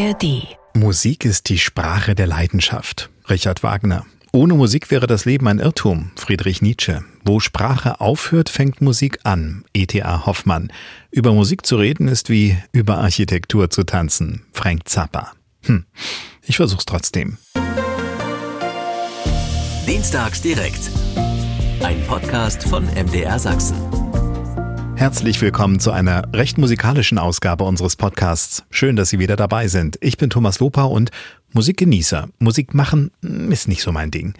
ARD. Musik ist die Sprache der Leidenschaft. Richard Wagner. Ohne Musik wäre das Leben ein Irrtum. Friedrich Nietzsche. Wo Sprache aufhört, fängt Musik an. E.T.A. Hoffmann. Über Musik zu reden ist wie über Architektur zu tanzen. Frank Zappa. Hm. Ich versuch's trotzdem. Dienstags direkt. Ein Podcast von MDR Sachsen. Herzlich willkommen zu einer recht musikalischen Ausgabe unseres Podcasts. Schön, dass Sie wieder dabei sind. Ich bin Thomas Lopa und Musikgenießer. Musik machen hm, ist nicht so mein Ding.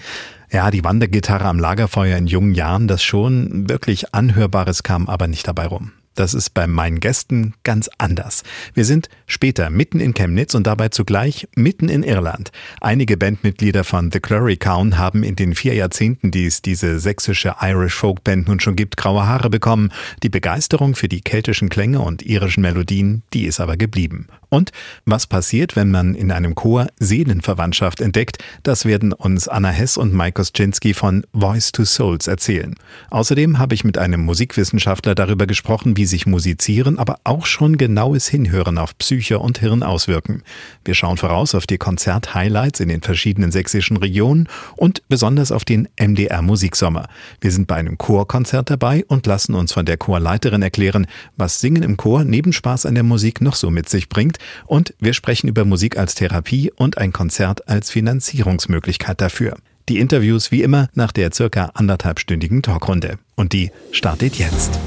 Ja, die Wandergitarre am Lagerfeuer in jungen Jahren, das schon wirklich Anhörbares kam aber nicht dabei rum. Das ist bei meinen Gästen ganz anders. Wir sind später mitten in Chemnitz und dabei zugleich mitten in Irland. Einige Bandmitglieder von The Clary Count haben in den vier Jahrzehnten, die es diese sächsische Irish Folk Band nun schon gibt, graue Haare bekommen. Die Begeisterung für die keltischen Klänge und irischen Melodien, die ist aber geblieben. Und was passiert, wenn man in einem Chor Seelenverwandtschaft entdeckt, das werden uns Anna Hess und Mike Kosczynski von Voice to Souls erzählen. Außerdem habe ich mit einem Musikwissenschaftler darüber gesprochen, wie sich Musizieren, aber auch schon genaues Hinhören auf Psyche und Hirn auswirken. Wir schauen voraus auf die Konzert-Highlights in den verschiedenen sächsischen Regionen und besonders auf den MDR Musiksommer. Wir sind bei einem Chorkonzert dabei und lassen uns von der Chorleiterin erklären, was Singen im Chor neben Spaß an der Musik noch so mit sich bringt und wir sprechen über Musik als Therapie und ein Konzert als Finanzierungsmöglichkeit dafür. Die Interviews wie immer nach der circa anderthalbstündigen Talkrunde. Und die startet jetzt.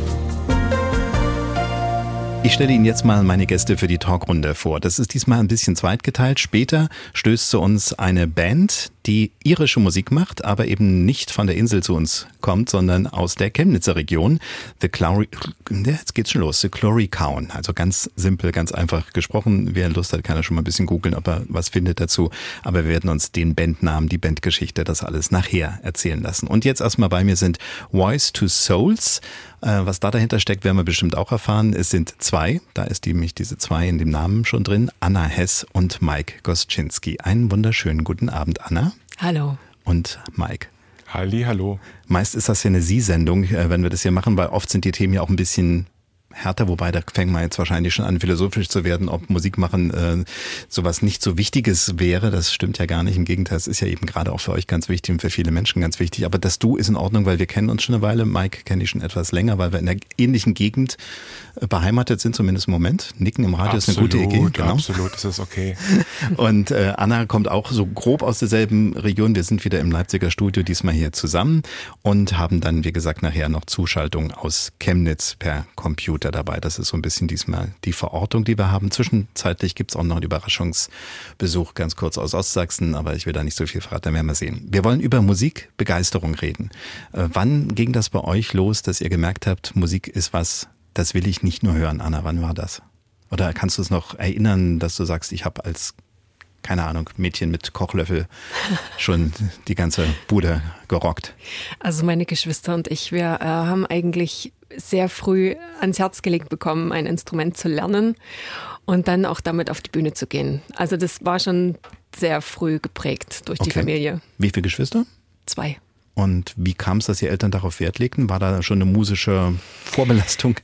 Ich stelle Ihnen jetzt mal meine Gäste für die Talkrunde vor. Das ist diesmal ein bisschen zweitgeteilt. Später stößt zu uns eine Band, die irische Musik macht, aber eben nicht von der Insel zu uns kommt, sondern aus der Chemnitzer Region. The Clory, jetzt geht's schon los. The Clory Cowan. Also ganz simpel, ganz einfach gesprochen. Wer Lust hat, kann er schon mal ein bisschen googeln, ob er was findet dazu. Aber wir werden uns den Bandnamen, die Bandgeschichte, das alles nachher erzählen lassen. Und jetzt erstmal bei mir sind Voice to Souls. Äh, was da dahinter steckt, werden wir bestimmt auch erfahren. Es sind zwei. Da ist nämlich diese zwei in dem Namen schon drin. Anna Hess und Mike Goschinski. Einen wunderschönen guten Abend, Anna. Hallo. Und Mike. Halli, hallo. Meist ist das ja eine Sie-Sendung, äh, wenn wir das hier machen, weil oft sind die Themen ja auch ein bisschen härter, wobei da fängt man jetzt wahrscheinlich schon an, philosophisch zu werden, ob Musik machen äh, sowas nicht so Wichtiges wäre. Das stimmt ja gar nicht. Im Gegenteil, es ist ja eben gerade auch für euch ganz wichtig und für viele Menschen ganz wichtig. Aber das Du ist in Ordnung, weil wir kennen uns schon eine Weile. Mike kenne ich schon etwas länger, weil wir in der ähnlichen Gegend äh, beheimatet sind, zumindest im Moment. Nicken im Radio absolut, ist eine gute Idee. Genau. Absolut, das ist okay. und äh, Anna kommt auch so grob aus derselben Region. Wir sind wieder im Leipziger Studio diesmal hier zusammen und haben dann, wie gesagt, nachher noch Zuschaltung aus Chemnitz per Computer dabei. Das ist so ein bisschen diesmal die Verortung, die wir haben. Zwischenzeitlich gibt's auch noch einen Überraschungsbesuch ganz kurz aus Ostsachsen, aber ich will da nicht so viel verraten, werden wir mal sehen. Wir wollen über Musikbegeisterung reden. Äh, wann ging das bei euch los, dass ihr gemerkt habt, Musik ist was, das will ich nicht nur hören, Anna? Wann war das? Oder kannst du es noch erinnern, dass du sagst, ich habe als keine Ahnung, Mädchen mit Kochlöffel schon die ganze Bude gerockt? Also meine Geschwister und ich, wir äh, haben eigentlich sehr früh ans Herz gelegt bekommen, ein Instrument zu lernen und dann auch damit auf die Bühne zu gehen. Also das war schon sehr früh geprägt durch Okay. die Familie. Wie viele Geschwister? Zwei. Und wie kam es, dass die Eltern darauf Wert legten? War da schon eine musische Vorbelastung?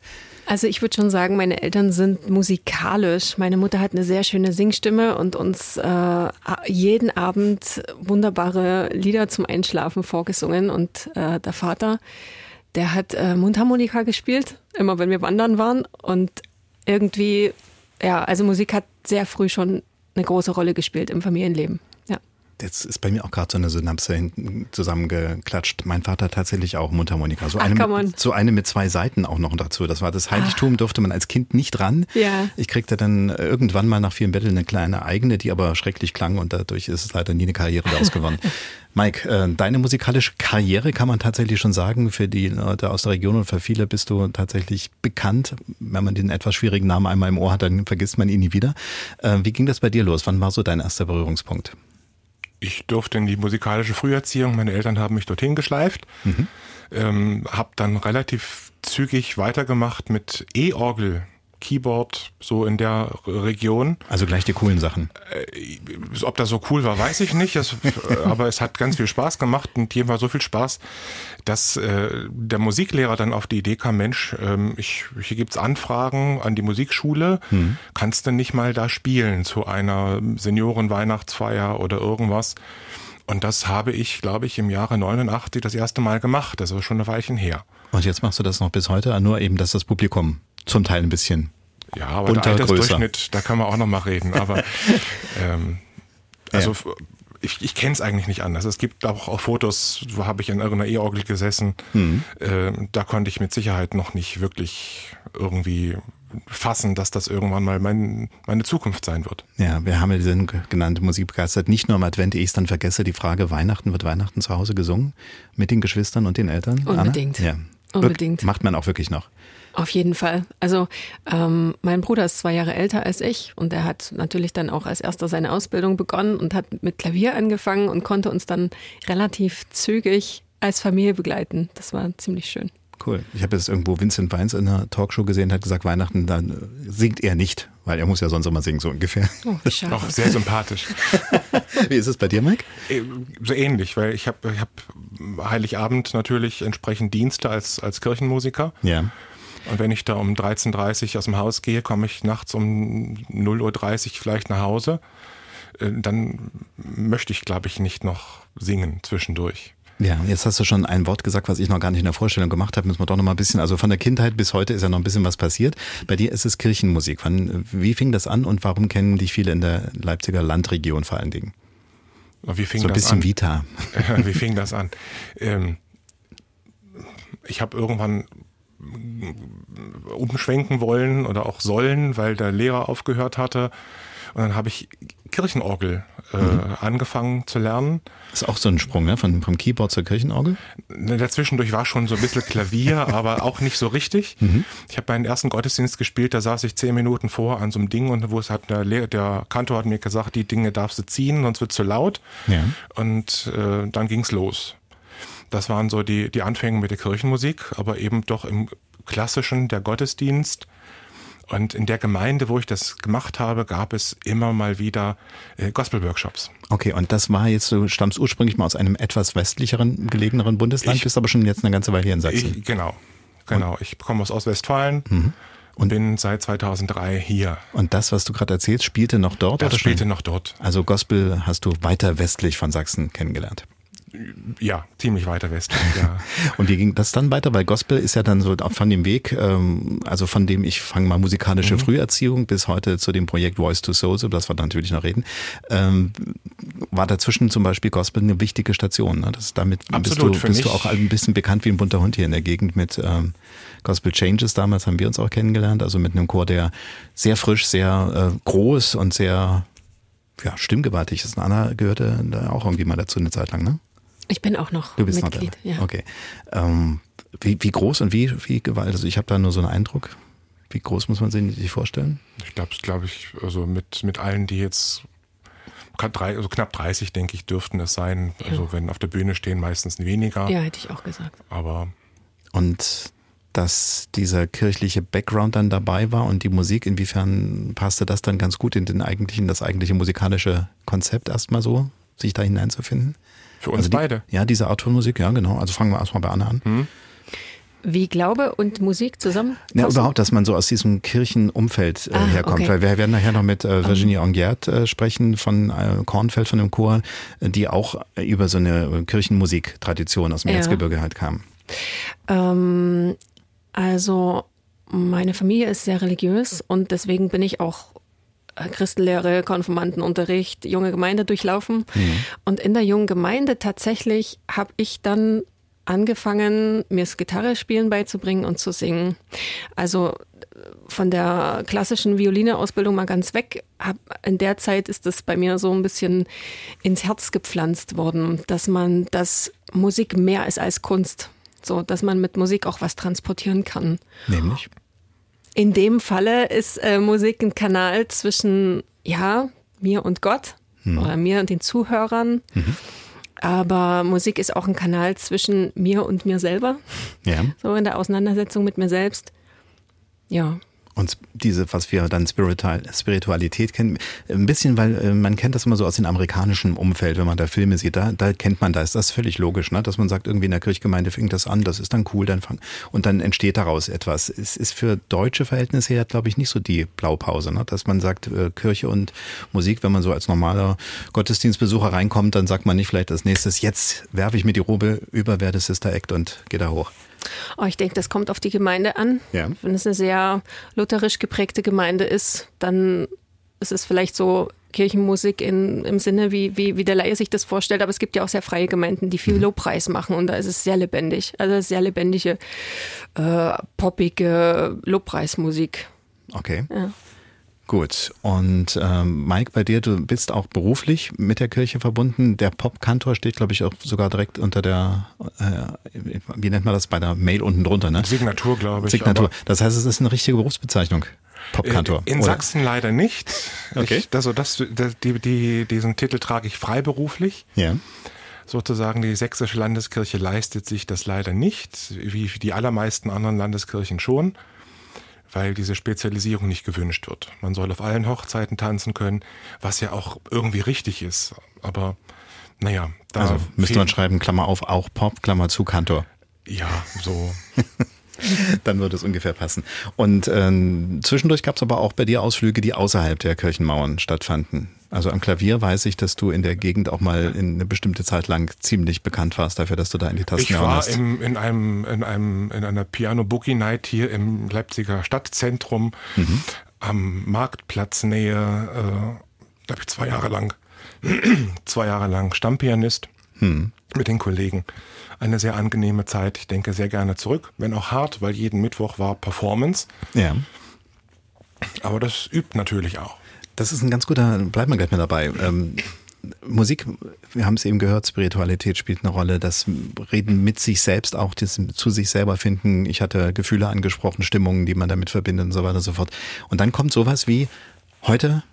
Also ich würde schon sagen, meine Eltern sind musikalisch. Meine Mutter hat eine sehr schöne Singstimme und uns äh, jeden Abend wunderbare Lieder zum Einschlafen vorgesungen. Und äh, der Vater, der hat äh, Mundharmonika gespielt, immer wenn wir wandern waren. Und irgendwie, ja, also Musik hat sehr früh schon eine große Rolle gespielt im Familienleben. Jetzt ist bei mir auch gerade so eine Synapse hinten zusammengeklatscht. Mein Vater tatsächlich auch Mundharmonika. So Ach, eine, so eine mit zwei Seiten auch noch dazu. Das war das Heiligtum, durfte man als Kind nicht ran. Ja. Ich kriegte dann irgendwann mal nach vielen Betteln eine kleine eigene, die aber schrecklich klang und dadurch ist es leider nie eine Karriere daraus geworden. Mike, äh, deine musikalische Karriere kann man tatsächlich schon sagen. Für die Leute aus der Region und für viele bist du tatsächlich bekannt. Wenn man den etwas schwierigen Namen einmal im Ohr hat, dann vergisst man ihn nie wieder. Äh, wie ging das bei dir los? Wann war so dein erster Berührungspunkt? Ich durfte in die musikalische Früherziehung. Meine Eltern haben mich dorthin geschleift. Ähm, hab dann relativ zügig weitergemacht mit E-Orgel. Keyboard, so in der Region. Also gleich die coolen Sachen. Äh, ob das so cool war, weiß ich nicht. Es, äh, aber es hat ganz viel Spaß gemacht und jedem war so viel Spaß, dass äh, der Musiklehrer dann auf die Idee kam, Mensch, ähm, ich, hier gibt's Anfragen an die Musikschule, hm. kannst du nicht mal da spielen zu einer Seniorenweihnachtsfeier oder irgendwas? Und das habe ich, glaube ich, im Jahre 89 das erste Mal gemacht. Das ist schon eine Weilchen her. Und jetzt machst du das noch bis heute, nur eben, dass das Publikum zum Teil ein bisschen ja, aber der Altersdurchschnitt, da können wir auch noch mal reden. Aber ähm, also ja. ich, ich kenne es eigentlich nicht anders. Es gibt auch, auch Fotos, wo habe ich in irgendeiner E-Orgel gesessen. Mhm. Äh, da konnte ich mit Sicherheit noch nicht wirklich irgendwie fassen, dass das irgendwann mal mein, meine Zukunft sein wird. Ja, wir haben ja diesen genannte Musik begeistert. Nicht nur am Advent, ich es dann vergesse, die Frage Weihnachten, wird Weihnachten zu Hause gesungen? Mit den Geschwistern und den Eltern? Unbedingt. Anna? Ja. Unbedingt. Macht man auch wirklich noch. Auf jeden Fall. Also ähm, mein Bruder ist zwei Jahre älter als ich und er hat natürlich dann auch als erster seine Ausbildung begonnen und hat mit Klavier angefangen und konnte uns dann relativ zügig als Familie begleiten. Das war ziemlich schön. Cool. Ich habe jetzt irgendwo Vincent Weins in einer Talkshow gesehen, hat gesagt, Weihnachten, dann äh, singt er nicht, weil er muss ja sonst immer singen, so ungefähr. Oh. Auch sehr sympathisch. Wie ist es bei dir, Mike? Äh, so ähnlich, weil ich habe ich hab Heiligabend natürlich entsprechend Dienste als, als Kirchenmusiker. Ja. Und wenn ich da um 13.30 Uhr aus dem Haus gehe, komme ich nachts um 0.30 Uhr vielleicht nach Hause. Äh, dann möchte ich, glaube ich, nicht noch singen zwischendurch. Ja, jetzt hast du schon ein Wort gesagt, was ich noch gar nicht in der Vorstellung gemacht habe. Müssen wir doch noch mal ein bisschen, also von der Kindheit bis heute ist ja noch ein bisschen was passiert. Bei dir ist es Kirchenmusik. Wann, wie fing das an und warum kennen dich viele in der Leipziger Landregion vor allen Dingen? Wie fing so ein bisschen an? Vita. wie fing das an? Ähm, ich habe irgendwann umschwenken wollen oder auch sollen, weil der Lehrer aufgehört hatte. Und dann habe ich Kirchenorgel äh, mhm. angefangen zu lernen. Das ist auch so ein Sprung, ne? Von, vom Keyboard zur Kirchenorgel? Dazwischendurch war schon so ein bisschen Klavier, aber auch nicht so richtig. Mhm. Ich habe meinen ersten Gottesdienst gespielt, da saß ich zehn Minuten vor an so einem Ding und wo es hat der, Lehrer, der Kantor hat mir gesagt, die Dinge darfst du ziehen, sonst wird zu laut. Ja. Und äh, dann ging's los. Das waren so die, die Anfänge mit der Kirchenmusik, aber eben doch im klassischen, der Gottesdienst. Und in der Gemeinde, wo ich das gemacht habe, gab es immer mal wieder äh, Gospel-Workshops. Okay, und das war jetzt, du stammst ursprünglich mal aus einem etwas westlicheren, gelegeneren Bundesland, ich, bist aber schon jetzt eine ganze Weile hier in Sachsen. Ich, genau, genau. Und? Ich komme aus Ostwestfalen. Mhm. Und bin seit 2003 hier. Und das, was du gerade erzählst, spielte noch dort? Das spielte noch dort. Also Gospel hast du weiter westlich von Sachsen kennengelernt? Ja, ziemlich weiter westlich, ja. und wie ging das dann weiter? Weil Gospel ist ja dann so von dem Weg, ähm, also von dem ich fange mal musikalische mhm. Früherziehung bis heute zu dem Projekt Voice to Soul, so das wir natürlich noch reden, ähm, war dazwischen zum Beispiel Gospel eine wichtige Station. Ne? Das, damit Absolut, bist, du, bist du auch ein bisschen bekannt wie ein bunter Hund hier in der Gegend mit ähm, Gospel Changes. Damals haben wir uns auch kennengelernt, also mit einem Chor, der sehr frisch, sehr äh, groß und sehr ja, stimmgewaltig ist. Anna gehörte da auch irgendwie mal dazu eine Zeit lang, ne? Ich bin auch noch du bist Mitglied. Noch ja. Okay. Ähm, wie, wie groß und wie, wie Gewalt? Also ich habe da nur so einen Eindruck. Wie groß muss man sich vorstellen? Ich glaube, glaube ich, also mit, mit allen, die jetzt also knapp 30, denke ich, dürften es sein. Ja. Also wenn auf der Bühne stehen, meistens weniger. Ja, hätte ich auch gesagt. Aber. Und dass dieser kirchliche Background dann dabei war und die Musik, inwiefern passte das dann ganz gut in den eigentlichen, das eigentliche musikalische Konzept erstmal so, sich da hineinzufinden? Für uns also die, beide. Ja, diese Art von Musik, ja, genau. Also fangen wir erstmal bei Anna an. Mhm. Wie Glaube und Musik zusammen? Ja, überhaupt, dass man so aus diesem Kirchenumfeld äh, ah, herkommt. Okay. Weil wir werden nachher noch mit äh, Virginie um. Engiert äh, sprechen von äh, Kornfeld, von dem Chor, die auch über so eine Kirchenmusiktradition aus dem ja. Erzgebirge halt kam. Ähm, also meine Familie ist sehr religiös und deswegen bin ich auch Christenlehre, Konfirmandenunterricht, junge Gemeinde durchlaufen. Mhm. Und in der jungen Gemeinde tatsächlich habe ich dann angefangen, mir das Gitarre spielen beizubringen und zu singen. Also von der klassischen Violineausbildung mal ganz weg. In der Zeit ist das bei mir so ein bisschen ins Herz gepflanzt worden, dass man, dass Musik mehr ist als Kunst. So, dass man mit Musik auch was transportieren kann. Nämlich? In dem Falle ist äh, Musik ein Kanal zwischen, ja, mir und Gott mhm. oder mir und den Zuhörern. Mhm. Aber Musik ist auch ein Kanal zwischen mir und mir selber. Ja. So in der Auseinandersetzung mit mir selbst. Ja. Und diese, was wir dann Spiritual, Spiritualität kennen, ein bisschen, weil äh, man kennt das immer so aus dem amerikanischen Umfeld, wenn man da Filme sieht, da, da kennt man das, das ist völlig logisch, ne? dass man sagt, irgendwie in der Kirchgemeinde fängt das an, das ist dann cool, dann fang, und dann entsteht daraus etwas. Es ist für deutsche Verhältnisse her, glaube ich, nicht so die Blaupause, ne? dass man sagt, äh, Kirche und Musik, wenn man so als normaler Gottesdienstbesucher reinkommt, dann sagt man nicht vielleicht als nächstes, jetzt werfe ich mir die Robe über, werde Sister Act und gehe da hoch. Oh, ich denke, das kommt auf die Gemeinde an. Ja. Wenn es eine sehr lutherisch geprägte Gemeinde ist, dann ist es vielleicht so Kirchenmusik in, im Sinne, wie, wie, wie der Laie sich das vorstellt. Aber es gibt ja auch sehr freie Gemeinden, die viel mhm. Lobpreis machen und da ist es sehr lebendig. Also sehr lebendige, äh, poppige Lobpreismusik. Okay. Ja. Gut. Und ähm, Mike, bei dir, du bist auch beruflich mit der Kirche verbunden. Der Popkantor steht, glaube ich, auch sogar direkt unter der, äh, wie nennt man das bei der Mail unten drunter, ne? Signatur, glaube ich. Signatur. Das heißt, es ist eine richtige Berufsbezeichnung. Popkantor. In, in Sachsen leider nicht. Okay. Ich, also das, die, die, diesen Titel trage ich freiberuflich. Ja. Sozusagen die sächsische Landeskirche leistet sich das leider nicht, wie die allermeisten anderen Landeskirchen schon weil diese Spezialisierung nicht gewünscht wird. Man soll auf allen Hochzeiten tanzen können, was ja auch irgendwie richtig ist. Aber naja, da also müsste man schreiben, Klammer auf, auch Pop, Klammer zu, Kantor. Ja, so. Dann würde es ungefähr passen. Und ähm, zwischendurch gab es aber auch bei dir Ausflüge, die außerhalb der Kirchenmauern stattfanden. Also am Klavier weiß ich, dass du in der Gegend auch mal in eine bestimmte Zeit lang ziemlich bekannt warst dafür, dass du da in die Tasten Ich war im, in einem in einem in einer Piano Boogie Night hier im Leipziger Stadtzentrum mhm. am Marktplatz Nähe, äh, glaube ich zwei Jahre lang, zwei Jahre lang Stammpianist mhm. mit den Kollegen. Eine sehr angenehme Zeit. Ich denke sehr gerne zurück, wenn auch hart, weil jeden Mittwoch war Performance. Ja. Aber das übt natürlich auch. Das ist ein ganz guter, bleiben wir gleich mal dabei. Ähm, Musik, wir haben es eben gehört, Spiritualität spielt eine Rolle, das Reden mit sich selbst auch, das zu sich selber finden. Ich hatte Gefühle angesprochen, Stimmungen, die man damit verbindet und so weiter und so fort. Und dann kommt sowas wie, heute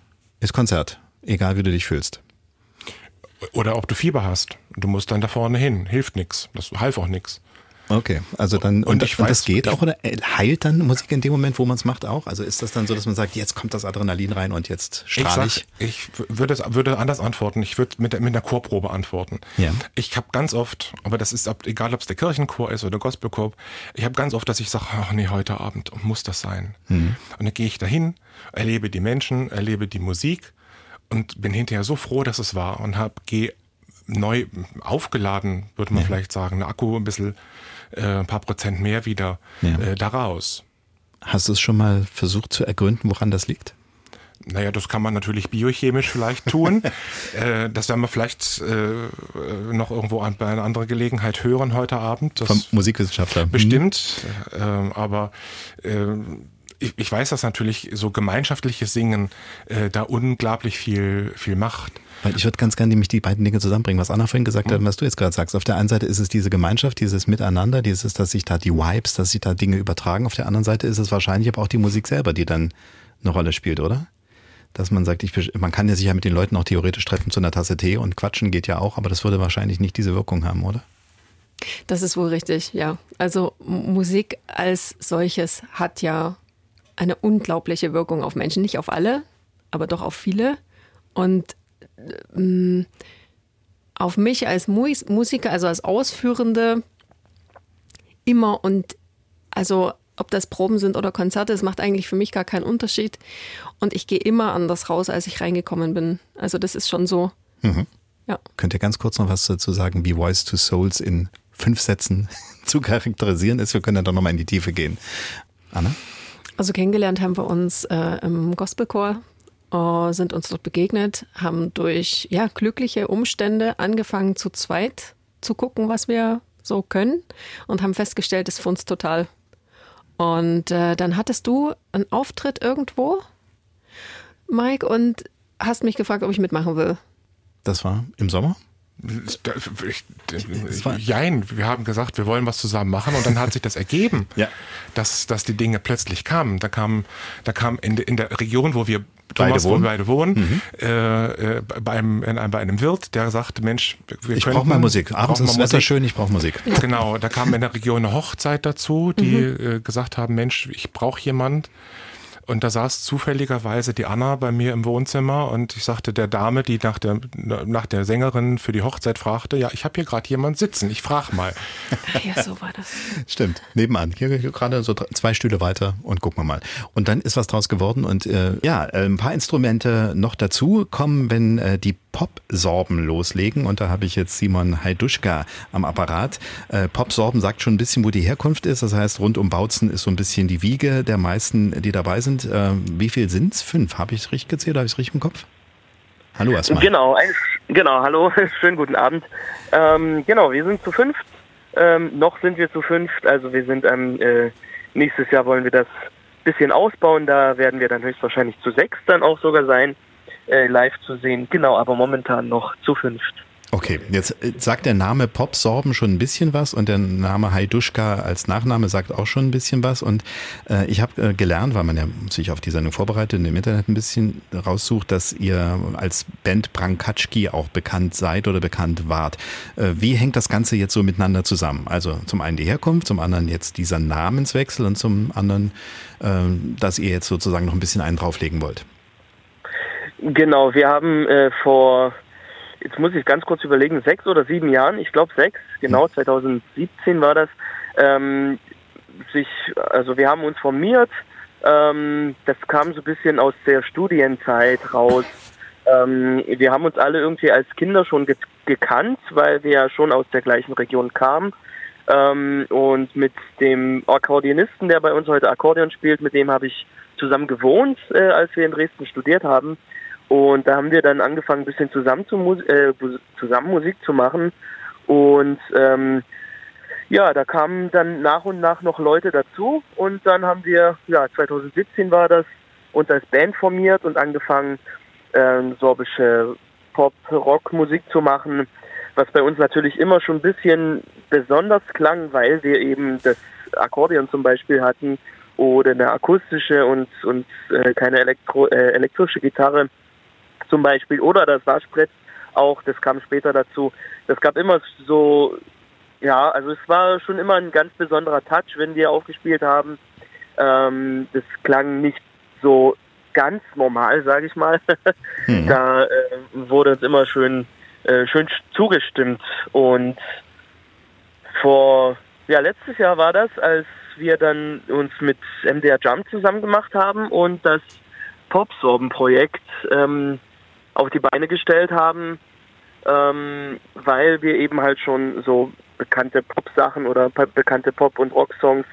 ist Konzert, egal wie du dich fühlst. Oder ob du Fieber hast. Du musst dann da vorne hin. Hilft nichts. Das half auch nichts. Okay, also dann und, und, ich und das geht auch oder heilt dann Musik in dem Moment, wo man es macht auch? Also ist das dann so, dass man sagt, jetzt kommt das Adrenalin rein und jetzt strahle ich? Ich, ich würde es würde anders antworten. Ich würde mit, mit einer Chorprobe antworten. Ja. Ich habe ganz oft, aber das ist egal, ob es der Kirchenchor ist oder der Gospelchor, ich habe ganz oft, dass ich sage, ach nee, heute Abend muss das sein. Mhm. Und dann gehe ich dahin, erlebe die Menschen, erlebe die Musik und bin hinterher so froh, dass es war und habe gehe neu aufgeladen, würde man ja. vielleicht sagen, der Akku ein bisschen äh, ein paar Prozent mehr wieder ja. äh, daraus. Hast du es schon mal versucht zu ergründen, woran das liegt? Naja, das kann man natürlich biochemisch vielleicht tun. äh, das werden wir vielleicht äh, noch irgendwo an, bei einer anderen Gelegenheit hören heute Abend. Das Vom Musikwissenschaftler. Mhm. Bestimmt. Mhm. Äh, aber ich, ich, weiß, dass natürlich so gemeinschaftliches Singen äh, da unglaublich viel, viel macht. Weil ich würde ganz gerne nämlich die beiden Dinge zusammenbringen, was Anna vorhin gesagt hat und was du jetzt gerade sagst. Auf der einen Seite ist es diese Gemeinschaft, dieses Miteinander, dieses, dass sich da die Vibes, dass sich da Dinge übertragen. Auf der anderen Seite ist es wahrscheinlich aber auch die Musik selber, die dann eine Rolle spielt, oder? Dass man sagt, ich, man kann ja sich ja mit den Leuten auch theoretisch treffen zu einer Tasse Tee und quatschen geht ja auch, aber das würde wahrscheinlich nicht diese Wirkung haben, oder? Das ist wohl richtig, ja. Also Musik als solches hat ja eine unglaubliche Wirkung auf Menschen. Nicht auf alle, aber doch auf viele. Und ähm, auf mich als Musiker, also als Ausführende, immer und also ob das Proben sind oder Konzerte, es macht eigentlich für mich gar keinen Unterschied. Und ich gehe immer anders raus, als ich reingekommen bin. Also das ist schon so. Mhm. Ja. Könnt ihr ganz kurz noch was dazu sagen, wie Voice to Souls in fünf Sätzen zu charakterisieren ist? Wir können dann nochmal in die Tiefe gehen. Anna? Also kennengelernt haben wir uns äh, im Gospelchor, äh, sind uns dort begegnet, haben durch ja, glückliche Umstände angefangen zu zweit zu gucken, was wir so können und haben festgestellt, es funzt total. Und äh, dann hattest du einen Auftritt irgendwo, Mike, und hast mich gefragt, ob ich mitmachen will. Das war im Sommer? Jein, wir haben gesagt, wir wollen was zusammen machen und dann hat sich das ergeben, ja. dass, dass die Dinge plötzlich kamen. Da kam, da kam in, in der Region, wo wir Thomas, beide wohnen, wo beide wohnen mhm. äh, äh, bei, einem, in einem, bei einem Wirt, der sagte, Mensch, wir ich brauche mal Musik. Abends ist das Wetter schön, ich brauche Musik. Genau, da kam in der Region eine Hochzeit dazu, die mhm. äh, gesagt haben, Mensch, ich brauche jemand Und da saß zufälligerweise die Anna bei mir im Wohnzimmer und ich sagte der Dame, die nach der, nach der Sängerin für die Hochzeit fragte, ja, ich habe hier gerade jemand sitzen, ich frage mal. Ja, so war das. Stimmt, nebenan, hier, hier gerade so zwei Stühle weiter und gucken wir mal. Und dann ist was draus geworden und äh, ja, äh, ein paar Instrumente noch dazu kommen, wenn äh, die Pop-Sorben loslegen. Und da habe ich jetzt Simon Heiduschka am Apparat. Äh, Pop-Sorben sagt schon ein bisschen, wo die Herkunft ist. Das heißt, rund um Bautzen ist so ein bisschen die Wiege der meisten, die dabei sind. Äh, wie viel sind es? Fünf. Habe ich es richtig gezählt? Habe ich es richtig im Kopf? Hallo erstmal. Genau, ein, genau, hallo, schönen guten Abend. Ähm, genau, wir sind zu fünft. Ähm, noch sind wir zu fünft, also wir sind ähm, äh, nächstes Jahr wollen wir das bisschen ausbauen, da werden wir dann höchstwahrscheinlich zu sechs dann auch sogar sein, äh, live zu sehen. Genau, aber momentan noch zu fünft. Okay, jetzt äh, sagt der Name Pop Sorben schon ein bisschen was und der Name Haiduschka als Nachname sagt auch schon ein bisschen was. Und äh, ich habe äh, gelernt, weil man ja sich auf die Sendung vorbereitet und im Internet ein bisschen raussucht, dass ihr als Band Brankatschki auch bekannt seid oder bekannt wart. Äh, wie hängt das Ganze jetzt so miteinander zusammen? Also zum einen die Herkunft, zum anderen jetzt dieser Namenswechsel und zum anderen, äh, dass ihr jetzt sozusagen noch ein bisschen einen drauflegen wollt. Genau, wir haben äh, vor jetzt muss ich ganz kurz überlegen, sechs oder sieben Jahren, ich glaube sechs, genau, 2017 war das, ähm, sich, also wir haben uns formiert, ähm, das kam so ein bisschen aus der Studienzeit raus. Ähm, wir haben uns alle irgendwie als Kinder schon ge gekannt, weil wir ja schon aus der gleichen Region kamen. Ähm, und mit dem Akkordeonisten, der bei uns heute Akkordeon spielt, mit dem habe ich zusammen gewohnt, äh, als wir in Dresden studiert haben. Und da haben wir dann angefangen, ein bisschen zusammen, zu äh, zusammen Musik zu machen. Und ähm, ja, da kamen dann nach und nach noch Leute dazu. Und dann haben wir, ja, 2017 war das, uns als Band formiert und angefangen, ähm, sorbische Pop-Rock-Musik zu machen. Was bei uns natürlich immer schon ein bisschen besonders klang, weil wir eben das Akkordeon zum Beispiel hatten oder eine akustische und, und äh, keine Elektro, äh, elektrische Gitarre zum Beispiel oder das Waschbrett auch, das kam später dazu. Das gab immer so, ja, also es war schon immer ein ganz besonderer Touch, wenn wir aufgespielt haben. Ähm, das klang nicht so ganz normal, sage ich mal. Mhm. Da äh, wurde uns immer schön, äh, schön zugestimmt. Und vor, ja, letztes Jahr war das, als wir dann uns mit MDR Jump zusammen gemacht haben und das Popsorben-Projekt ähm, auf die Beine gestellt haben, ähm, weil wir eben halt schon so bekannte Pop-Sachen oder bekannte Pop- und Rock-Songs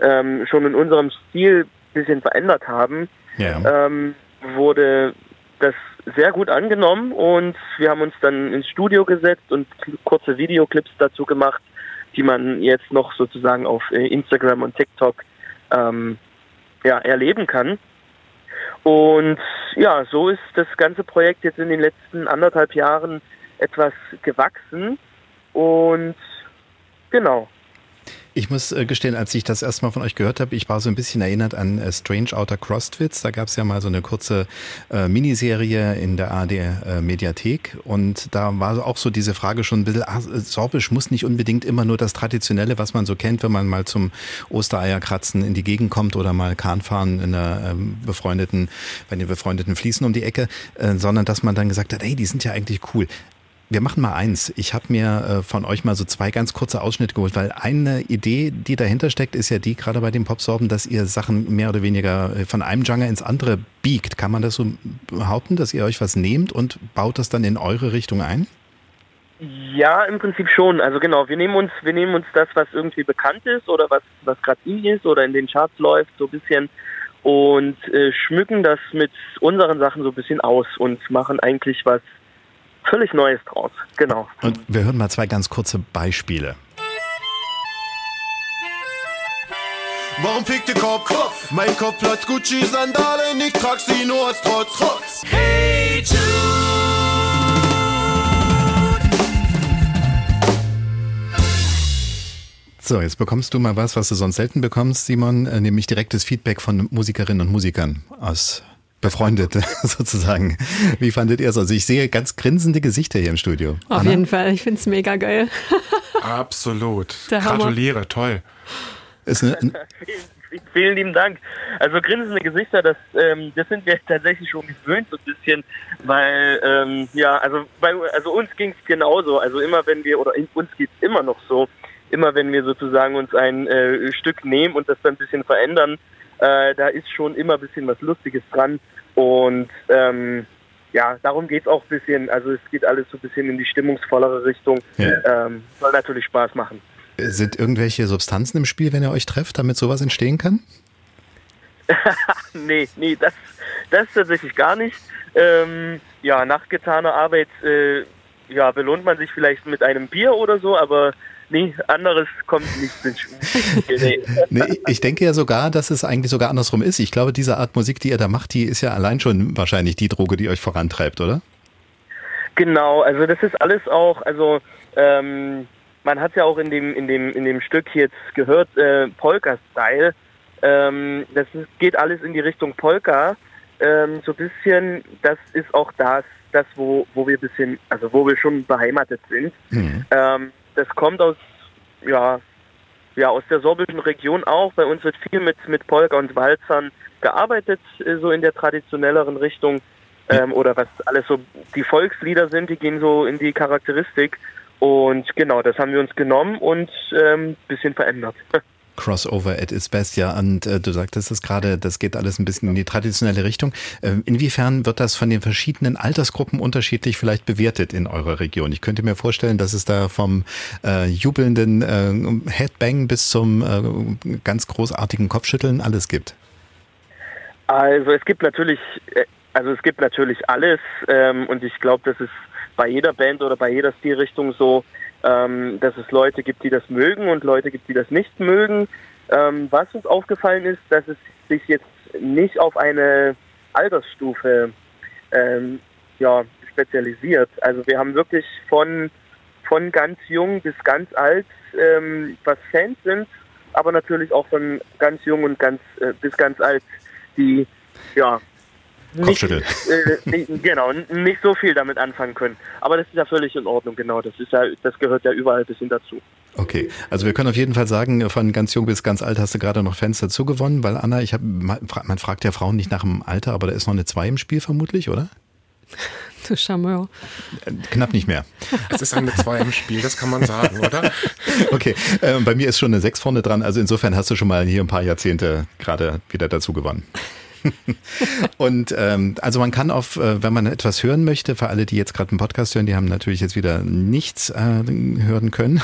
ähm, schon in unserem Stil ein bisschen verändert haben, ja. ähm, wurde das sehr gut angenommen und wir haben uns dann ins Studio gesetzt und kurze Videoclips dazu gemacht, die man jetzt noch sozusagen auf äh, Instagram und TikTok ähm, ja, erleben kann. Und ja, so ist das ganze Projekt jetzt in den letzten anderthalb Jahren etwas gewachsen. Und genau. Ich muss äh, gestehen, als ich das erstmal von euch gehört habe, ich war so ein bisschen erinnert an äh, Strange Outer Crostwitz. Da gab es ja mal so eine kurze äh, Miniserie in der ARD äh, Mediathek und da war auch so diese Frage schon ein bisschen, ah, Sorbisch muss nicht unbedingt immer nur das Traditionelle, was man so kennt, wenn man mal zum Ostereierkratzen in die Gegend kommt oder mal Kahnfahren in einer ähm, befreundeten, bei den befreundeten Fließen um die Ecke, äh, sondern dass man dann gesagt hat, hey, die sind ja eigentlich cool. Wir machen mal eins. Ich habe mir äh, von euch mal so zwei ganz kurze Ausschnitte geholt, weil eine Idee, die dahinter steckt, ist ja die, gerade bei den Popsorben, dass ihr Sachen mehr oder weniger äh, von einem Genre ins andere biegt. Kann man das so behaupten, dass ihr euch was nehmt und baut das dann in eure Richtung ein? Ja, im Prinzip schon. Also genau, wir nehmen uns, wir nehmen uns das, was irgendwie bekannt ist oder was, was gerade in ist oder in den Charts läuft, so ein bisschen und äh, schmücken das mit unseren Sachen so ein bisschen aus und machen eigentlich was völlig Neues draus. Genau. Und wir hören mal zwei ganz kurze Beispiele. Warum fickt ihr Kopf? Kopf? Mein Kopf platzt Gucci-Sandalen, ich trag sie nur als Trotz. Trotz. Hey Jude. So, jetzt bekommst du mal was, was du sonst selten bekommst, Simon, äh, nämlich direktes Feedback von Musikerinnen und Musikern aus befreundet sozusagen. Wie fandet ihr es? Also ich sehe ganz grinsende Gesichter hier im Studio. Auf Anna? jeden Fall, ich finde es mega geil. Absolut. Der Gratuliere, Hammer. toll. Ist eine, Vielen lieben Dank. Also grinsende Gesichter, das, ähm, das sind wir tatsächlich schon gewöhnt so ein bisschen, weil ähm, ja, also bei also uns ging es genauso. Also immer wenn wir oder in, uns geht es immer noch so, immer wenn wir sozusagen uns ein äh, Stück nehmen und das dann ein bisschen verändern, äh, da ist schon immer ein bisschen was Lustiges dran und ähm, ja, darum geht es auch ein bisschen. Also es geht alles so ein bisschen in die stimmungsvollere Richtung. Ja. Ähm, soll natürlich Spaß machen. Sind irgendwelche Substanzen im Spiel, wenn ihr euch trefft, damit sowas entstehen kann? nee, nee, das, das tatsächlich gar nicht. Ähm, ja, nach getaner Arbeit äh, ja, belohnt man sich vielleicht mit einem Bier oder so, aber nee, anderes kommt nicht ins Spiel. Nee. nee, ich denke ja sogar, dass es eigentlich sogar andersrum ist. Ich glaube, diese Art Musik, die ihr da macht, die ist ja allein schon wahrscheinlich die Droge, die euch vorantreibt, oder? Genau, also das ist alles auch, also ähm, man hat ja auch in dem, in dem, in dem Stück jetzt gehört, äh, Polka-Style. Ähm, das ist, geht alles in die Richtung Polka. Ähm, so ein bisschen, das ist auch das, das, wo, wo wir bisschen, also wo wir schon beheimatet sind. Mhm. Ähm, das kommt aus, ja, ja, aus der sorbischen Region auch. Bei uns wird viel mit, mit Polka und Walzern gearbeitet, äh, so in der traditionelleren Richtung. Ähm, oder was alles so die Volkslieder sind, die gehen so in die Charakteristik. Und genau, das haben wir uns genommen und ähm, bisschen verändert. Crossover at its best, ja. Und äh, du sagtest es gerade, das geht alles ein bisschen in die traditionelle Richtung. Äh, inwiefern wird das von den verschiedenen Altersgruppen unterschiedlich vielleicht bewertet in eurer Region? Ich könnte mir vorstellen, dass es da vom äh, jubelnden äh, Headbang bis zum äh, ganz großartigen Kopfschütteln alles gibt. Also es gibt natürlich, äh, also es gibt natürlich alles ähm, und ich glaube, das ist bei jeder Band oder bei jeder Stilrichtung so, ähm, dass es Leute gibt, die das mögen und Leute gibt, die das nicht mögen. Ähm, was uns aufgefallen ist, dass es sich jetzt nicht auf eine Altersstufe ähm, ja, spezialisiert. Also wir haben wirklich von, von ganz jung bis ganz alt, ähm, was Fans sind, aber natürlich auch von ganz jung und ganz äh, bis ganz alt, die ja Kopfschütteln. Nicht, äh, genau, nicht so viel damit anfangen können. Aber das ist ja völlig in Ordnung, genau. Das ist ja, das gehört ja überall ein bisschen dazu. Okay, also wir können auf jeden Fall sagen, von ganz jung bis ganz alt hast du gerade noch Fans dazu gewonnen, weil Anna, ich habe, man fragt ja Frauen nicht nach dem Alter, aber da ist noch eine 2 im Spiel vermutlich, oder? Du Charmeur. Äh, knapp nicht mehr. Es ist eine 2 im Spiel, das kann man sagen, oder? Okay, äh, bei mir ist schon eine 6 vorne dran, also insofern hast du schon mal hier ein paar Jahrzehnte gerade wieder dazu gewonnen. und ähm, also man kann auf, äh, wenn man etwas hören möchte, für alle, die jetzt gerade einen Podcast hören, die haben natürlich jetzt wieder nichts äh, hören können,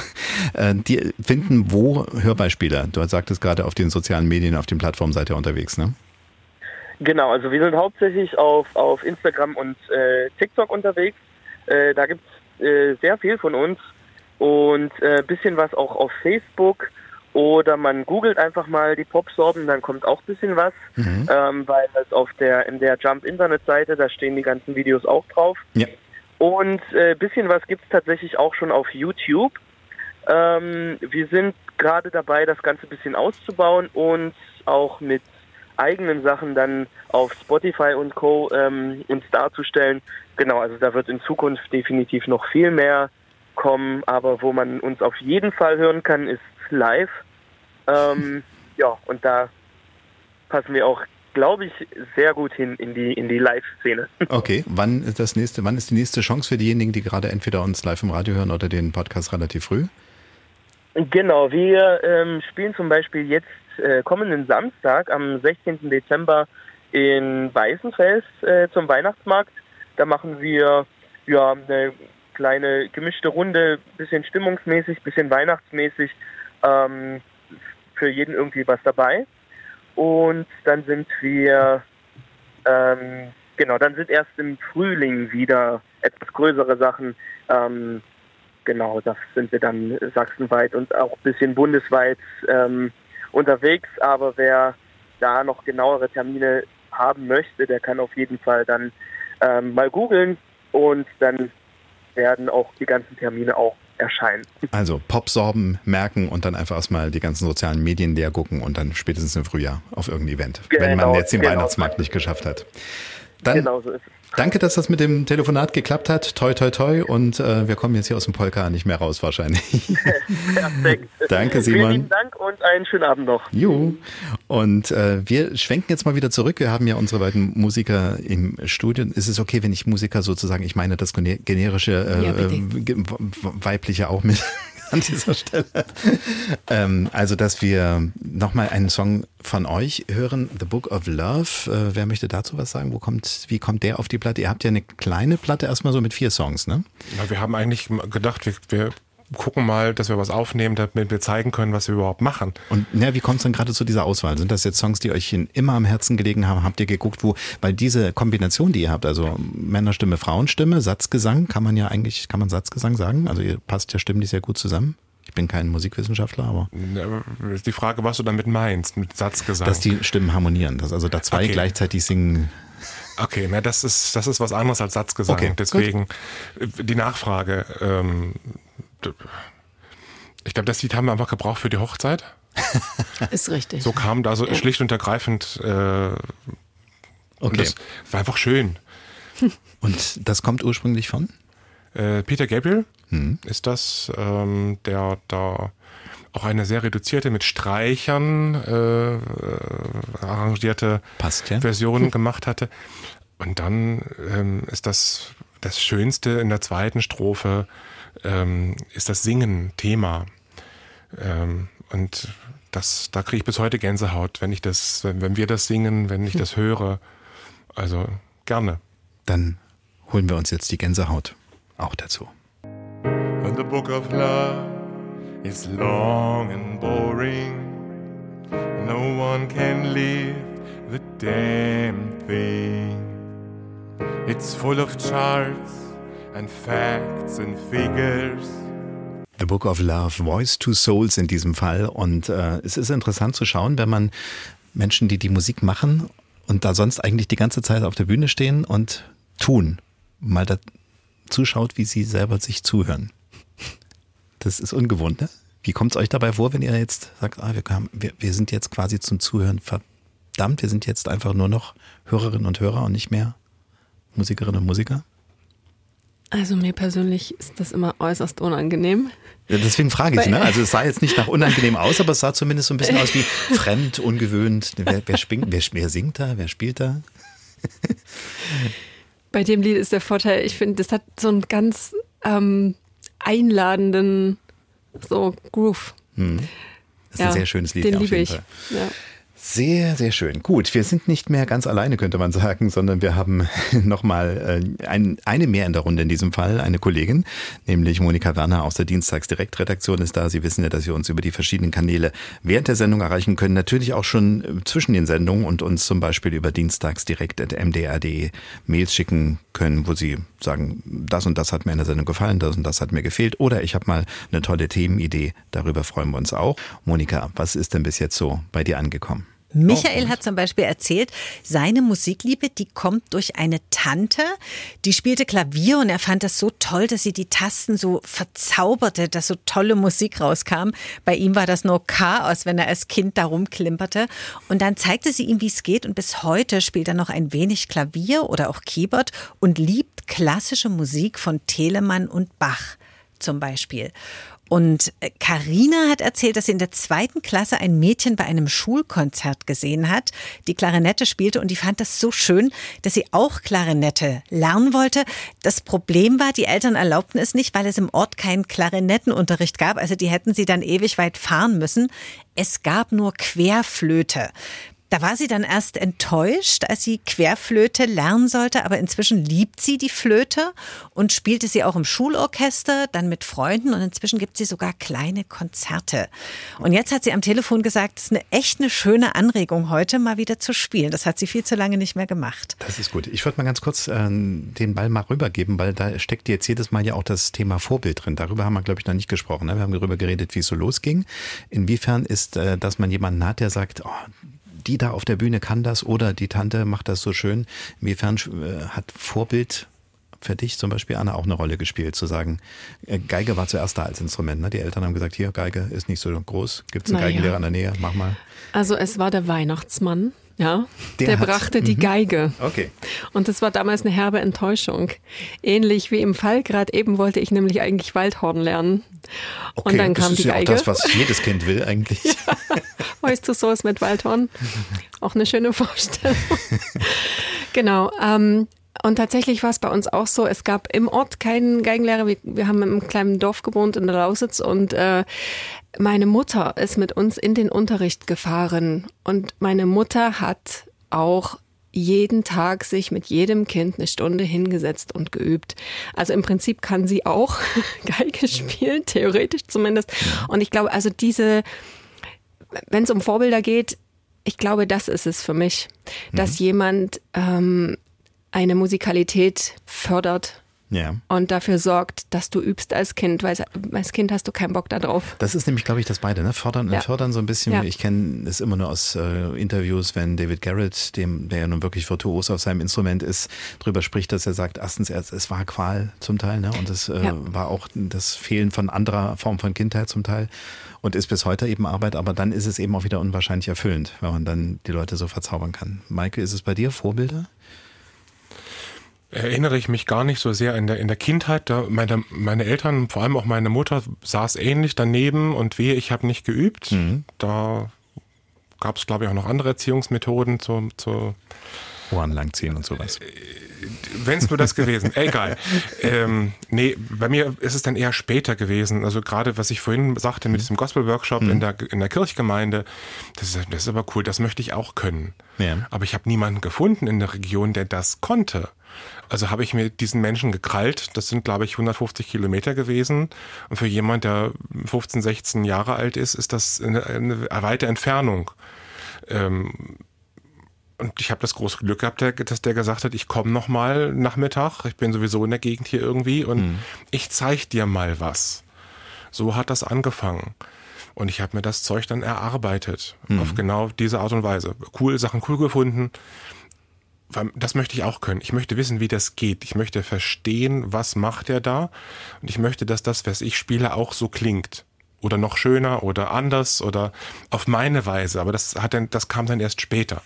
äh, die finden wo Hörbeispiele? Du sagtest gerade auf den sozialen Medien, auf den Plattformen seid ihr unterwegs, ne? Genau, also wir sind hauptsächlich auf, auf Instagram und äh, TikTok unterwegs. Äh, da gibt es äh, sehr viel von uns und äh, bisschen was auch auf Facebook. Oder man googelt einfach mal die Popsorben, dann kommt auch ein bisschen was, mhm. ähm, weil das auf der in der Jump Internetseite, da stehen die ganzen Videos auch drauf. Ja. Und äh, bisschen was gibt es tatsächlich auch schon auf YouTube. Ähm, wir sind gerade dabei, das Ganze ein bisschen auszubauen und auch mit eigenen Sachen dann auf Spotify und Co. Ähm, uns darzustellen. Genau, also da wird in Zukunft definitiv noch viel mehr kommen, aber wo man uns auf jeden Fall hören kann, ist live. Ähm, ja, und da passen wir auch, glaube ich, sehr gut hin in die, in die Live-Szene. Okay, wann ist das nächste, wann ist die nächste Chance für diejenigen, die gerade entweder uns live im Radio hören oder den Podcast relativ früh? Genau, wir ähm, spielen zum Beispiel jetzt äh, kommenden Samstag am 16. Dezember in Weißenfels äh, zum Weihnachtsmarkt. Da machen wir ja eine kleine gemischte Runde, bisschen stimmungsmäßig, bisschen weihnachtsmäßig. Ähm, für jeden irgendwie was dabei. Und dann sind wir, ähm, genau, dann sind erst im Frühling wieder etwas größere Sachen. Ähm, genau, da sind wir dann sachsenweit und auch ein bisschen bundesweit ähm, unterwegs. Aber wer da noch genauere Termine haben möchte, der kann auf jeden Fall dann ähm, mal googeln und dann werden auch die ganzen Termine auch erscheinen. Also Popsorben merken und dann einfach erstmal die ganzen sozialen Medien leer gucken und dann spätestens im Frühjahr auf irgendein Event, genau, wenn man genau, jetzt den genau. Weihnachtsmarkt nicht geschafft hat. Dann Genau so ist es. danke, dass das mit dem Telefonat geklappt hat. Toi, toi, toi. Und äh, wir kommen jetzt hier aus dem Polka nicht mehr raus wahrscheinlich. Perfekt. Danke, Vielen Simon. lieben Dank und einen schönen Abend noch. Juhu. Und äh, wir schwenken jetzt mal wieder zurück. Wir haben ja unsere beiden Musiker im Studio. Ist es okay, wenn ich Musiker sozusagen, ich meine das gene- generische äh, Ja, äh, weibliche auch mit an dieser Stelle. ähm, also, dass wir nochmal einen Song von euch hören, The Book of Love. Äh, wer möchte dazu was sagen? Wo kommt, wie kommt der auf die Platte? Ihr habt ja eine kleine Platte erstmal so mit vier Songs, ne? Na, wir haben eigentlich gedacht, wir, wir gucken mal, dass wir was aufnehmen, damit wir zeigen können, was wir überhaupt machen. Und ja, wie kommt es denn gerade zu dieser Auswahl? Sind das jetzt Songs, die euch immer am Herzen gelegen haben? Habt ihr geguckt, wo, weil diese Kombination, die ihr habt, also Männerstimme, Frauenstimme, Satzgesang, kann man ja eigentlich, kann man Satzgesang sagen? Also ihr passt ja stimmlich sehr gut zusammen. Ich bin kein Musikwissenschaftler, aber die Frage, was du damit meinst, mit Satzgesang. dass die Stimmen harmonieren, dass also da zwei Okay. gleichzeitig singen. Okay, na, das ist, das ist was anderes als Satzgesang. Okay, gut. Deswegen äh, die Nachfrage. Ähm, ich glaube, das Lied haben wir einfach gebraucht für die Hochzeit. Ist richtig. So kam da so schlicht und ergreifend. Äh, und Okay. das war einfach schön. Und das kommt ursprünglich von? Äh, Peter Gabriel Hm. ist das, ähm, der da auch eine sehr reduzierte mit Streichern äh, äh, arrangierte Passt ja. Version gemacht hatte. Und dann ähm, ist das das Schönste in der zweiten Strophe ähm, ist das Singen Thema. Ähm, und das, da kriege ich bis heute Gänsehaut, wenn ich das, wenn, wenn wir das singen, wenn ich das höre. Also gerne. Dann holen wir uns jetzt die Gänsehaut auch dazu. And the book of love is long and boring. No one can live the damn thing. It's full of charts and facts and figures. The Book of Love, Voice to Souls in diesem Fall. Und äh, es ist interessant zu schauen, wenn man Menschen, die die Musik machen und da sonst eigentlich die ganze Zeit auf der Bühne stehen und tun, mal da zuschaut, wie sie selber sich zuhören. Das ist ungewohnt, ne? Wie kommt es euch dabei vor, wenn ihr jetzt sagt, ah, wir, haben, wir, wir sind jetzt quasi zum Zuhören verdammt, wir sind jetzt einfach nur noch Hörerinnen und Hörer und nicht mehr Musikerinnen und Musiker? Also mir persönlich ist das immer äußerst unangenehm. Ja, deswegen frage ich, ne? Also es sah jetzt nicht nach unangenehm aus, aber es sah zumindest so ein bisschen aus wie fremd, ungewöhnt. Wer, wer, spingt, wer, wer singt da? Wer spielt da? Bei dem Lied ist der Vorteil, ich finde, das hat so einen ganz ähm, einladenden so Groove. Das ist ein sehr schönes Lied. Den liebe ich. Ja. Sehr, sehr schön. Gut, wir sind nicht mehr ganz alleine, könnte man sagen, sondern wir haben nochmal äh, ein, eine mehr in der Runde in diesem Fall, eine Kollegin, nämlich Monika Werner aus der Dienstagsdirektredaktion ist da. Sie wissen ja, dass Sie uns über die verschiedenen Kanäle während der Sendung erreichen können, natürlich auch schon äh, zwischen den Sendungen und uns zum Beispiel über dienstagsdirekt.mdr.de Mails schicken können, wo Sie sagen, das und das hat mir in der Sendung gefallen, das und das hat mir gefehlt oder ich habe mal eine tolle Themenidee, darüber freuen wir uns auch. Monika, was ist denn bis jetzt so bei dir angekommen? Michael hat zum Beispiel erzählt, seine Musikliebe, die kommt durch eine Tante, die spielte Klavier und er fand das so toll, dass sie die Tasten so verzauberte, dass so tolle Musik rauskam. Bei ihm war das nur Chaos, wenn er als Kind da rumklimperte. Und dann zeigte sie ihm, wie es geht und bis heute spielt er noch ein wenig Klavier oder auch Keyboard und liebt klassische Musik von Telemann und Bach zum Beispiel. Und Karina hat erzählt, dass sie in der zweiten Klasse ein Mädchen bei einem Schulkonzert gesehen hat, die Klarinette spielte und die fand das so schön, dass sie auch Klarinette lernen wollte. Das Problem war, die Eltern erlaubten es nicht, weil es im Ort keinen Klarinettenunterricht gab. Also die hätten sie dann ewig weit fahren müssen. Es gab nur Querflöte. Da war sie dann erst enttäuscht, als sie Querflöte lernen sollte, aber inzwischen liebt sie die Flöte und spielte sie auch im Schulorchester, dann mit Freunden und inzwischen gibt sie sogar kleine Konzerte. Und jetzt hat sie am Telefon gesagt, es ist eine echt eine schöne Anregung heute mal wieder zu spielen. Das hat sie viel zu lange nicht mehr gemacht. Das ist gut. Ich würde mal ganz kurz äh, den Ball mal rübergeben, weil da steckt jetzt jedes Mal ja auch das Thema Vorbild drin. Darüber haben wir, glaube ich, noch nicht gesprochen. Ne? Wir haben darüber geredet, wie es so losging. Inwiefern ist, äh, dass man jemanden hat, der sagt, oh, die da auf der Bühne kann das oder die Tante macht das so schön. Inwiefern äh, hat Vorbild für dich zum Beispiel, Anna, auch eine Rolle gespielt, zu sagen, äh, Geige war zuerst da als Instrument. Ne? Die Eltern haben gesagt, hier, Geige ist nicht so groß, gibt es einen Na ja. Geigenlehrer in der Nähe, mach mal. Also es war der Weihnachtsmann, Ja, Der der, brachte die Geige. Okay. Und das war damals eine herbe Enttäuschung. Ähnlich wie im Fall gerade eben wollte ich nämlich eigentlich Waldhorn lernen. okay. Und dann das kam ist die ja auch Geige. das, was jedes Kind will eigentlich. Weißt du, so ist mit Waldhorn. Auch eine schöne Vorstellung. genau. Ähm, und tatsächlich war es bei uns auch so, es gab im Ort keinen Geigenlehrer. Wir, wir haben im kleinen Dorf gewohnt in der Lausitz und äh, meine Mutter ist mit uns in den Unterricht gefahren. Und meine Mutter hat auch jeden Tag sich mit jedem Kind eine Stunde hingesetzt und geübt. Also im Prinzip kann sie auch Geige spielen, theoretisch zumindest. Und ich glaube, also diese, wenn es um Vorbilder geht, ich glaube, das ist es für mich, dass jemand ähm, eine Musikalität fördert Ja. und dafür sorgt, dass du übst als Kind, weil als Kind hast du keinen Bock darauf. Das ist nämlich, glaube ich, das beide, ne? Fördern und Ja. fördern so ein bisschen. Ja. Ich kenne es immer nur aus äh, Interviews, wenn David Garrett, dem, der ja nun wirklich virtuos auf seinem Instrument ist, drüber spricht, dass er sagt, erstens, er, es war Qual zum Teil, ne? Und es äh, Ja. war auch das Fehlen von anderer Form von Kindheit zum Teil und ist bis heute eben Arbeit, aber dann ist es eben auch wieder unwahrscheinlich erfüllend, wenn man dann die Leute so verzaubern kann. Maike, ist es bei dir Vorbilder? Erinnere ich mich gar nicht so sehr in der, in der Kindheit. Da meine, meine Eltern, vor allem auch meine Mutter, saß ähnlich daneben und wehe, ich habe nicht geübt. Da gab es, glaube ich, auch noch andere Erziehungsmethoden zu, zu Ohren langziehen und sowas. wenn es nur das gewesen, egal. Ähm, nee, bei mir ist es dann eher später gewesen. Also gerade, was ich vorhin sagte mit diesem Gospel-Workshop in, der, in der Kirchgemeinde, das ist, das ist aber cool, das möchte ich auch können. Ja. Aber ich habe niemanden gefunden in der Region, der das konnte. Also habe ich mir diesen Menschen gekrallt. Das sind, glaube ich, 150 Kilometer gewesen. Und für jemand, der 15, 16 Jahre alt ist, ist das eine, eine weite Entfernung. Ähm, und ich habe das große Glück gehabt, dass der gesagt hat, ich komme noch mal Nachmittag. Ich bin sowieso in der Gegend hier irgendwie und ich zeig dir mal was. So hat das angefangen. Und ich habe mir das Zeug dann erarbeitet. Auf genau diese Art und Weise. Cool, Sachen cool gefunden. Das möchte ich auch können. Ich möchte wissen, wie das geht. Ich möchte verstehen, was macht er da. Und ich möchte, dass das, was ich spiele, auch so klingt. Oder noch schöner oder anders oder auf meine Weise. Aber das hat dann, das kam dann erst später.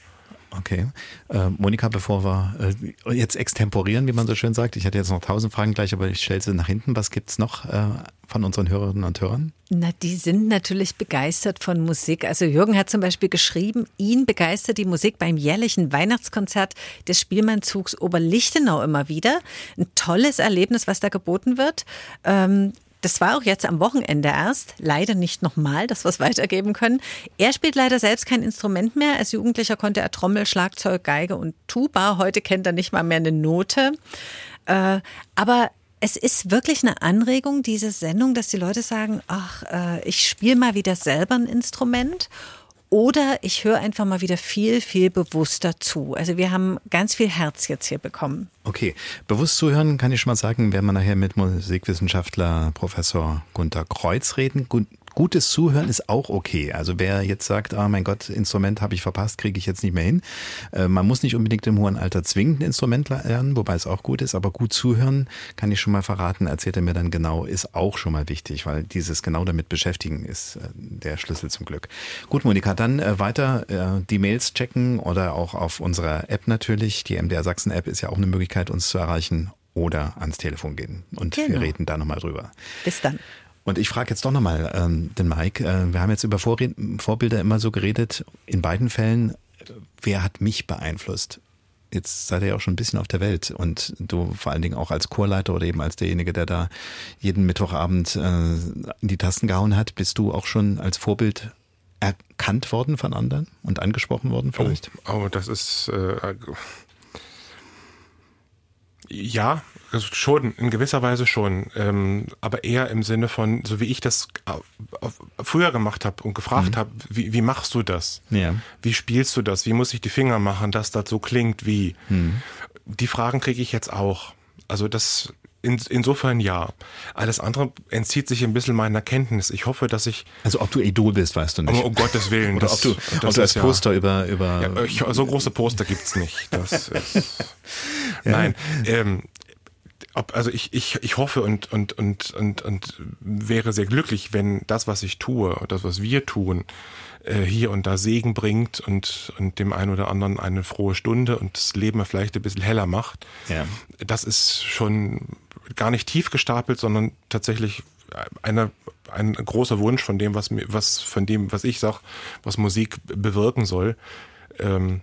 Okay. Äh, Monika, bevor wir äh, jetzt extemporieren, wie man so schön sagt, ich hatte jetzt noch tausend Fragen gleich, aber ich stelle sie nach hinten. Was gibt's noch äh, von unseren Hörerinnen und Hörern? Na, die sind natürlich begeistert von Musik. Also Jürgen hat zum Beispiel geschrieben, ihn begeistert die Musik beim jährlichen Weihnachtskonzert des Spielmannzugs Oberlichtenau immer wieder. Ein tolles Erlebnis, was da geboten wird. Ähm, das war auch jetzt am Wochenende erst. Leider nicht nochmal, dass wir es weitergeben können. Er spielt leider selbst kein Instrument mehr. Als Jugendlicher konnte er Trommel, Schlagzeug, Geige und Tuba. Heute kennt er nicht mal mehr eine Note. Äh, aber es ist wirklich eine Anregung, diese Sendung, dass die Leute sagen, ach, äh, ich spiele mal wieder selber ein Instrument. Oder ich höre einfach mal wieder viel, viel bewusster zu. Also wir haben ganz viel Herz jetzt hier bekommen. Okay, bewusst zuhören kann ich schon mal sagen, werden wir nachher mit Musikwissenschaftler Professor Gunter Kreuz reden. Gutes Zuhören ist auch okay. Also wer jetzt sagt, ah mein Gott, Instrument habe ich verpasst, kriege ich jetzt nicht mehr hin. Äh, man muss nicht unbedingt im hohen Alter zwingend ein Instrument lernen, wobei es auch gut ist, aber gut zuhören, kann ich schon mal verraten, erzählt er mir dann genau, ist auch schon mal wichtig, weil dieses genau damit beschäftigen ist äh, der Schlüssel zum Glück. Gut, Monika, dann äh, weiter die Mails checken oder auch auf unserer App natürlich. Die MDR Sachsen App ist ja auch eine Möglichkeit, uns zu erreichen oder ans Telefon gehen. Und wir Genau. reden da nochmal drüber. Bis dann. Und ich frage jetzt doch nochmal ähm, den Mike. Äh, wir haben jetzt über Vorred Vorbilder immer so geredet. In beiden Fällen, äh, wer hat mich beeinflusst? Jetzt seid ihr ja auch schon ein bisschen auf der Welt und du vor allen Dingen auch als Chorleiter oder eben als derjenige, der da jeden Mittwochabend äh, in die Tasten gehauen hat, bist du auch schon als Vorbild erkannt worden von anderen und angesprochen worden vielleicht? Oh, oh das ist äh, ja also schon in gewisser Weise schon, ähm, aber eher im Sinne von so wie ich das äh, früher gemacht habe und gefragt habe, wie, wie machst du das? Ja. Wie spielst du das? Wie muss ich die Finger machen, dass das so klingt wie? Die Fragen kriege ich jetzt auch. Also das in, insofern ja. Alles andere entzieht sich ein bisschen meiner Kenntnis. Ich hoffe, dass ich Also ob du Idol bist, weißt du nicht. um, um Gottes Willen. Oder das- ob du, das ob du als ist ja- Poster über, über Ja, so große Poster gibt's nicht. Das ist, Nein, ähm, ob, also ich, ich, ich hoffe und, und, und, und, und wäre sehr glücklich, wenn das, was ich tue, das, was wir tun, äh, hier und da Segen bringt und, und dem einen oder anderen eine frohe Stunde und das Leben vielleicht ein bisschen heller macht. Ja. Das ist schon gar nicht tief gestapelt, sondern tatsächlich eine, ein großer Wunsch von dem, was mir, was von dem, was ich sag, was Musik bewirken soll. Ähm,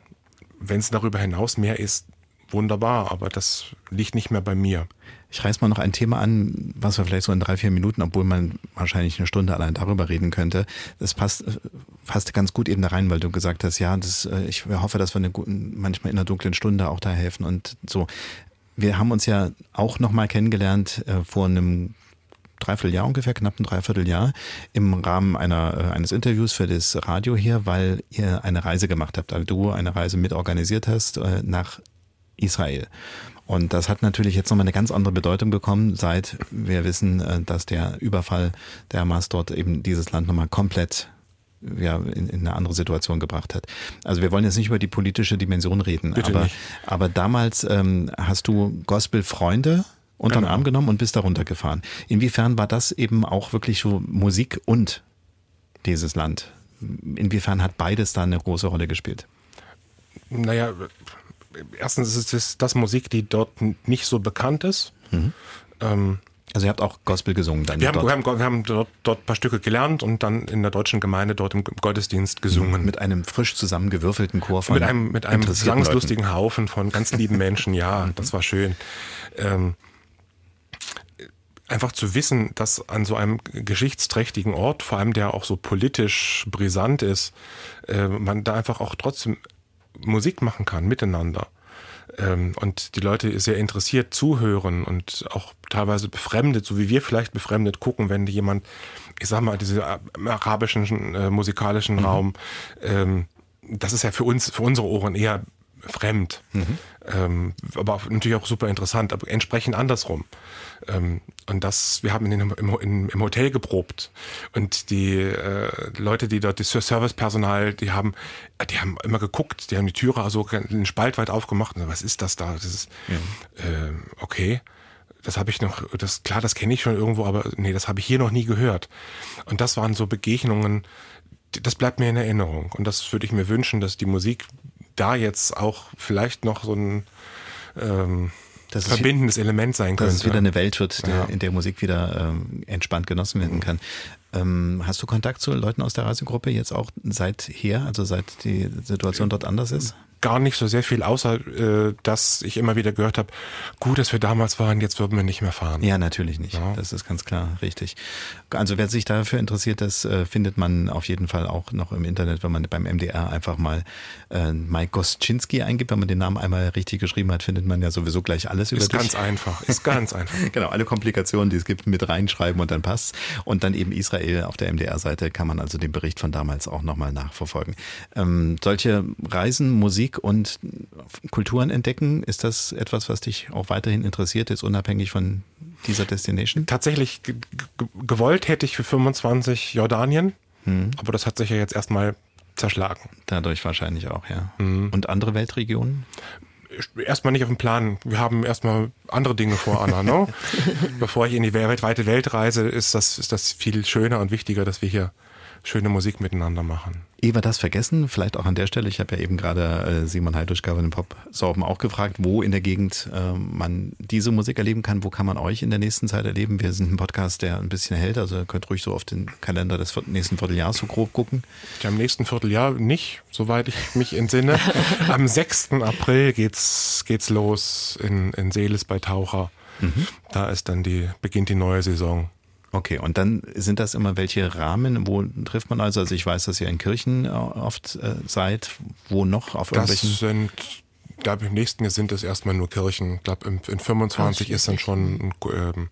Wenn es darüber hinaus mehr ist, wunderbar, aber das liegt nicht mehr bei mir. Ich reiß mal noch ein Thema an, was wir vielleicht so in drei, vier Minuten, obwohl man wahrscheinlich eine Stunde allein darüber reden könnte. Das passt fast ganz gut eben da rein, weil du gesagt hast, ja, das, äh, ich hoffe, dass wir eine guten, manchmal in einer dunklen Stunde auch da helfen und so. Wir haben uns ja auch nochmal kennengelernt äh, vor einem Dreivierteljahr ungefähr, knapp ein Dreivierteljahr, im Rahmen einer, äh, eines Interviews für das Radio hier, weil ihr eine Reise gemacht habt, also du eine Reise mitorganisiert hast äh, nach Israel. Und das hat natürlich jetzt nochmal eine ganz andere Bedeutung bekommen, seit wir wissen, äh, dass der Überfall der Hamas dort eben dieses Land nochmal komplett ja, in, in eine andere Situation gebracht hat. Also wir wollen jetzt nicht über die politische Dimension reden, Bitte aber, nicht. aber damals ähm, hast du Gospel-Freunde unter den Genau. Arm genommen und bist da runtergefahren. Inwiefern war das eben auch wirklich so Musik und dieses Land? Inwiefern hat beides da eine große Rolle gespielt? Naja, erstens ist es das Musik, die dort nicht so bekannt ist. Ähm, Also ihr habt auch Gospel gesungen dann wir, haben, dort. wir, haben, wir haben dort, dort ein paar Stücke gelernt und dann in der deutschen Gemeinde dort im Gottesdienst gesungen. mit einem frisch zusammengewürfelten Chor von Mit einem, mit einem interessierten gesanglustigen Haufen von ganz lieben Menschen, ja, das war schön. Ähm, einfach zu wissen, dass an so einem geschichtsträchtigen Ort, vor allem der auch so politisch brisant ist, äh, man da einfach auch trotzdem Musik machen kann miteinander. Ähm, und die Leute sehr interessiert zuhören und auch teilweise befremdet, so wie wir vielleicht befremdet gucken, wenn jemand, ich sag mal, diese im arabischen äh, musikalischen Raum, ähm, das ist ja für uns, für unsere Ohren eher fremd. Ähm, aber auch, natürlich auch super interessant, aber entsprechend andersrum. Ähm, und das, wir haben in den, im, im, im Hotel geprobt und die äh, Leute, die dort, das Servicepersonal, die haben, die haben immer geguckt, die haben die Türe also einen Spalt weit aufgemacht und so, was ist das da? Das ist, äh, okay. Das habe ich noch, das klar, das kenne ich schon irgendwo, aber nee, das habe ich hier noch nie gehört. Und das waren so Begegnungen, das bleibt mir in Erinnerung. Und das würde ich mir wünschen, dass die Musik da jetzt auch vielleicht noch so ein ähm, Das verbindendes Element sein dass könnte. es wieder eine Welt wird, der, Ja. in der Musik wieder ähm, entspannt genossen werden kann. Ähm, hast du Kontakt zu Leuten aus der Reisegruppe jetzt auch seither, also seit die Situation dort anders ist? Gar nicht so sehr viel, außer äh, dass ich immer wieder gehört habe, gut, dass wir damals waren, jetzt würden wir nicht mehr fahren. Ja, natürlich nicht. Ja. Das ist ganz klar richtig. Also wer sich dafür interessiert, das äh, findet man auf jeden Fall auch noch im Internet, wenn man beim MDR einfach mal äh, Mike Gosczynski eingibt. Wenn man den Namen einmal richtig geschrieben hat, findet man ja sowieso gleich alles über Ist dich. ganz einfach, ist ganz einfach. Genau, alle Komplikationen, die es gibt, mit reinschreiben und dann passt. Und dann eben Israel auf der MDR-Seite kann man also den Bericht von damals auch nochmal nachverfolgen. Ähm, solche Reisen, Musik und Kulturen entdecken, ist das etwas, was dich auch weiterhin interessiert, jetzt unabhängig von dieser Destination? Tatsächlich ge- ge- gewollt hätte ich für 25 Jordanien, Hm. aber das hat sich ja jetzt erstmal zerschlagen. Dadurch wahrscheinlich auch, ja. Mhm. Und andere Weltregionen? Erstmal nicht auf dem Plan. Wir haben erstmal andere Dinge vor, Anna. Ne? Bevor ich in die Welt, weite Welt reise, ist das, ist das viel schöner und wichtiger, dass wir hier schöne Musik miteinander machen. Ehe wir das vergessen, vielleicht auch an der Stelle, ich habe ja eben gerade äh, Simon Heiduschka von den Pop Sorben auch gefragt, wo in der Gegend äh, man diese Musik erleben kann, wo kann man euch in der nächsten Zeit erleben? Wir sind ein Podcast, der ein bisschen hält, also ihr könnt ruhig so auf den Kalender des nächsten Vierteljahres so grob gucken. Ja, Im nächsten Vierteljahr nicht, soweit ich mich entsinne. Am 6. April geht's, geht's los in, in Seeles bei Taucher. Da ist dann die, beginnt die neue Saison. Okay, und dann sind das immer welche Rahmen, wo trifft man also? Also ich weiß, dass ihr in Kirchen äh, oft äh, seid, wo noch auf Das irgendwelchen... sind, ich glaube, im nächsten Jahr sind es erstmal nur Kirchen. Ich glaube, in, in 25 ist dann schon ähm,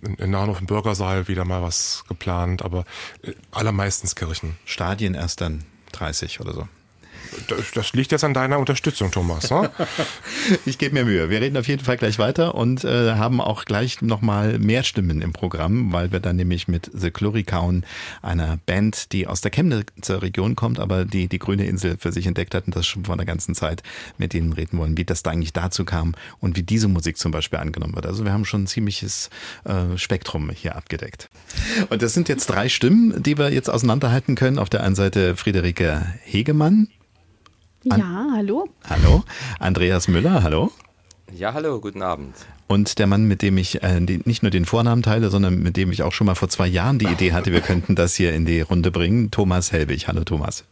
in, in Nahen im Bürgersaal wieder mal was geplant, aber äh, allermeistens Kirchen. Stadien erst dann 30 oder so. Das, das liegt jetzt an deiner Unterstützung, Thomas. Ne? ich gebe mir Mühe. Wir reden auf jeden Fall gleich weiter und äh, haben auch gleich nochmal mehr Stimmen im Programm, weil wir dann nämlich mit The Chlorikauen, einer Band, die aus der Chemnitzer Region kommt, aber die die grüne Insel für sich entdeckt hat und das schon vor einer ganzen Zeit mit ihnen reden wollen, wie das da eigentlich dazu kam und wie diese Musik zum Beispiel angenommen wird. Also wir haben schon ein ziemliches äh, Spektrum hier abgedeckt. Und das sind jetzt drei Stimmen, die wir jetzt auseinanderhalten können. Auf der einen Seite Friederike Hegemann. An ja, hallo. Hallo. Andreas Müller, hallo. Ja, hallo, guten Abend. Und der Mann, mit dem ich äh, die, nicht nur den Vornamen teile, sondern mit dem ich auch schon mal vor zwei Jahren die Idee hatte, wir könnten das hier in die Runde bringen, Thomas Helbig. Hallo Thomas.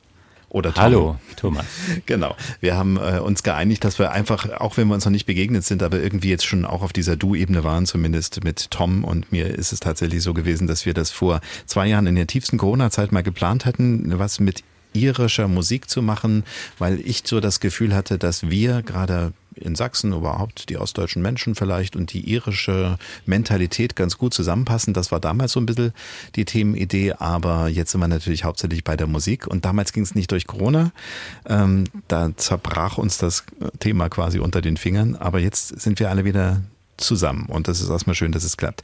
Oder Tom. Hallo, Thomas. Genau. Wir haben äh, uns geeinigt, dass wir einfach, auch wenn wir uns noch nicht begegnet sind, aber irgendwie jetzt schon auch auf dieser Du-Ebene waren, zumindest mit Tom und mir ist es tatsächlich so gewesen, dass wir das vor zwei Jahren in der tiefsten Corona-Zeit mal geplant hatten, was mit irischer Musik zu machen, weil ich so das Gefühl hatte, dass wir gerade in Sachsen überhaupt die ostdeutschen Menschen vielleicht und die irische Mentalität ganz gut zusammenpassen. Das war damals so ein bisschen die Themenidee, aber jetzt sind wir natürlich hauptsächlich bei der Musik und damals ging es nicht durch Corona. Ähm, da zerbrach uns das Thema quasi unter den Fingern, aber jetzt sind wir alle wieder zusammen und das ist erstmal schön, dass es klappt.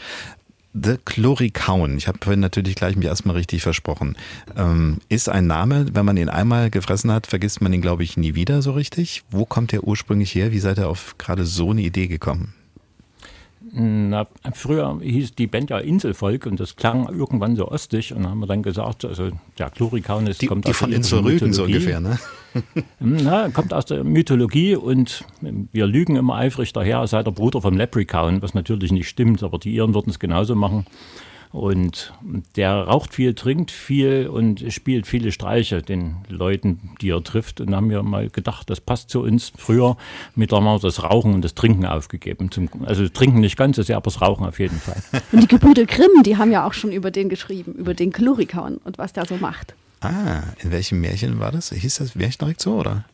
The Chlorikauen, ich habe vorhin natürlich gleich mich erstmal richtig versprochen, ähm, ist ein Name, wenn man ihn einmal gefressen hat, vergisst man ihn, glaube ich, nie wieder so richtig. Wo kommt der ursprünglich her? Wie seid ihr auf gerade so eine Idee gekommen? Na, früher hieß die Band ja Inselvolk und das klang irgendwann so ostig und haben wir dann gesagt, also der Chlorikaunus die, kommt die aus von der Inselrügen so ungefähr, ne? Na, kommt aus der Mythologie und wir lügen immer eifrig daher, sei der Bruder vom Leprechaun, was natürlich nicht stimmt, aber die Iren würden es genauso machen. Und der raucht viel, trinkt viel und spielt viele Streiche den Leuten, die er trifft. Und haben wir mal gedacht, das passt zu uns. Früher mit haben wir das Rauchen und das Trinken aufgegeben. Zum, also Trinken nicht ganz so sehr, aber das Rauchen auf jeden Fall. Und die Gebrüder Grimm, die haben ja auch schon über den geschrieben, über den Chlorikauen und was der so macht. Ah, in welchem Märchen war das? Hieß das Märchen direkt so, oder?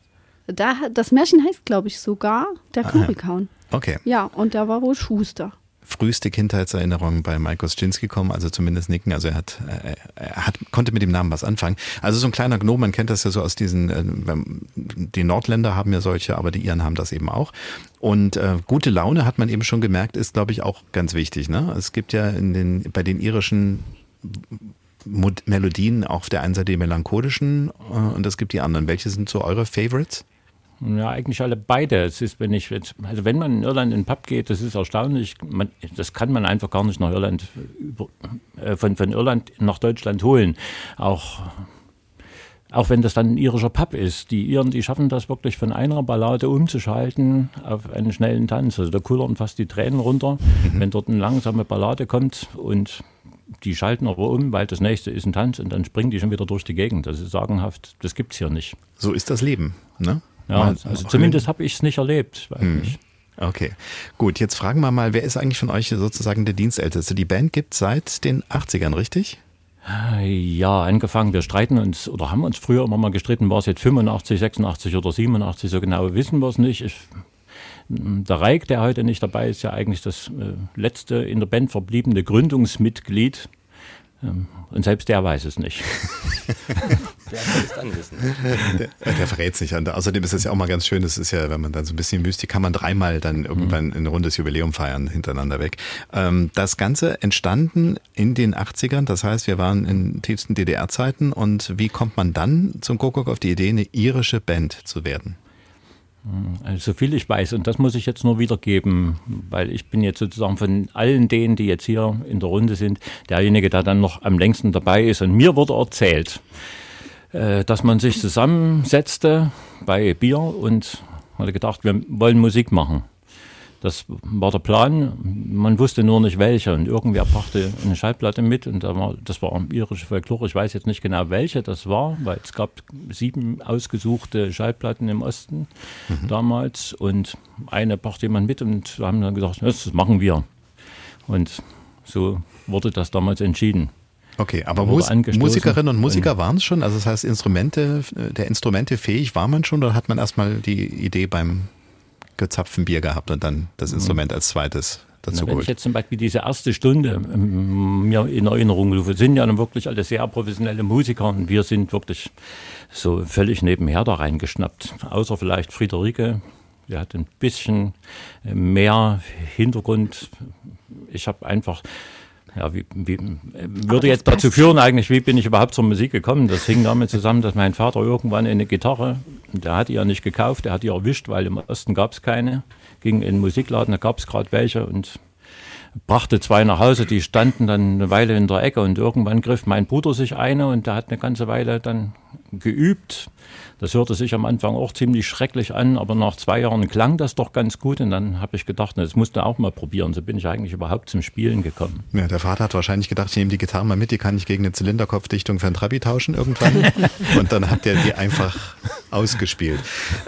Da, das Märchen heißt, glaube ich, sogar der Chlorikauen. Okay. Ja, und der war wohl Schuster früheste Kindheitserinnerungen bei Mike Oschinski kommen, also zumindest nicken. Also er hat, er hat, konnte mit dem Namen was anfangen. Also so ein kleiner Gnome, man kennt das ja so aus diesen, äh, die Nordländer haben ja solche, aber die Iren haben das eben auch. Und äh, gute Laune hat man eben schon gemerkt, ist, glaube ich, auch ganz wichtig. Ne? Es gibt ja in den, bei den irischen Melodien auf der einen Seite die melancholischen äh, und es gibt die anderen. Welche sind so eure Favorites? Ja, eigentlich alle beide. Es ist, wenn ich, also wenn man in Irland in den Pub geht, das ist erstaunlich. Man, das kann man einfach gar nicht nach Irland, über, äh, von, von Irland nach Deutschland holen. Auch, auch wenn das dann ein irischer Pub ist. Die Iren, die schaffen das wirklich von einer Ballade umzuschalten auf einen schnellen Tanz. Also da kullern fast die Tränen runter, mhm. wenn dort eine langsame Ballade kommt und die schalten aber um, weil das nächste ist ein Tanz und dann springen die schon wieder durch die Gegend. Das ist sagenhaft. Das gibt es hier nicht. So ist das Leben, ne? Ja, also zumindest habe ich es nicht erlebt. Hm. Okay, gut. Jetzt fragen wir mal, wer ist eigentlich von euch sozusagen der Dienstälteste? Die Band gibt es seit den 80ern, richtig? Ja, angefangen. Wir streiten uns oder haben uns früher immer mal gestritten, war es jetzt 85, 86 oder 87, so genau wissen wir es nicht. Ich, der Reik, der heute nicht dabei ist, ja eigentlich das äh, letzte in der Band verbliebene Gründungsmitglied. Ähm, und selbst der weiß es nicht. Wer kann es dann wissen? Der, der verrät es nicht. Und außerdem ist es ja auch mal ganz schön, das ist ja, wenn man dann so ein bisschen Mystik, kann man dreimal dann irgendwann ein rundes Jubiläum feiern hintereinander weg. Ähm, das Ganze entstanden in den 80ern, das heißt, wir waren in tiefsten DDR-Zeiten und wie kommt man dann zum Kuckuck auf die Idee, eine irische Band zu werden? Also so viel ich weiß, und das muss ich jetzt nur wiedergeben, weil ich bin jetzt sozusagen von allen denen, die jetzt hier in der Runde sind, derjenige, der dann noch am längsten dabei ist. Und mir wurde erzählt, äh, dass man sich zusammensetzte bei Bier und hatte gedacht, wir wollen Musik machen. Das war der Plan. Man wusste nur nicht welche. Und irgendwer brachte eine Schallplatte mit und da war, das war irische Folklore. Ich weiß jetzt nicht genau welche das war, weil es gab sieben ausgesuchte Schallplatten im Osten mhm. damals und eine brachte jemand mit und haben dann gesagt, das machen wir. Und so wurde das damals entschieden. Okay, aber Mus Musikerinnen und Musiker waren es schon? Also das heißt, Instrumente, der Instrumente fähig war man schon oder hat man erstmal die Idee beim gezapften Bier gehabt und dann das Instrument als zweites dazu Wenn geholt? ich jetzt zum Beispiel diese erste Stunde ähm, mir in Erinnerung rufe, sind ja dann wirklich alle sehr professionelle Musiker und wir sind wirklich so völlig nebenher da reingeschnappt. Außer vielleicht Friederike, die hat ein bisschen äh, mehr Hintergrund. Ich habe einfach ja, wie, wie, würde jetzt dazu führen eigentlich, wie bin ich überhaupt zur Musik gekommen? Das hing damit zusammen, dass mein Vater irgendwann eine Gitarre, der hat die ja nicht gekauft, der hat die erwischt, weil im Osten gab es keine, ging in den Musikladen, da gab es gerade welche und brachte zwei nach Hause, die standen dann eine Weile in der Ecke und irgendwann griff mein Bruder sich eine und der hat eine ganze Weile dann geübt. Das hörte sich am Anfang auch ziemlich schrecklich an, aber nach zwei Jahren klang das doch ganz gut und dann habe ich gedacht, das musst du auch mal probieren. So bin ich eigentlich überhaupt zum Spielen gekommen. Ja, der Vater hat wahrscheinlich gedacht, ich nehme die Gitarre mal mit, die kann ich gegen eine Zylinderkopfdichtung für ein Trabi tauschen irgendwann. und dann habt ihr die einfach ausgespielt.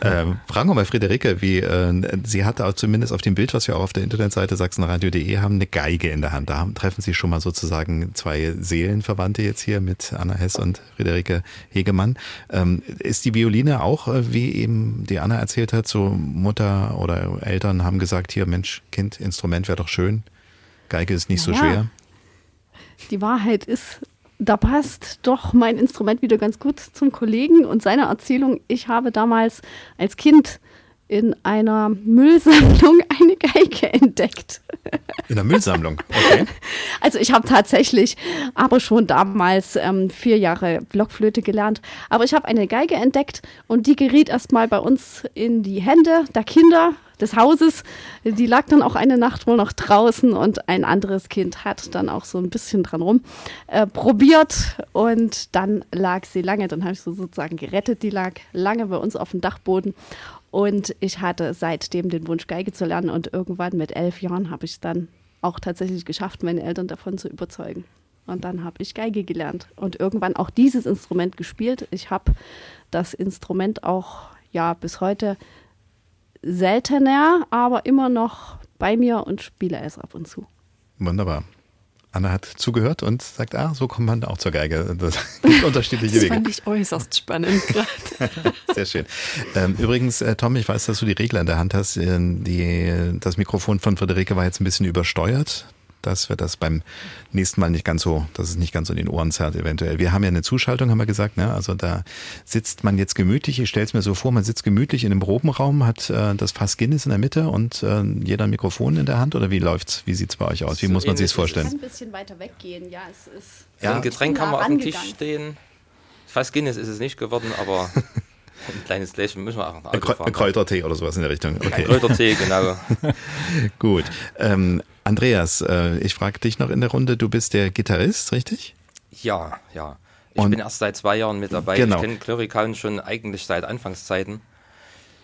Ähm, fragen wir mal Friederike, wie äh, sie hatte auch zumindest auf dem Bild, was wir auch auf der Internetseite sachsenradio.de haben, eine Geige in der Hand. Da treffen sie schon mal sozusagen zwei Seelenverwandte jetzt hier mit Anna Hess und Friederike Hegemann. Ähm, ist die Violine auch, äh, wie eben die Anna erzählt hat, so Mutter oder Eltern haben gesagt, hier Mensch, Kind, Instrument wäre doch schön. Geige ist nicht so Ja. schwer. Die Wahrheit ist, da passt doch mein Instrument wieder ganz gut zum Kollegen und seiner Erzählung. Ich habe damals als Kind in einer Müllsammlung eine Geige entdeckt. In der Müllsammlung, okay. Also ich habe tatsächlich aber schon damals ähm, vier Jahre Blockflöte gelernt. Aber ich habe eine Geige entdeckt und die geriet erstmal bei uns in die Hände der Kinder des Hauses. Die lag dann auch eine Nacht wohl noch draußen und ein anderes Kind hat dann auch so ein bisschen dran rum äh, probiert und dann lag sie lange, dann habe ich sie sozusagen gerettet, die lag lange bei uns auf dem Dachboden und ich hatte seitdem den Wunsch, Geige zu lernen und irgendwann mit elf Jahren habe ich es dann auch tatsächlich geschafft, meine Eltern davon zu überzeugen. Und dann habe ich Geige gelernt und irgendwann auch dieses Instrument gespielt. Ich habe das Instrument auch ja bis heute seltener, aber immer noch bei mir und spiele es ab und zu. Wunderbar. Anna hat zugehört und sagt, ah, so kommt man auch zur Geige. Das gibt unterschiedliche Das Wege. fand ich äußerst spannend gerade. Sehr schön. Ähm, übrigens, äh, Tom, ich weiß, dass du die Regler in der Hand hast. Äh, die, das Mikrofon von Friederike war jetzt ein bisschen übersteuert. Dass wir das beim nächsten Mal nicht ganz so, dass es nicht ganz so in den Ohren zerrt eventuell. Wir haben ja eine Zuschaltung, haben wir gesagt. Ne? Also da sitzt man jetzt gemütlich. Ich stelle es mir so vor, man sitzt gemütlich in einem Probenraum, hat äh, das Fass Guinness in der Mitte und äh, jeder ein Mikrofon in der Hand. Oder wie läuft's? Wie sieht's bei euch aus? Wie So muss man sich das vorstellen? ein bisschen weiter weggehen, ja, es ist. So ein Getränk haben wir auf dem Tisch stehen. Fast Guinness ist es nicht geworden, aber ein kleines Gläschen müssen wir auch noch Kräutertee oder sowas in der Richtung. Okay. Kräutertee, genau. Gut. Ähm, Andreas, äh, ich frage dich noch in der Runde, du bist der Gitarrist, richtig? Ja, ja. Ich Und- bin erst seit zwei Jahren mit dabei. Genau. Ich kenne Klörikauen schon eigentlich seit Anfangszeiten.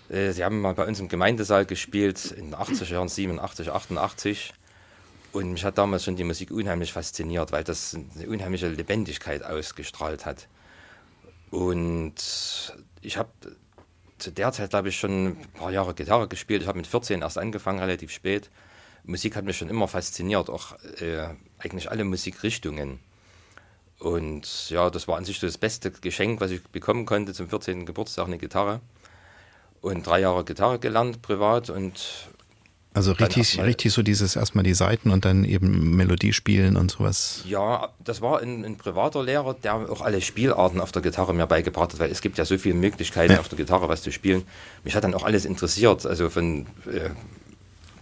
Äh, Sie haben mal bei uns im Gemeindesaal gespielt in den 80er Jahren, 87, 88. Und mich hat damals schon die Musik unheimlich fasziniert, weil das eine unheimliche Lebendigkeit ausgestrahlt hat. Und ich habe zu der Zeit, glaube ich, schon ein paar Jahre Gitarre gespielt. Ich habe mit 14 erst angefangen, relativ spät. Musik hat mich schon immer fasziniert, auch äh, eigentlich alle Musikrichtungen. Und ja, das war an sich so das beste Geschenk, was ich bekommen konnte zum 14. Geburtstag, eine Gitarre. Und drei Jahre Gitarre gelernt, privat. Und Also richtig, richtig so dieses erstmal die Seiten und dann eben Melodie spielen und sowas. ja, das war ein, ein privater Lehrer, der auch alle Spielarten auf der Gitarre mir beigebracht hat, weil es gibt ja so viele Möglichkeiten Ja. auf der Gitarre was zu spielen. Mich hat dann auch alles interessiert, also von äh,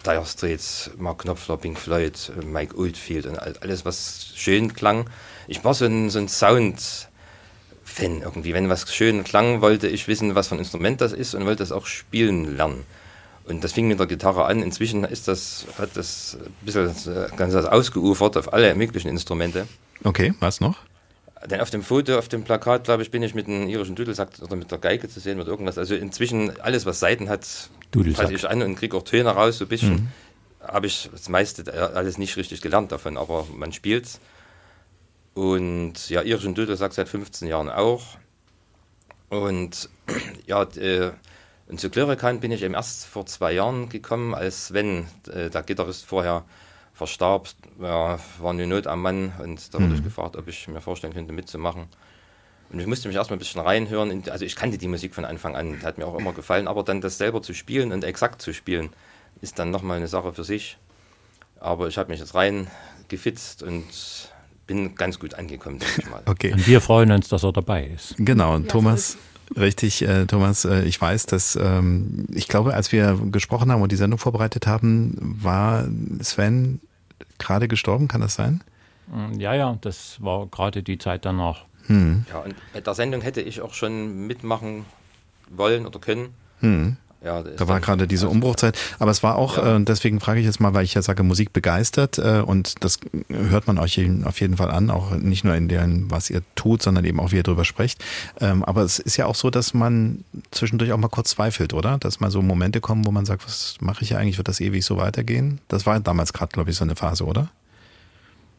Dire Straits, Mark Knopfler, Pink Floyd, Mike Oldfield und all- alles, was schön klang. Ich war so ein, so ein Sound-Fan irgendwie. Wenn was schön klang, wollte ich wissen, was für ein Instrument das ist und wollte es auch spielen lernen. Und das fing mit der Gitarre an. Inzwischen ist das, hat das ein bisschen äh, ganz ausgeufert auf alle möglichen Instrumente. Okay, was noch? Denn auf dem Foto, auf dem Plakat, glaube ich, bin ich mit einem irischen Dudelsack oder mit der Geige zu sehen oder irgendwas. Also inzwischen alles, was Seiten hat, Dudelsack. fasse ich an und kriege auch Töne raus, so ein bisschen. Habe ich das meiste äh, alles nicht richtig gelernt davon, aber man spielt's. Und ja, irischen Dudelsack seit 15 Jahren auch. Und ja, äh, und zu Klerikan bin ich eben erst vor zwei Jahren gekommen, als Sven, äh, der Gitarrist vorher, verstarb. Ja, war eine Not am Mann und da wurde ich gefragt, ob ich mir vorstellen könnte, mitzumachen. Und ich musste mich erstmal ein bisschen reinhören. In, also ich kannte die Musik von Anfang an, hat mir auch immer gefallen, aber dann das selber zu spielen und exakt zu spielen, ist dann nochmal eine Sache für sich. Aber ich habe mich jetzt rein gefitzt und bin ganz gut angekommen, denke ich mal. Okay. Und wir freuen uns, dass er dabei ist. Genau, Thomas. Richtig, äh, Thomas, äh, ich weiß, dass ähm, ich glaube, als wir gesprochen haben und die Sendung vorbereitet haben, war Sven gerade gestorben, kann das sein? Mm, Ja, ja, das war gerade die Zeit danach. Hm. Ja, und bei der Sendung hätte ich auch schon mitmachen wollen oder können. Hm. Ja, Da war gerade diese Umbruchzeit. Aber es war auch, Ja. äh, deswegen frage ich jetzt mal, weil ich ja sage, Musik begeistert äh, und das hört man euch auf jeden Fall an, auch nicht nur in dem, was ihr tut, sondern eben auch, wie ihr drüber sprecht. Ähm, aber es ist ja auch so, dass man zwischendurch auch mal kurz zweifelt, oder? Dass mal so Momente kommen, wo man sagt, was mache ich hier eigentlich? Wird das ewig so weitergehen? Das war damals gerade, glaube ich, so eine Phase, oder?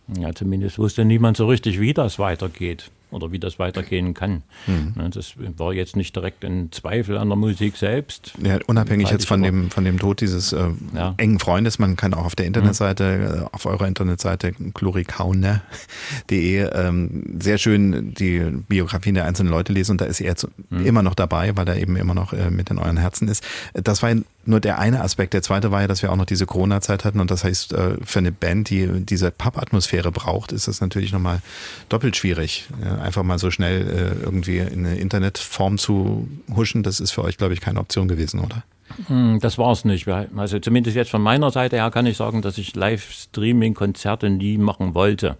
Ja, zumindest wusste niemand so richtig, wie das weitergeht oder wie das weitergehen kann. Ne, Das war jetzt nicht direkt ein Zweifel an der Musik selbst. Ja, unabhängig jetzt von dem, von dem Tod dieses äh, Ja. engen Freundes, man kann auch auf der Internetseite, äh, auf eurer Internetseite glorikaune.de ähm, sehr schön die Biografien der einzelnen Leute lesen und da ist er zu, immer noch dabei, weil er eben immer noch äh, mit in euren Herzen ist. Das war nur der eine Aspekt. Der zweite war ja, dass wir auch noch diese Corona-Zeit hatten und das heißt, äh, für eine Band, die diese Pub-Atmosphäre braucht, ist das natürlich nochmal doppelt schwierig. Ja, einfach mal so schnell äh, irgendwie in eine Internetform zu huschen, das ist für euch, glaube ich, keine Option gewesen, oder? Hm, Das war es nicht. Also zumindest jetzt von meiner Seite her kann ich sagen, dass ich Live-Streaming-Konzerte nie machen wollte,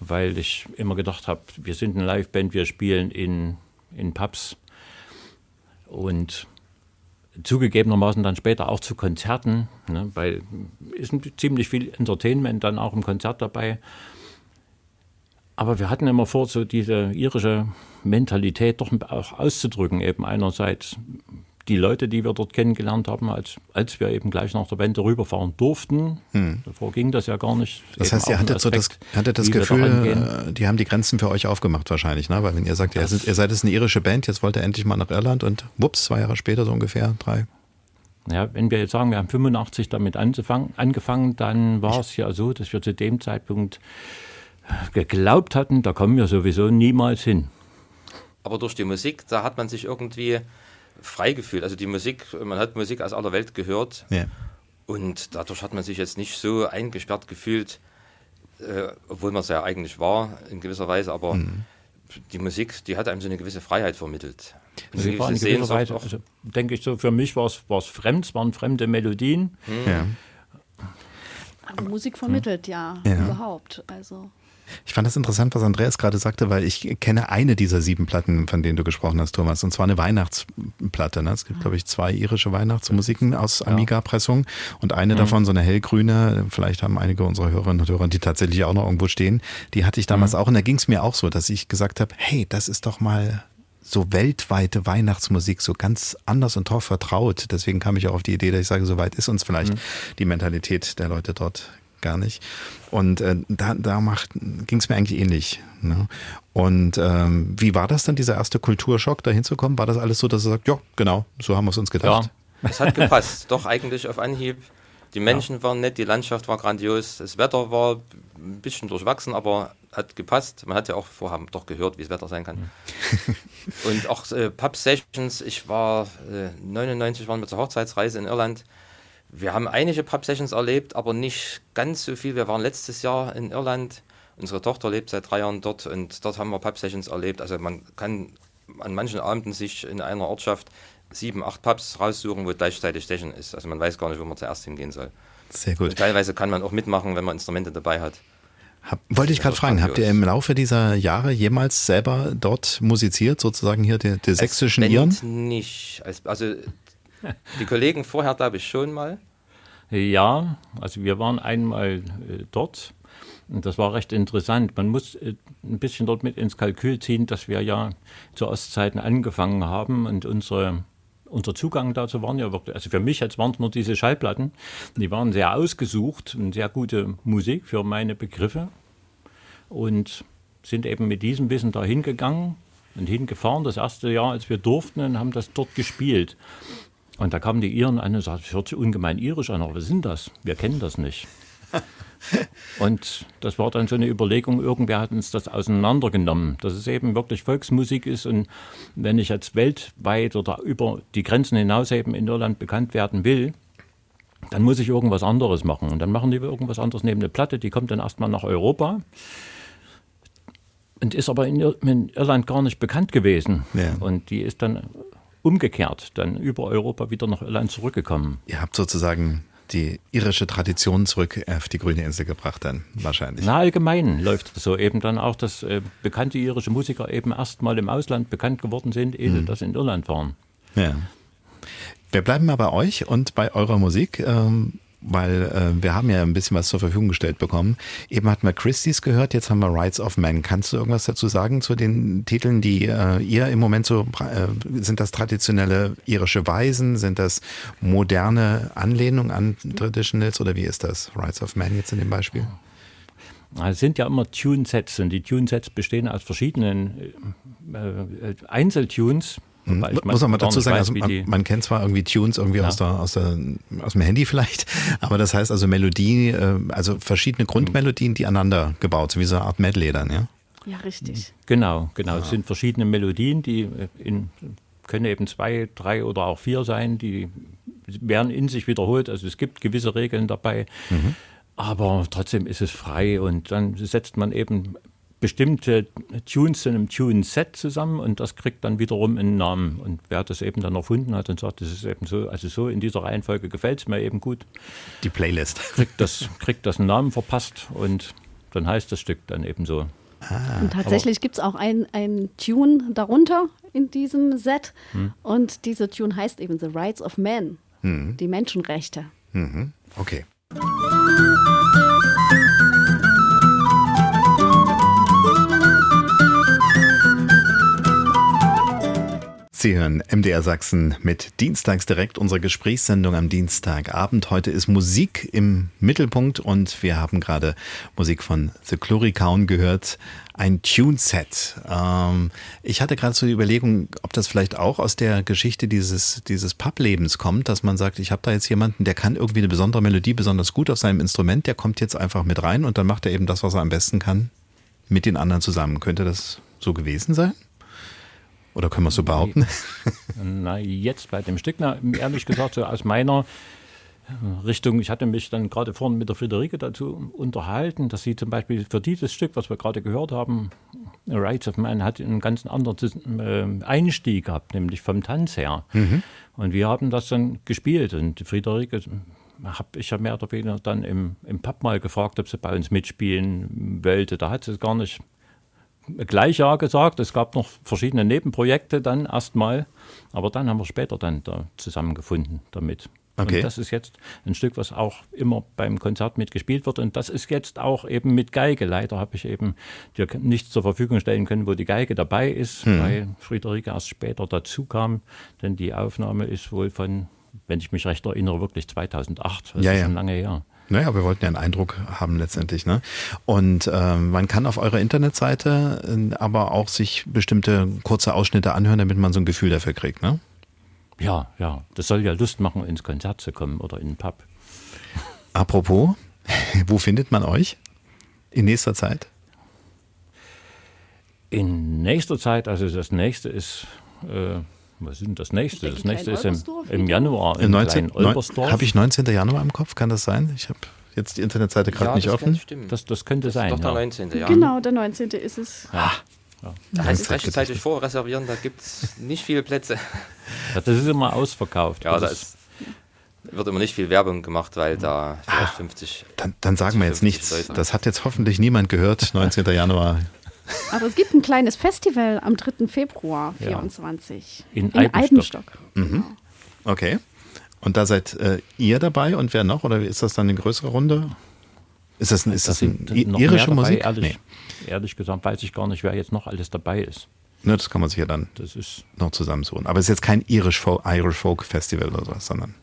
weil ich immer gedacht habe, wir sind eine Liveband, wir spielen in, in Pubs und zugegebenermaßen dann später auch zu Konzerten, ne, weil ist ziemlich viel Entertainment dann auch im Konzert dabei. Aber wir hatten immer vor, so diese irische Mentalität doch auch auszudrücken, eben einerseits die Leute, die wir dort kennengelernt haben, als, als wir eben gleich nach der Wende rüberfahren durften. Davor ging das ja gar nicht. Das heißt, ihr hattet so das, Aspekt, hattet das da Gefühl, äh, die haben die Grenzen für euch aufgemacht wahrscheinlich, ne? Weil wenn ihr sagt, ihr, seid, ihr seid jetzt eine irische Band, jetzt wollt ihr endlich mal nach Irland und wups, zwei Jahre später so ungefähr, drei. Ja, wenn wir jetzt sagen, wir haben 85 damit anzufangen, angefangen, dann war es ja so, dass wir zu dem Zeitpunkt geglaubt hatten, da kommen wir sowieso niemals hin. Aber durch die Musik, da hat man sich irgendwie frei gefühlt. Also die Musik, man hat Musik aus aller Welt gehört Ja. und dadurch hat man sich jetzt nicht so eingesperrt gefühlt, äh, obwohl man es ja eigentlich war in gewisser Weise, aber Mhm. die Musik, die hat einem so eine gewisse Freiheit vermittelt. Und Sie war in gewisser Weise, auch. also denke ich so, für mich war es, war es fremd, es waren fremde Melodien. Ja. Aber Musik vermittelt ja, Ja. überhaupt. Also Ich fand das interessant, was Andreas gerade sagte, weil ich kenne eine dieser sieben Platten, von denen du gesprochen hast, Thomas, und zwar eine Weihnachtsplatte. Ne? Es gibt, glaube ich, zwei irische Weihnachtsmusiken aus Amiga-Pressung und eine davon, so eine hellgrüne, vielleicht haben einige unserer Hörerinnen und Hörer, die tatsächlich auch noch irgendwo stehen, die hatte ich damals auch und da ging es mir auch so, dass ich gesagt habe, hey, das ist doch mal so weltweite Weihnachtsmusik so ganz anders und drauf vertraut. Deswegen kam ich auch auf die Idee, dass ich sage, so weit ist uns vielleicht die Mentalität der Leute dort gar nicht. Und äh, da, da ging es mir eigentlich ähnlich. Ne? Und ähm, wie war das dann, dieser erste Kulturschock, da hinzukommen? War das alles so, dass er sagt, ja, genau, so haben wir es uns gedacht? Es hat gepasst, doch eigentlich auf Anhieb. Die Menschen waren nett, die Landschaft war grandios, das Wetter war ein bisschen durchwachsen, aber hat gepasst. Man hat ja auch vorher doch gehört, wie das Wetter sein kann. Und auch äh, Pub-Sessions, ich war, äh, 99 waren wir zur Hochzeitsreise in Irland. Wir haben einige Pub-Sessions erlebt, aber nicht ganz so viel. Wir waren letztes Jahr in Irland. Unsere Tochter lebt seit drei Jahren dort und dort haben wir Pub-Sessions erlebt. Also man kann an manchen Abenden sich in einer Ortschaft sieben, acht Pubs raussuchen, wo gleichzeitig Stechen ist. Also man weiß gar nicht, wo man zuerst hingehen soll. Sehr gut. Und teilweise kann man auch mitmachen, wenn man Instrumente dabei hat. Hab, wollte ich gerade fragen, habt ihr im Laufe dieser Jahre jemals selber dort musiziert, sozusagen hier die, die sächsischen Iren? nicht. Als, also die Kollegen vorher, glaube ich, schon mal. Ja, also wir waren einmal äh, dort und das war recht interessant. Man muss äh, ein bisschen dort mit ins Kalkül ziehen, dass wir ja zu Ostzeiten angefangen haben und unsere unser Zugang dazu waren ja wirklich, also für mich jetzt waren es nur diese Schallplatten, die waren sehr ausgesucht und sehr gute Musik für meine Begriffe und sind eben mit diesem Wissen da hingegangen und hingefahren, das erste Jahr, als wir durften und haben das dort gespielt. Und da kamen die Iren an und sagten, das hört sich ungemein irisch an, aber was sind das? Wir kennen das nicht. Und das war dann so eine Überlegung, irgendwer hat uns das auseinandergenommen, dass es eben wirklich Volksmusik ist und wenn ich jetzt weltweit oder über die Grenzen hinaus eben in Irland bekannt werden will, dann muss ich irgendwas anderes machen. Und dann machen die irgendwas anderes neben der Platte, die kommt dann erstmal nach Europa und ist aber in, Ir in Irland gar nicht bekannt gewesen. Ja. Und die ist dann umgekehrt, dann über Europa wieder nach Irland zurückgekommen. Ihr habt sozusagen die irische Tradition zurück auf die grüne Insel gebracht dann wahrscheinlich. Na, allgemein läuft es so eben dann auch, dass äh, bekannte irische Musiker eben erst mal im Ausland bekannt geworden sind, ehe Mhm. das in Irland waren. Ja. Wir bleiben mal bei euch und bei eurer Musik, ähm, weil äh, wir haben ja ein bisschen was zur Verfügung gestellt bekommen. Eben hatten wir Christie's gehört, jetzt haben wir Rights of Man. Kannst du irgendwas dazu sagen zu den Titeln, die äh, ihr im Moment so, äh, sind das traditionelle irische Weisen, sind das moderne Anlehnungen an Traditionals oder wie ist das? Rights of Man jetzt in dem Beispiel? Es sind ja immer Tune-Sets und die Tune-Sets bestehen aus verschiedenen äh, äh, Einzeltunes. Ich Hm. Muss man mal dazu sagen, weiß, also man, man kennt zwar irgendwie Tunes irgendwie aus, der, aus, der, aus dem Handy vielleicht, aber das heißt also Melodie, äh, also verschiedene Grundmelodien, die aneinander gebaut sind, wie so eine Art Medley dann, ja? Ja, richtig. Genau, genau. Es sind verschiedene Melodien, die äh, in, können eben zwei, drei oder auch vier sein, die werden in sich wiederholt. Also es gibt gewisse Regeln dabei, aber trotzdem ist es frei und dann setzt man eben bestimmte Tunes zu einem Tune-Set zusammen und das kriegt dann wiederum einen Namen. Und wer das eben dann erfunden hat und sagt, das ist eben so, also so in dieser Reihenfolge gefällt es mir eben gut, Die Playlist. kriegt das, kriegt das einen Namen verpasst und dann heißt das Stück dann eben so. Und tatsächlich gibt es auch ein, ein Tune darunter in diesem Set. Und dieser Tune heißt eben The Rights of Man, die Menschenrechte. Mhm. Okay. Sie hören MDR Sachsen mit Dienstags direkt unsere Gesprächssendung am Dienstagabend. Heute ist Musik im Mittelpunkt und wir haben gerade Musik von The Chlorikaun gehört. Ein Tune-Set. Ähm, ich hatte gerade so die Überlegung, ob das vielleicht auch aus der Geschichte dieses, dieses Pub-Lebens kommt, dass man sagt, ich habe da jetzt jemanden, der kann irgendwie eine besondere Melodie besonders gut auf seinem Instrument, der kommt jetzt einfach mit rein und dann macht er eben das, was er am besten kann, mit den anderen zusammen. Könnte das so gewesen sein? Oder können wir es so behaupten? Na, jetzt bei dem Stück, na, ehrlich gesagt, so aus meiner Richtung, ich hatte mich dann gerade vorhin mit der Friederike dazu unterhalten, dass sie zum Beispiel für dieses Stück, was wir gerade gehört haben, Rights of Man, hat einen ganz anderen äh, Einstieg gehabt, nämlich vom Tanz her. Und wir haben das dann gespielt und die Friederike habe ich ja mehr oder weniger dann im, im Pub mal gefragt, ob sie bei uns mitspielen wollte. Da hat sie es gar nicht gleich ja gesagt. Es gab noch verschiedene Nebenprojekte dann erstmal, aber dann haben wir später dann da zusammengefunden damit. Okay. Und das ist jetzt ein Stück, was auch immer beim Konzert mitgespielt wird. Und das ist jetzt auch eben mit Geige. Leider habe ich eben dir nichts zur Verfügung stellen können, wo die Geige dabei ist, Hm. weil Friederike erst später dazu kam. Denn die Aufnahme ist wohl von, wenn ich mich recht erinnere, wirklich 2008. Das Ja, ist ja. schon lange her. Naja, wir wollten ja einen Eindruck haben letztendlich. Ne? Und ähm, man kann auf eurer Internetseite äh, aber auch sich bestimmte kurze Ausschnitte anhören, damit man so ein Gefühl dafür kriegt. Ne? Ja, ja. Das soll ja Lust machen, ins Konzert zu kommen oder in den Pub. Apropos, wo findet man euch in nächster Zeit? In nächster Zeit, also das nächste ist, äh, was ist denn das nächste? Das nächste ist im, im. Januar in 19 Klein-Olbersdorf. Habe ich 19. Januar im Kopf? Kann das sein? Ich habe jetzt die Internetseite gerade ja, nicht das offen. Das, das könnte sein. Doch der ja. 19. Ja. Genau, der 19. ist es. Ja. Da heißt es rechtzeitig vorreservieren, da gibt es nicht viele Plätze. Ja, Das ist immer ausverkauft. Ja, da das ist, wird immer nicht viel Werbung gemacht, weil da vielleicht 50. Dann, dann sagen wir jetzt 50 nichts. Leute. Das hat jetzt hoffentlich niemand gehört. 19. Januar. Aber es gibt ein kleines Festival am 3. Februar Ja. 24 In Eibenstock. Eibenstock. Okay. Und da seid äh, ihr dabei und wer noch? Oder ist das dann eine größere Runde? Ist das, ist das, sind ein, irische Musik? Ehrlich, ehrlich gesagt weiß ich gar nicht, wer jetzt noch alles dabei ist. Ne, das kann man sich ja dann Das ist noch zusammensuchen. Aber es ist jetzt kein Irish Folk, Irish Folk Festival oder sowas, sondern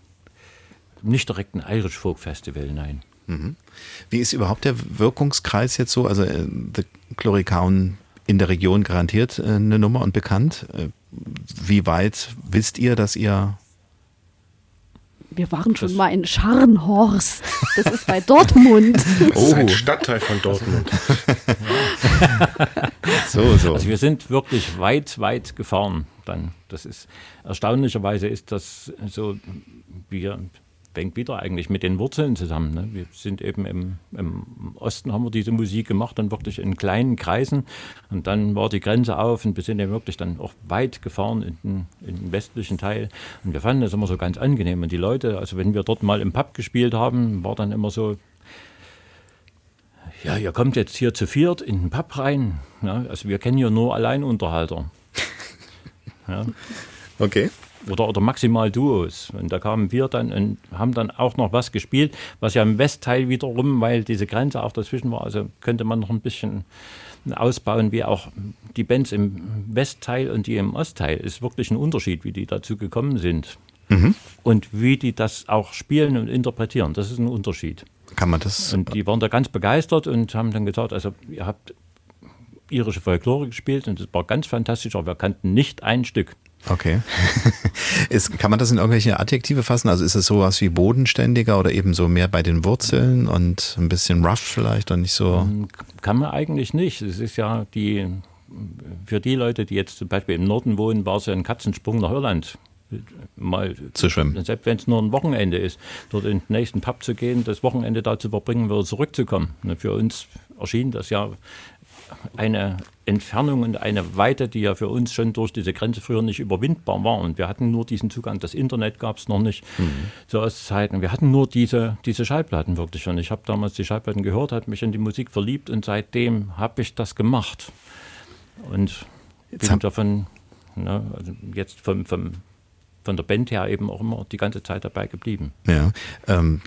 nicht direkt ein Irish Folk Festival, nein. Wie ist überhaupt der Wirkungskreis jetzt so? Also äh, The Chlorikaun in der Region garantiert äh, eine Nummer und bekannt. Äh, wie weit wisst ihr, dass ihr Wir waren schon mal in Scharnhorst. Das ist bei Dortmund. Das ist Oh. ein Stadtteil von Dortmund. so, so? Also wir sind wirklich weit, weit gefahren dann. Das ist erstaunlicherweise ist das so, wir hängt wieder eigentlich mit den Wurzeln zusammen. Ne? Wir sind eben im, im, Osten haben wir diese Musik gemacht, dann wirklich in kleinen Kreisen. Und dann war die Grenze auf und wir sind ja wirklich dann auch weit gefahren in den, in den westlichen Teil. Und wir fanden das immer so ganz angenehm. Und die Leute, also wenn wir dort mal im Pub gespielt haben, war dann immer so, ja, ihr kommt jetzt hier zu viert in den Pub rein. Ja, also wir kennen hier nur Alleinunterhalter. Ja. Okay. Oder, oder maximal Duos. Und da kamen wir dann und haben dann auch noch was gespielt, was ja im Westteil wiederum, weil diese Grenze auch dazwischen war, also könnte man noch ein bisschen ausbauen, wie auch die Bands im Westteil und die im Ostteil. Ist wirklich ein Unterschied, wie die dazu gekommen sind. Mhm. Und wie die das auch spielen und interpretieren. Das ist ein Unterschied. Kann man das? Und die waren da ganz begeistert und haben dann gesagt, also ihr habt irische Folklore gespielt und das war ganz fantastisch, aber wir kannten nicht ein Stück. Okay. ist, kann man das in irgendwelche Adjektive fassen? Also ist es sowas wie bodenständiger oder eben so mehr bei den Wurzeln und ein bisschen rough vielleicht und nicht so? Ähm, kann man eigentlich nicht. Es ist ja die, für die Leute, die jetzt zum Beispiel im Norden wohnen, war es ja ein Katzensprung nach Irland mal zu schwimmen. Selbst wenn es nur ein Wochenende ist, dort in den nächsten Pub zu gehen, das Wochenende da zu verbringen, wieder zurückzukommen. Für uns erschien das ja eine Entfernung und eine Weite, die ja für uns schon durch diese Grenze früher nicht überwindbar war. Und wir hatten nur diesen Zugang, das Internet gab es noch nicht mhm. zu Ostzeiten. Wir hatten nur diese, diese Schallplatten wirklich. Und ich habe damals die Schallplatten gehört, habe mich in die Musik verliebt und seitdem habe ich das gemacht. Und jetzt bin davon, ne, also jetzt vom, vom von der Band her eben auch immer die ganze Zeit dabei geblieben. Ja. Ähm,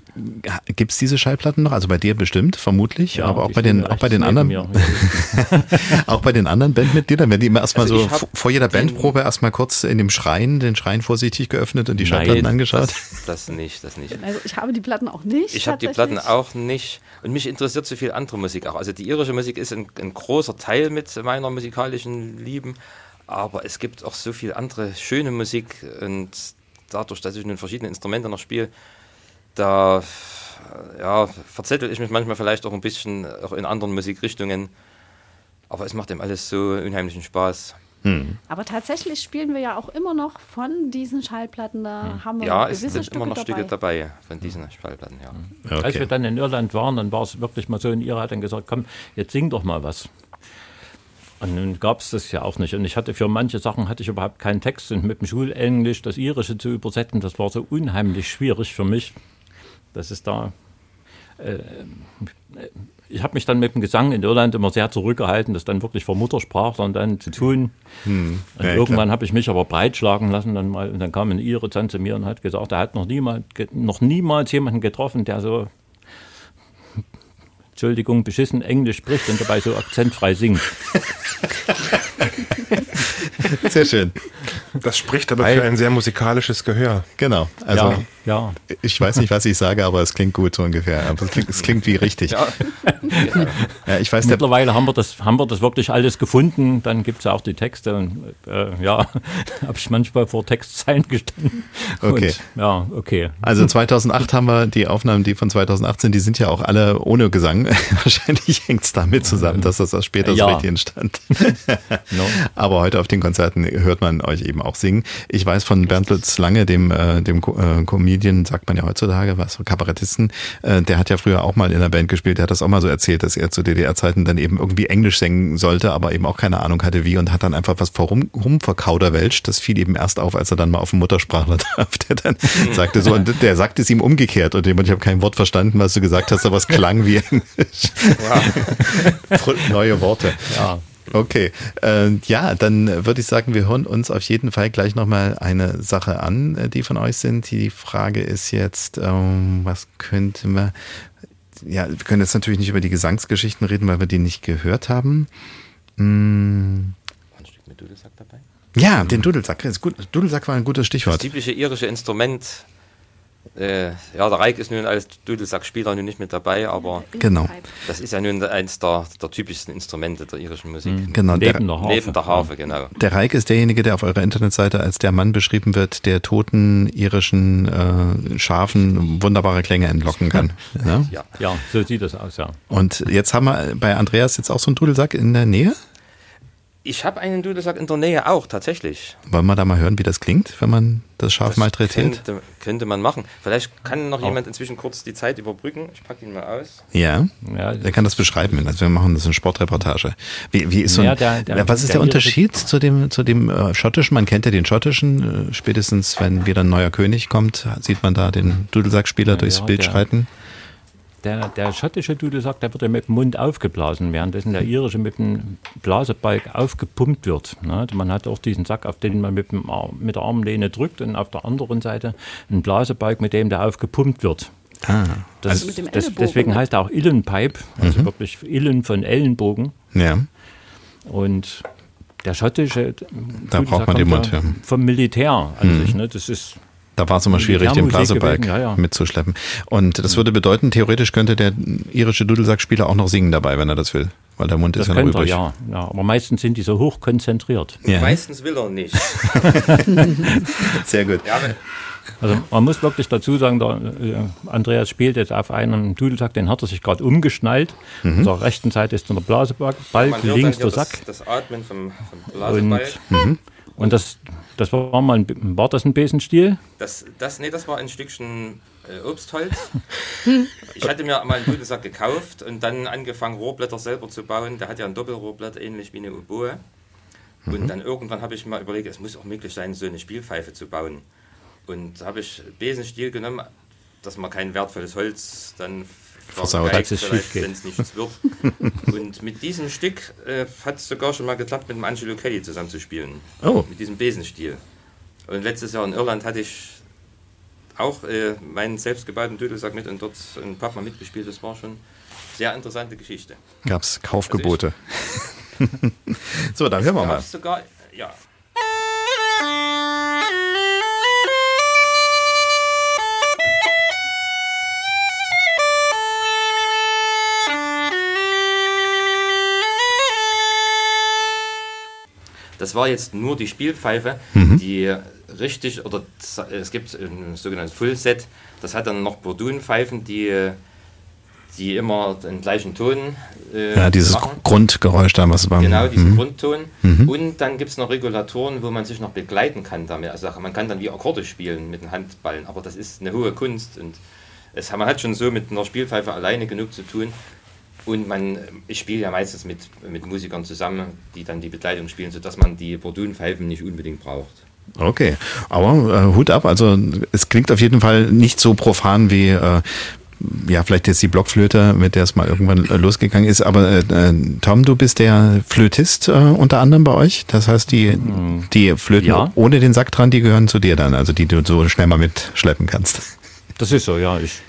Gibt es diese Schallplatten noch? Also bei dir bestimmt, vermutlich, ja, aber auch bei den, auch bei den anderen. auch bei den anderen Bandmitgliedern, werden die immer erstmal also so vor jeder Bandprobe erstmal kurz in dem Schrein, den Schrein vorsichtig geöffnet und die Nein, Schallplatten angeschaut? Das, das, nicht, das nicht. Also ich habe die Platten auch nicht. Ich habe die Platten auch nicht. Und mich interessiert so viel andere Musik auch. Also die irische Musik ist ein, ein großer Teil mit meiner musikalischen Lieben. Aber es gibt auch so viel andere schöne Musik und dadurch, dass ich nun verschiedene Instrumente noch spiele, da ja, verzettel ich mich manchmal vielleicht auch ein bisschen auch in anderen Musikrichtungen. Aber es macht dem alles so unheimlichen Spaß. Hm. Aber tatsächlich spielen wir ja auch immer noch von diesen Schallplatten, da hm. haben wir ja, gewisse es sind Stücke immer noch dabei. Stücke dabei von diesen Schallplatten, ja. Okay. Als wir dann in Irland waren, dann war es wirklich mal so, und Ira hat dann gesagt, komm, jetzt sing doch mal was. Und nun gab es das ja auch nicht. Und ich hatte für manche Sachen hatte ich überhaupt keinen Text. Und mit dem Schulenglisch das Irische zu übersetzen, das war so unheimlich schwierig für mich. Das ist da. Äh, ich habe mich dann mit dem Gesang in Irland immer sehr zurückgehalten, das dann wirklich vor Muttersprachlern dann zu tun. Hm, und ja, irgendwann habe ich mich aber breitschlagen lassen. Dann mal, und dann kam ein Ire dann zu mir und hat gesagt, er hat noch niemals, noch niemals jemanden getroffen, der so Entschuldigung, beschissen Englisch spricht und dabei so akzentfrei singt. Sehr schön. Das spricht aber Weil, für ein sehr musikalisches Gehör. Genau. Also ja, ja. ich weiß nicht, was ich sage, aber es klingt gut so ungefähr. Aber es klingt, es klingt wie richtig. Ja. ja. ich weiß, Mittlerweile haben wir, das, haben wir das wirklich alles gefunden. Dann gibt es ja auch die Texte. Und, äh, ja, habe ich manchmal vor Textzeilen gestanden. Okay. Und, ja, okay. Also 2008 haben wir die Aufnahmen, die von 2018, die sind ja auch alle ohne Gesang. Wahrscheinlich hängt es damit zusammen, dass das später so richtig entstand. no. Aber heute auf den Konzerten hört man euch eben auch singen. Ich weiß von Bernd Lutz Lange, dem, äh, dem äh, Comedian, sagt man ja heutzutage, was, Kabarettisten, äh, der hat ja früher auch mal in der Band gespielt, der hat das auch mal so erzählt, dass er zu DDR-Zeiten dann eben irgendwie Englisch singen sollte, aber eben auch keine Ahnung hatte wie und hat dann einfach was vorum rumverkauderwelcht. Das fiel ihm erst auf, als er dann mal auf dem Muttersprachler traf, der dann sagte so, und der sagte es ihm umgekehrt und ich habe kein Wort verstanden, was du gesagt hast, aber es klang wie Englisch. Wow. Neue Worte. Ja. Okay, äh, ja, dann würde ich sagen, wir hören uns auf jeden Fall gleich nochmal eine Sache an, äh, die von euch sind. Die Frage ist jetzt, ähm, was könnte man, ja, wir können jetzt natürlich nicht über die Gesangsgeschichten reden, weil wir die nicht gehört haben. Hm. Ein Stück mit Dudelsack dabei? Ja, den Dudelsack. Dudelsack war ein gutes Stichwort. Das typische irische Instrument äh, ja, der Reik ist nun als Dudelsackspieler nun nicht mit dabei, aber genau. das ist ja nun eins der, der typischsten Instrumente der irischen Musik. Mhm. Genau, neben der, der Harfe. Neben der Harfe, genau. Der Reik ist derjenige, der auf eurer Internetseite als der Mann beschrieben wird, der toten irischen äh, Schafen wunderbare Klänge entlocken kann. ja? ja? Ja, so sieht das aus, ja. Und jetzt haben wir bei Andreas jetzt auch so einen Dudelsack in der Nähe? Ich habe einen Dudelsack in der Nähe auch, tatsächlich. Wollen wir da mal hören, wie das klingt, wenn man das scharf Das malträtiert? Könnte, könnte man machen. Vielleicht kann noch jemand inzwischen kurz die Zeit überbrücken. Ich packe ihn mal aus. Ja, Ja, der kann das beschreiben. Also wir machen das in Sportreportage. Wie, wie ist so ein, Ja, der- der- was ist der, der Unterschied zu dem, zu dem äh, schottischen? Man kennt ja den schottischen. Äh, spätestens, wenn wieder ein neuer König kommt, sieht man da den Dudelsackspieler durchs ja, Bild der- schreiten. Der, der schottische Dudelsack, der wird ja mit dem Mund aufgeblasen, währenddessen der irische mit dem Blasebalg aufgepumpt wird. Ne? Man hat auch diesen Sack, auf den man mit, dem Arm, mit der Armlehne drückt und auf der anderen Seite einen Blasebalg, mit dem der aufgepumpt wird. Ah, Das, Also mit dem das, deswegen heißt er auch Illenpipe, also wirklich Illen von Ellenbogen. ja. Und der schottische Da braucht man den Mund, ja. vom Militär an sich. Ne? Das ist Da war es immer schwierig, den Blasebalg ja, ja. mitzuschleppen. Und das würde bedeuten, theoretisch könnte der irische Dudelsackspieler auch noch singen dabei, wenn er das will. Weil der Mund das ist ja noch könnte er, übrig. ja, ja. Aber meistens sind die so hoch konzentriert. Ja. Meistens will er nicht. Sehr gut. Ja, Also man muss wirklich dazu sagen, der, äh, Andreas spielt jetzt auf einem Dudelsack, den hat er sich gerade umgeschnallt. Mhm. Auf der rechten Seite ist dann der Blasebalg, hört links der Sack. Das, das Atmen vom, vom Und, Blasebalg. und das, das war mal ein, war das ein Besenstiel? Das, das, nee, das war ein Stückchen äh, Obstholz. ich hatte mir mal einen Dudelsack gekauft und dann angefangen, Rohrblätter selber zu bauen. Der hat ja ein Doppelrohrblatt, ähnlich wie eine Oboe. Und dann irgendwann habe ich mal überlegt, es muss auch möglich sein, so eine Spielpfeife zu bauen. Und da habe ich Besenstiel genommen, dass man kein wertvolles Holz dann Versaut. Falls es vielleicht, schief geht. wenn es nichts wird. Und mit diesem Stück äh, hat es sogar schon mal geklappt, mit dem Angelo Kelly zusammen zu spielen. Oh. Mit diesem Besenstiel. Und letztes Jahr in Irland hatte ich auch äh, meinen selbstgebauten Dudelsack mit und dort ein paar Mal mitgespielt. Das war schon eine sehr interessante Geschichte. Gab es Kaufgebote. so, dann hören wir mal. sogar, ja. Das war jetzt nur die Spielpfeife, die richtig, oder es gibt ein sogenanntes Full Set, das hat dann noch Bordunpfeifen, die, die immer den gleichen Ton äh, Ja, dieses machen. Grundgeräusch da, was beim. Genau, diesen Mhm. Grundton. Und dann gibt es noch Regulatoren, wo man sich noch begleiten kann damit. Also man kann dann wie Akkorde spielen mit den Handballen, aber das ist eine hohe Kunst und es, man hat schon so mit einer Spielpfeife alleine genug zu tun. Und man, ich spiele ja meistens mit, mit Musikern zusammen, die dann die Begleitung spielen, sodass man die Bordunpfeifen nicht unbedingt braucht. Okay, aber äh, Hut ab. Also es klingt auf jeden Fall nicht so profan wie äh, ja vielleicht jetzt die Blockflöte, mit der es mal irgendwann äh, losgegangen ist. Aber äh, äh, Tom, du bist der Flötist äh, unter anderem bei euch. Das heißt, die die Flöten Ja. ohne den Sack dran, die gehören zu dir dann, also die du so schnell mal mitschleppen kannst. Das ist so, ja. Ich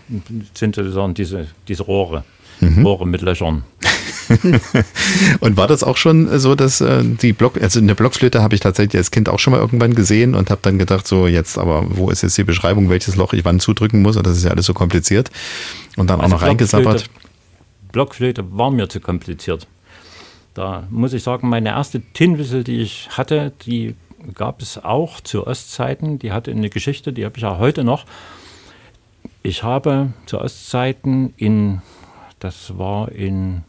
sind sozusagen diese, diese Rohre. Mhm. Rohre mit Löchern. Und war das auch schon so, dass äh, die Block, also eine Blockflöte habe ich tatsächlich als Kind auch schon mal irgendwann gesehen und habe dann gedacht, so jetzt, aber wo ist jetzt die Beschreibung, welches Loch ich wann zudrücken muss? Und das ist ja alles so kompliziert. Und dann auch Also noch reingesabbert. Blockflöte war mir zu kompliziert. Da muss ich sagen, meine erste Tinwissel, die ich hatte, die gab es auch zu Ostzeiten. Die hatte eine Geschichte, die habe ich auch heute noch. Ich habe zu Ostzeiten in, das war in,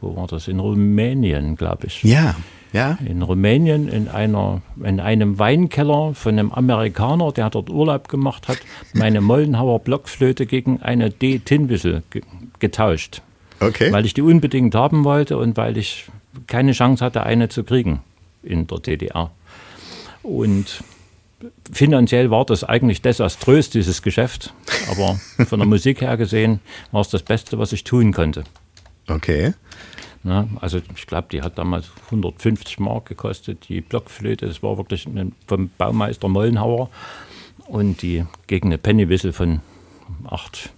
wo war das? In Rumänien, glaube ich. Ja, ja. In Rumänien in, einer, in einem Weinkeller von einem Amerikaner, der dort Urlaub gemacht hat, meine Mollenhauer Blockflöte gegen eine D-Tinwissel ge getauscht. Okay. Weil ich die unbedingt haben wollte und weil ich keine Chance hatte, eine zu kriegen in der DDR. Und finanziell war das eigentlich desaströs, dieses Geschäft. Aber von der Musik her gesehen war es das Beste, was ich tun konnte. Okay. Na, also ich glaube, die hat damals 150 Mark gekostet, die Blockflöte. Das war wirklich vom Baumeister Mollenhauer. Und die gegen eine Pennywissel von 8,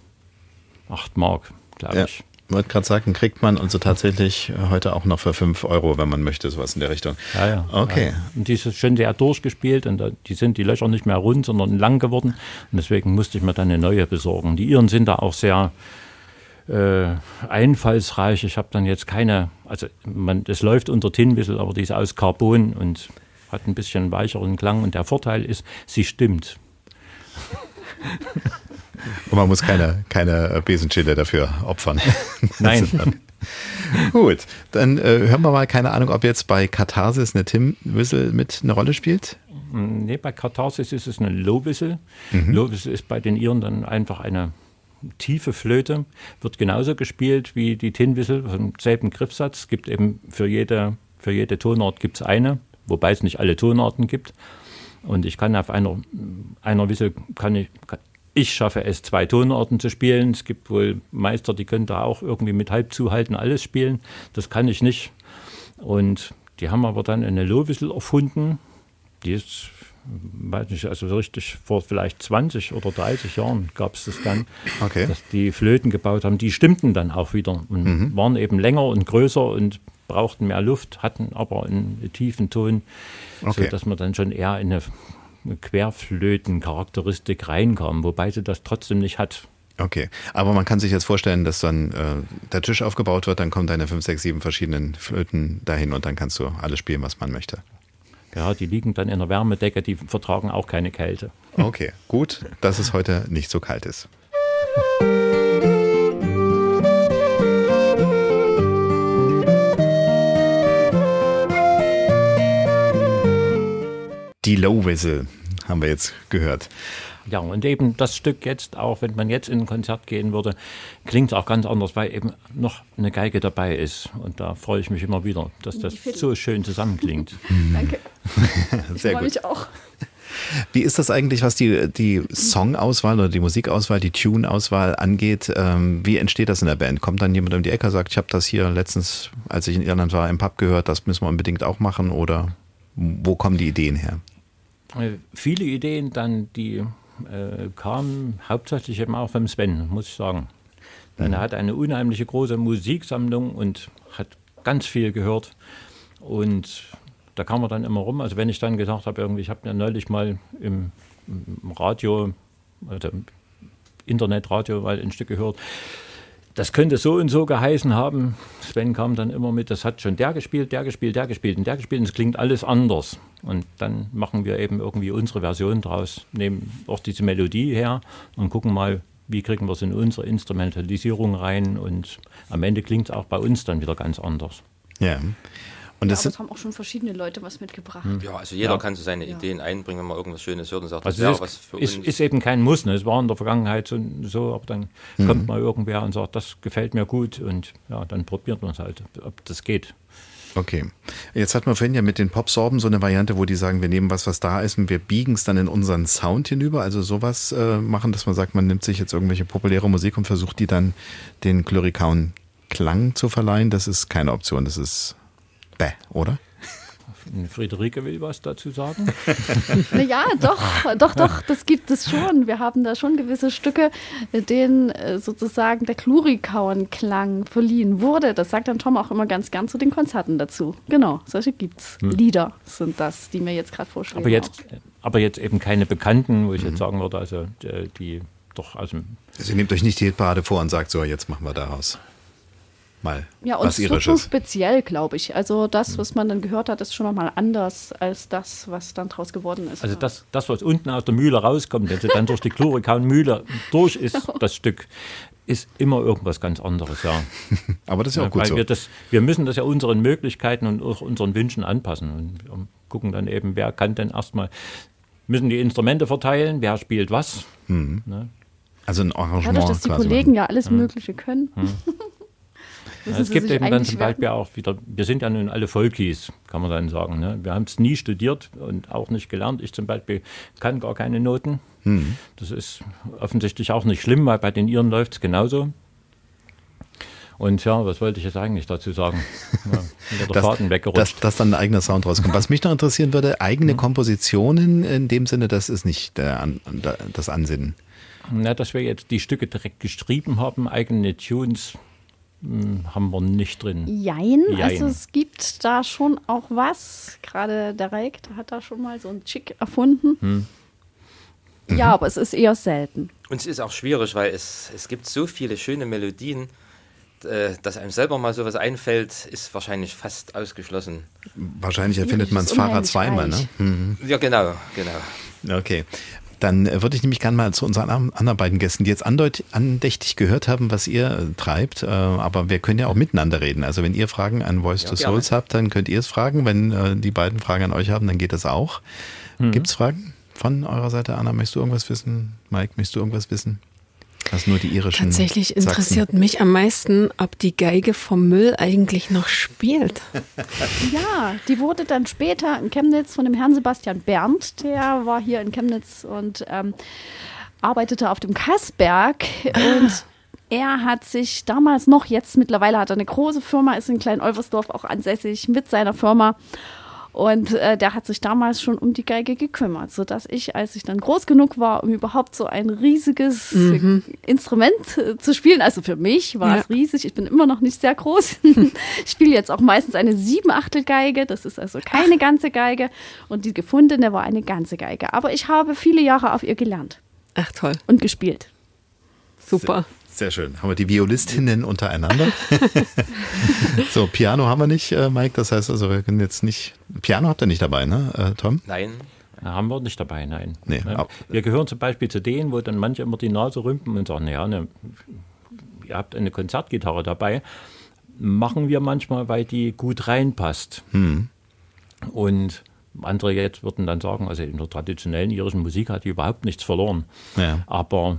8 Mark, glaube. Ich wollte gerade sagen, kriegt man also tatsächlich äh, heute auch noch für 5 Euro, wenn man möchte, sowas in der Richtung. Ja, ja. Okay. Ja. Und die ist schon sehr durchgespielt und die sind die Löcher nicht mehr rund, sondern lang geworden. Und deswegen musste ich mir dann eine neue besorgen. Die Iren sind da auch sehr äh, einfallsreich. Ich habe dann jetzt keine, also man, das läuft unter Tinwissel, aber die ist aus Carbon und hat ein bisschen weicheren Klang. Und der Vorteil ist, sie stimmt. Und man muss keine, keine Besenschille dafür opfern. Nein, Gut, dann äh, hören wir mal, keine Ahnung, ob jetzt bei Katharsis eine Tim Whistle mit eine Rolle spielt. Nee, bei Katharsis ist es eine Low Whistle. Low Whistle ist bei den Iren dann einfach eine tiefe Flöte, wird genauso gespielt wie die Tin Whistle vom selben Griffsatz. Es gibt eben für jede, für jede Tonart gibt es eine, wobei es nicht alle Tonarten gibt. Und ich kann auf einer, einer Whistle, kann ich, ich schaffe es, zwei Tonarten zu spielen. Es gibt wohl Meister, die können da auch irgendwie mit halb zuhalten alles spielen. Das kann ich nicht. Und die haben aber dann eine Low Whistle erfunden. Die ist, weiß nicht, also so richtig vor vielleicht 20 oder 30 Jahren gab es das dann, Okay. dass die Flöten gebaut haben. Die stimmten dann auch wieder und waren eben länger und größer und brauchten mehr Luft, hatten aber einen tiefen Ton, Okay. so dass man dann schon eher in eine Querflöten-Charakteristik reinkam, wobei sie das trotzdem nicht hat. Okay, aber man kann sich jetzt vorstellen, dass dann äh, der Tisch aufgebaut wird, dann kommen deine fünf, sechs, sieben verschiedenen Flöten dahin und dann kannst du alles spielen, was man möchte. Ja, die liegen dann in der Wärmedecke, die vertragen auch keine Kälte. Okay, gut, dass es heute nicht so kalt ist. Die Low Whistle haben wir jetzt gehört. Ja, und eben das Stück jetzt, auch wenn man jetzt in ein Konzert gehen würde, klingt es auch ganz anders, weil eben noch eine Geige dabei ist. Und da freue ich mich immer wieder, dass das so schön zusammenklingt. Danke. Ich Sehr freue gut. mich auch. Wie ist das eigentlich, was die, die Songauswahl oder die Musikauswahl, die Tune-Auswahl angeht? Ähm, wie entsteht das in der Band? Kommt dann jemand um die Ecke und sagt, ich habe das hier letztens, als ich in Irland war, im Pub gehört, das müssen wir unbedingt auch machen? Oder wo kommen die Ideen her? Äh, viele Ideen dann, die äh, kamen hauptsächlich eben auch vom Sven, muss ich sagen. Denn er hat eine unheimliche große Musiksammlung und hat ganz viel gehört. Und da kam er dann immer rum. Also wenn ich dann gesagt habe, irgendwie, ich habe ja neulich mal im, im Radio, also im Internetradio mal ein Stück gehört, das könnte so und so geheißen haben. Sven kam dann immer mit, das hat schon der gespielt, der gespielt, der gespielt und der gespielt und es klingt alles anders. Und dann machen wir eben irgendwie unsere Version draus, nehmen auch diese Melodie her und gucken mal, wie kriegen wir es in unsere Instrumentalisierung rein und am Ende klingt es auch bei uns dann wieder ganz anders. Ja. Und Ja, das es haben auch schon verschiedene Leute was mitgebracht. Ja, also jeder Ja. kann so seine Ideen einbringen, wenn man irgendwas Schönes hört und sagt, Also das es was ist, für ist, uns. ist eben kein Muss. Ne? Es war in der Vergangenheit so, so aber dann kommt mal irgendwer und sagt, das gefällt mir gut und ja, dann probiert man es halt, ob das geht. okay. Jetzt hat man vorhin ja mit den Popsorben so eine Variante, wo die sagen, wir nehmen was, was da ist und wir biegen es dann in unseren Sound hinüber. Also sowas äh, machen, dass man sagt, man nimmt sich jetzt irgendwelche populäre Musik und versucht die dann den klurikauen Klang zu verleihen. Das ist keine Option. Das ist bäh, oder? Friederike will was dazu sagen. Naja, doch, doch, doch, das gibt es schon. Wir haben da schon gewisse Stücke, denen äh, sozusagen der Klurikauen-Klang verliehen wurde. Das sagt dann Tom auch immer ganz gern zu den Konzerten dazu. Genau, solche gibt's. Lieder sind das, die mir jetzt gerade vorschlagen. Aber jetzt, aber jetzt eben keine Bekannten, wo ich jetzt sagen würde, also äh, die doch Also ihr nehmt euch nicht die Hitparade vor und sagt so, jetzt machen wir daraus mal Ja, und was Irisches. speziell, glaube ich. Also das, was man dann gehört hat, ist schon nochmal anders als das, was dann draus geworden ist. Also das, das, was unten aus der Mühle rauskommt, wenn sie dann durch die Chlorikaun-Mühle durch ist, das Stück, ist immer irgendwas ganz anderes, ja. Aber das ist ja auch gut Weil so. wir, das, wir müssen das ja unseren Möglichkeiten und auch unseren Wünschen anpassen und wir gucken dann eben, wer kann denn erstmal, müssen die Instrumente verteilen, wer spielt was. Ne? Also ein Arrangement Dadurch, dass die quasi Kollegen machen. ja alles Mögliche können. Ja, es gibt eben dann zum. Beispiel auch wieder, wir sind ja nun alle Folkies, kann man dann sagen. Ne? Wir haben es nie studiert und auch nicht gelernt. Ich zum Beispiel kann gar keine Noten. Das ist offensichtlich auch nicht schlimm, weil bei den Iren läuft es genauso. Und ja, was wollte ich jetzt eigentlich dazu sagen? Ja, der Faden dass, weggerutscht. dass, dass dann ein eigener Sound rauskommt. Was mich noch interessieren würde, eigene Mhm. Kompositionen in dem Sinne, das ist nicht der, der, das Ansinnen. Na, dass wir jetzt die Stücke direkt geschrieben haben, eigene Tunes haben wir nicht drin. Jein, Jein. also es gibt da schon auch was. Gerade der Reik, der hat da schon mal so einen Chick erfunden. Hm. Ja, aber es ist eher selten. Und es ist auch schwierig, weil es, es gibt so viele schöne Melodien, äh, dass einem selber mal sowas einfällt, ist wahrscheinlich fast ausgeschlossen. Wahrscheinlich erfindet man das Fahrrad zweimal, ne? reich. Hm. Ja, genau, genau. Okay. Dann würde ich nämlich gerne mal zu unseren an- anderen beiden Gästen, die jetzt andächtig gehört haben, was ihr treibt. Äh, aber wir können ja auch miteinander reden. Also wenn ihr Fragen an Voice to gerne. Souls habt, dann könnt ihr es fragen. Wenn äh, die beiden Fragen an euch haben, dann geht das auch. Gibt's Fragen von eurer Seite? Anna, möchtest du irgendwas wissen? Mike, möchtest du irgendwas wissen? Was nur die irischen Tatsächlich Sachsen. interessiert mich am meisten, ob die Geige vom Müll eigentlich noch spielt. Ja, die wurde dann später in Chemnitz von dem Herrn Sebastian Berndt, der war hier in Chemnitz und ähm, arbeitete auf dem Kassberg und er hat sich damals noch, jetzt mittlerweile hat er eine große Firma, ist in Klein-Olversdorf auch ansässig mit seiner Firma. Und äh, der hat sich damals schon um die Geige gekümmert, sodass ich, als ich dann groß genug war, um überhaupt so ein riesiges äh, Instrument äh, zu spielen, also für mich war Ja. es riesig, ich bin immer noch nicht sehr groß. ich spiele jetzt auch meistens eine Siebenachtelgeige, das ist also keine ganze Geige. Und die gefundene war eine ganze Geige. Aber ich habe viele Jahre auf ihr gelernt Ach toll, und gespielt. super. Sehr schön. Haben wir die Violistinnen untereinander? so, Piano haben wir nicht, äh, Mike. Das heißt also, wir können jetzt nicht. Piano habt ihr nicht dabei, ne, äh, Tom? Nein, Haben wir nicht dabei, nein. Nee, Ne? wir gehören zum Beispiel zu denen, wo dann manche immer die Nase rümpfen und sagen, ja, ne, ihr habt eine Konzertgitarre dabei. Machen wir manchmal, weil die gut reinpasst. Und andere jetzt würden dann sagen, also in der traditionellen irischen Musik hat die überhaupt nichts verloren. Ja. Aber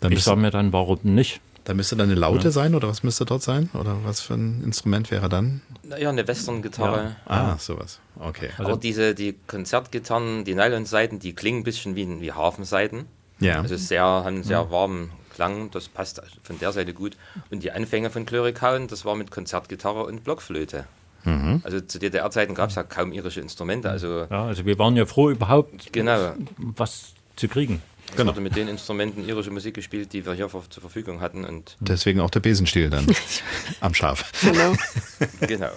Dann ich müsste, sage mir dann, warum nicht? dann müsste dann eine Laute sein oder was müsste dort sein? Oder was für ein Instrument wäre dann? naja, eine Western-Gitarre. Ah, sowas. Okay. Also Aber diese, die Konzertgitarren, die Nylon-Seiten, die klingen ein bisschen wie, wie Hafenseiten. Ja. Also sehr, haben einen sehr warmen Klang, das passt von der Seite gut. Und die Anfänge von Klörikauen, das war mit Konzertgitarre und Blockflöte. Also zu DDR-Zeiten gab es ja kaum irische Instrumente, also Ja, also wir waren ja froh, überhaupt genau. was zu kriegen. Es wurde mit den Instrumenten irische Musik gespielt, die wir hier vor- zur Verfügung hatten. Und Deswegen auch der Besenstiel dann am Schaf. Genau. genau.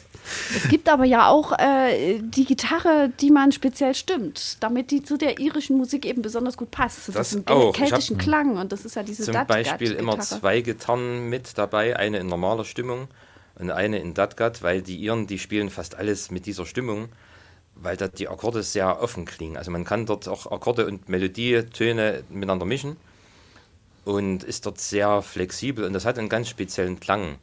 Es gibt aber ja auch äh, die Gitarre, die man speziell stimmt, damit die zu der irischen Musik eben besonders gut passt. Das, Das ist ein keltischen hab Klang und das ist ja diese Zum Dadgat- Beispiel immer zwei Gitarren mit dabei, eine in normaler Stimmung und eine in Dadgat, weil die Iren, die spielen fast alles mit dieser Stimmung, weil da die Akkorde sehr offen klingen. Also man kann dort auch Akkorde und Melodietöne miteinander mischen und ist dort sehr flexibel und das hat einen ganz speziellen Klang,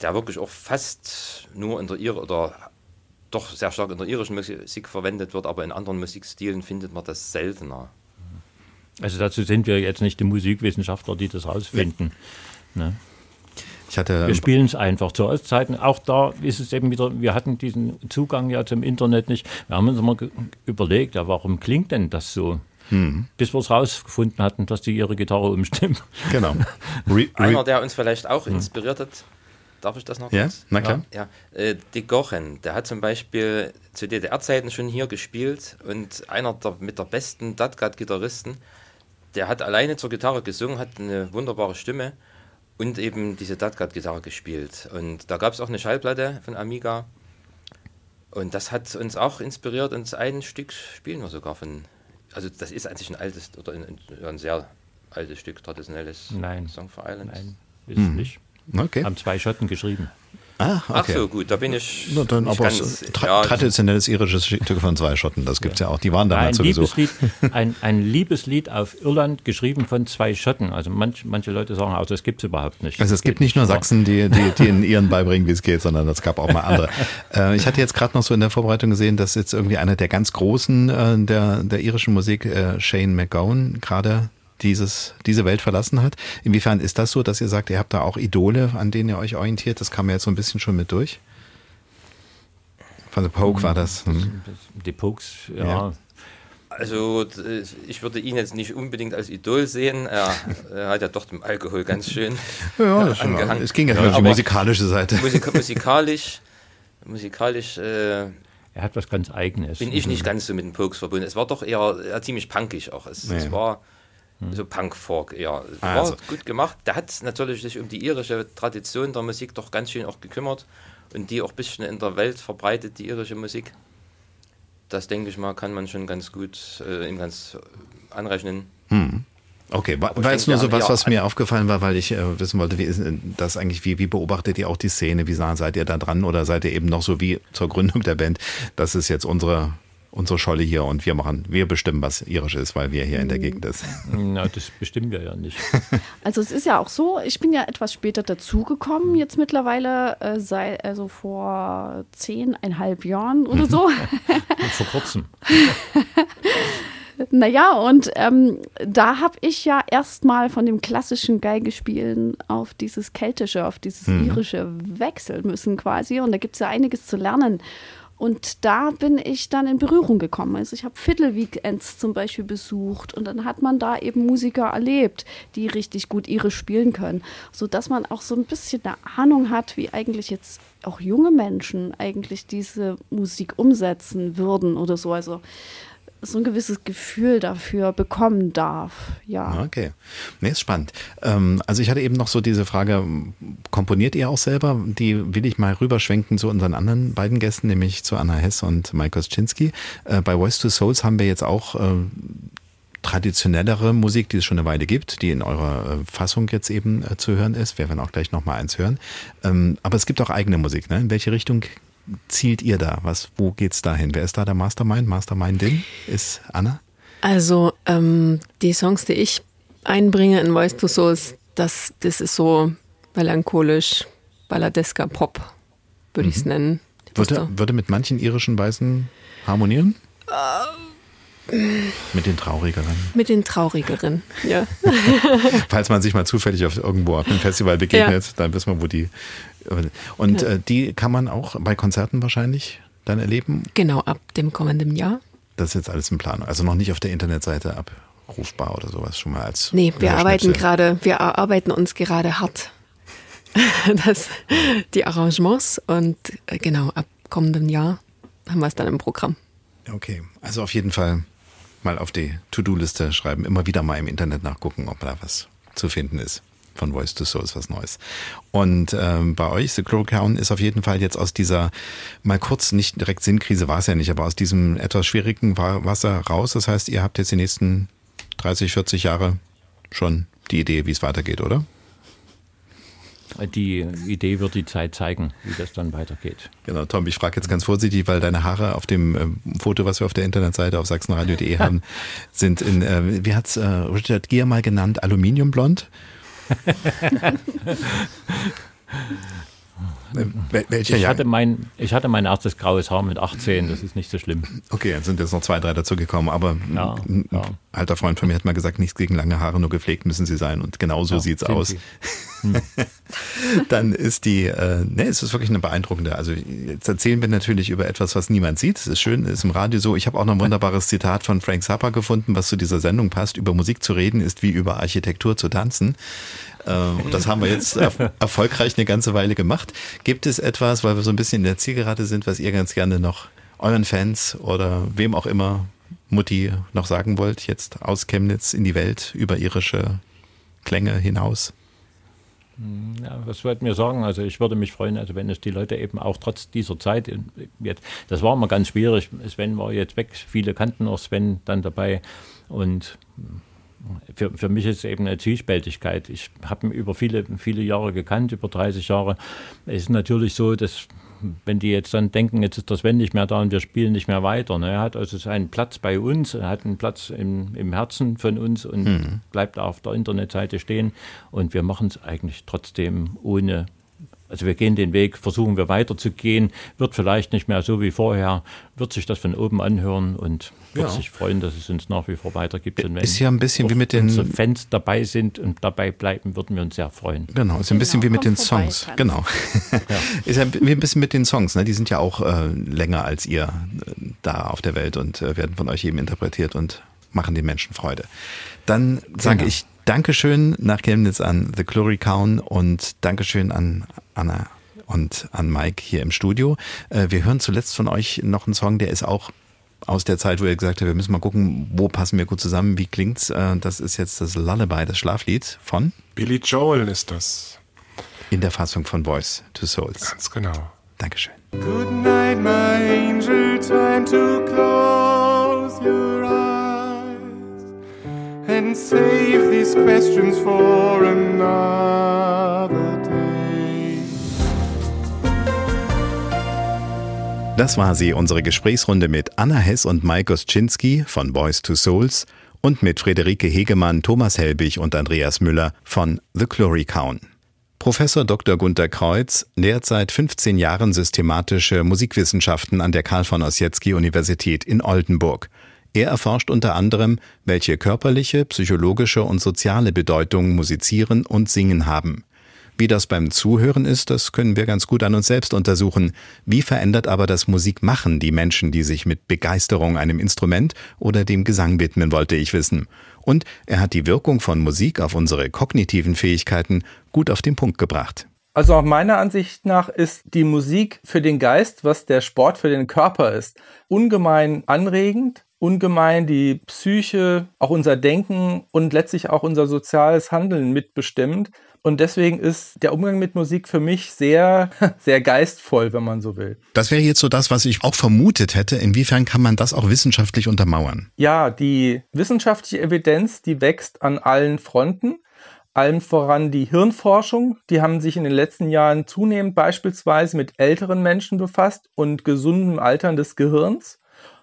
der wirklich auch fast nur in der Ir oder doch sehr stark in der irischen Musik verwendet wird, aber in anderen Musikstilen findet man das seltener. Also dazu sind wir jetzt nicht die Musikwissenschaftler, die das rausfinden. Ne? Ich hatte Wir spielen es einfach zu Ostzeiten. Auch da ist es eben wieder, wir hatten diesen Zugang ja zum Internet nicht. Wir haben uns immer überlegt, ja, warum klingt denn das so? Bis wir es rausgefunden hatten, dass die ihre Gitarre umstimmen. genau. Re, Einer, der uns vielleicht auch inspiriert hat, darf ich das noch ja, kurz? na klar. Ja, äh, Dick Gochen, der hat zum Beispiel zu DDR-Zeiten schon hier gespielt und einer der mit der besten Dadgat-Gitarristen, der hat alleine zur Gitarre gesungen, hat eine wunderbare Stimme und eben diese Dadgat-Gitarre gespielt. Und da gab es auch eine Schallplatte von Amiga und das hat uns auch inspiriert und ein Stück spielen wir sogar von, also das ist an sich ein altes oder ein, ein sehr altes Stück, traditionelles Nein. Song for Islands. Nein, ist es nicht. Okay. Haben zwei Schotten geschrieben. Ah, Ach okay. so, gut, da bin ich. Na, dann aber ganz- tra ja, traditionelles irisches Stück von zwei Schotten, das gibt's ja, auch. Die waren damals ein, sowieso. Liebeslied, ein, ein Liebeslied auf Irland, geschrieben von zwei Schotten. Also manch, manche Leute sagen, also das gibt es überhaupt nicht. Also es gibt nicht nur Sachsen, die, die, die in ihren beibringen, wie es geht, sondern es gab auch mal andere. äh, ich hatte jetzt gerade noch so in der Vorbereitung gesehen, dass jetzt irgendwie einer der ganz Großen äh, der, der irischen Musik, äh, Shane McGowan, gerade dieses, diese Welt verlassen hat. Inwiefern ist das so, dass ihr sagt, ihr habt da auch Idole, an denen ihr euch orientiert? Das kam ja jetzt so ein bisschen schon mit durch. Von The Poke war das. Hm. Die Pokes, ja. Ja. Also, d- ich würde ihn jetzt nicht unbedingt als Idol sehen. Er, er hat ja doch dem Alkohol ganz schön Ja, äh, angehangen. es ging ja, um die musikalische Seite. Musik musikalisch, musikalisch äh, Er hat was ganz Eigenes. bin ich nicht ganz so mit den Pokes verbunden. Es war doch eher, eher ziemlich punkig auch. Es, es Ja. war so Punk-Folk eher. Ah, war also. gut gemacht. Der hat natürlich sich um die irische Tradition der Musik doch ganz schön auch gekümmert und die auch ein bisschen in der Welt verbreitet, die irische Musik. Das denke ich mal, kann man schon ganz gut äh, ihm ganz äh, anrechnen. Okay, war, jetzt nur so was, was mir aufgefallen war, weil ich äh, wissen wollte, wie ist das eigentlich, wie, wie beobachtet ihr auch die Szene? Wie seid ihr da dran oder seid ihr eben noch so wie zur Gründung der Band? Das ist jetzt unsere unsere Scholle hier und wir machen, wir bestimmen, was irisch ist, weil wir hier in der Gegend ist. Na, das bestimmen wir ja nicht. Also es ist ja auch so, ich bin ja etwas später dazugekommen, jetzt mittlerweile äh, seit, also vor zehneinhalb Jahren oder so. Vor kurzem. Naja, und ähm, da habe ich ja erstmal von dem klassischen Geigespielen auf dieses keltische, auf dieses Mhm. irische wechseln müssen quasi. Und da gibt es ja einiges zu lernen. Und da bin ich dann in Berührung gekommen. Also ich habe Fiddle-Weekends zum Beispiel besucht und dann hat man da eben Musiker erlebt, die richtig gut irisch spielen können, sodass man auch so ein bisschen eine Ahnung hat, wie eigentlich jetzt auch junge Menschen eigentlich diese Musik umsetzen würden oder so. Also so ein gewisses Gefühl dafür bekommen darf. Ja. Okay. Nee, ist spannend. Ähm, also ich hatte eben noch so diese Frage, komponiert ihr auch selber? Die will ich mal rüberschwenken zu unseren anderen beiden Gästen, nämlich zu Anna Hess und Mike Koschinski. Äh, bei Voice to Souls haben wir jetzt auch äh, traditionellere Musik, die es schon eine Weile gibt, die in eurer äh, Fassung jetzt eben zu hören ist. Wir werden auch gleich nochmal eins hören. Ähm, aber es gibt auch eigene Musik. Ne? In welche Richtung zielt ihr da? Was, wo geht's dahin? Wer ist da der Mastermind? Mastermindin ist Anna? Also ähm, die Songs, die ich einbringe in Voice to Souls, das, das ist so melancholisch, balladesker Pop, würde ich es nennen. Würde, würde mit manchen irischen Weißen harmonieren? Mit den traurigeren. Mit den traurigeren, ja. Falls man sich mal zufällig auf irgendwo auf einem Festival begegnet, Ja. dann wissen wir, wo die. Und Ja. äh, die kann man auch bei Konzerten wahrscheinlich dann erleben. Genau, ab dem kommenden Jahr. Das ist jetzt alles in Planung. Also noch nicht auf der Internetseite abrufbar oder sowas schon mal als. Nee, wir arbeiten gerade, wir erarbeiten uns gerade hart das, die Arrangements und äh, genau, ab kommendem Jahr haben wir es dann im Programm. Okay, also auf jeden Fall mal auf die To-Do-Liste schreiben, immer wieder mal im Internet nachgucken, ob da was zu finden ist. Von Voice to Soul ist was Neues. Und ähm, bei euch, The Crow Crown, ist auf jeden Fall jetzt aus dieser, mal kurz, nicht direkt Sinnkrise war es ja nicht, aber aus diesem etwas schwierigen Wa- Wasser raus. Das heißt, ihr habt jetzt die nächsten 30, 40 Jahre schon die Idee, wie es weitergeht, oder? Die Idee wird die Zeit zeigen, wie das dann weitergeht. Genau, Tom, ich frage jetzt ganz vorsichtig, weil deine Haare auf dem ähm, Foto, was wir auf der Internetseite auf sachsenradio.de haben, sind in, äh, wie hat's äh, Richard Gere mal genannt, Aluminiumblond? Wel- welcher Ich hatte, mein, ich hatte mein erstes graues Haar mit 18, das ist nicht so schlimm. Okay, dann sind jetzt noch zwei, drei dazu gekommen, aber Ja, ein, ein alter Freund von mir hat mal gesagt, nichts gegen lange Haare, nur gepflegt müssen sie sein und genau so Ja, sieht's aus. sie. Dann ist die, äh, ne, es ist wirklich eine beeindruckende. Also jetzt erzählen wir natürlich über etwas, was niemand sieht. Es ist schön, ist im Radio so. Ich habe auch noch ein wunderbares Zitat von Frank Zappa gefunden, was zu dieser Sendung passt. Über Musik zu reden ist wie über Architektur zu tanzen. Äh, und das haben wir jetzt er erfolgreich eine ganze Weile gemacht. Gibt es etwas, weil wir so ein bisschen in der Zielgerade sind, was ihr ganz gerne noch euren Fans oder wem auch immer, Mutti, noch sagen wollt, jetzt aus Chemnitz in die Welt über irische Klänge hinaus? Ja, was wollten wir sagen? Also ich würde mich freuen, also wenn es die Leute eben auch trotz dieser Zeit jetzt, das war immer ganz schwierig. Sven war jetzt weg, viele kannten auch Sven dann dabei und für, für mich ist es eben eine Zwiespältigkeit. Ich habe ihn über viele, viele Jahre gekannt, über 30 Jahre. Es ist natürlich so, dass wenn die jetzt dann denken, jetzt ist der Sven nicht mehr da und wir spielen nicht mehr weiter. Ne? Er hat also seinen Platz bei uns, er hat einen Platz im, im Herzen von uns und Mhm. bleibt auf der Internetseite stehen. Und wir machen es eigentlich trotzdem ohne, also wir gehen den Weg, versuchen wir weiterzugehen, wird vielleicht nicht mehr so wie vorher, wird sich das von oben anhören und wird Ja. sich freuen, dass es uns nach wie vor weitergibt. Und wenn Ist ja ein bisschen wie mit den- unsere Fans dabei sind und dabei bleiben, würden wir uns sehr freuen. Genau, ist ein bisschen wie mit den vorbei, Songs. tanzen. Genau. ist ja wie ein bisschen mit den Songs, ne? Die sind ja auch äh, länger als ihr äh, da auf der Welt und äh, werden von euch eben interpretiert und machen den Menschen Freude. Dann sage Genau. ich Dankeschön nach Chemnitz an The Glory Count und Dankeschön an Anna und an Mike hier im Studio. Äh, wir hören zuletzt von euch noch einen Song, der ist auch aus der Zeit, wo ihr gesagt habt, wir müssen mal gucken, wo passen wir gut zusammen, wie klingt's. Äh, das ist jetzt das Lullaby, das Schlaflied von Billy Joel ist das. in der Fassung von Voice to Souls. Ganz genau. Dankeschön. Good night, my angel. Time to close your eyes and save these questions for another day. Das war sie, unsere Gesprächsrunde mit Anna Hess und Mike Oschinski von Boys to Souls und mit Friederike Hegemann, Thomas Helbig und Andreas Müller von The Glory Count. Professor Dr. Gunther Kreuz lehrt seit 15 Jahren systematische Musikwissenschaften an der Karl von Ossietzky Universität in Oldenburg. Er erforscht unter anderem, welche körperliche, psychologische und soziale Bedeutung Musizieren und Singen haben. Wie das beim Zuhören ist, das können wir ganz gut an uns selbst untersuchen. Wie verändert aber das Musikmachen die Menschen, die sich mit Begeisterung einem Instrument oder dem Gesang widmen, wollte ich wissen. Und er hat die Wirkung von Musik auf unsere kognitiven Fähigkeiten gut auf den Punkt gebracht. Also auch meiner Ansicht nach ist die Musik für den Geist, was der Sport für den Körper ist, ungemein anregend, ungemein die Psyche, auch unser Denken und letztlich auch unser soziales Handeln mitbestimmt. Und deswegen ist der Umgang mit Musik für mich sehr, sehr geistvoll, wenn man so will. Das wäre jetzt so das, was ich auch vermutet hätte. Inwiefern kann man das auch wissenschaftlich untermauern? Ja, die wissenschaftliche Evidenz, die wächst an allen Fronten. Allem voran die Hirnforschung. Die haben sich in den letzten Jahren zunehmend beispielsweise mit älteren Menschen befasst und gesundem Altern des Gehirns.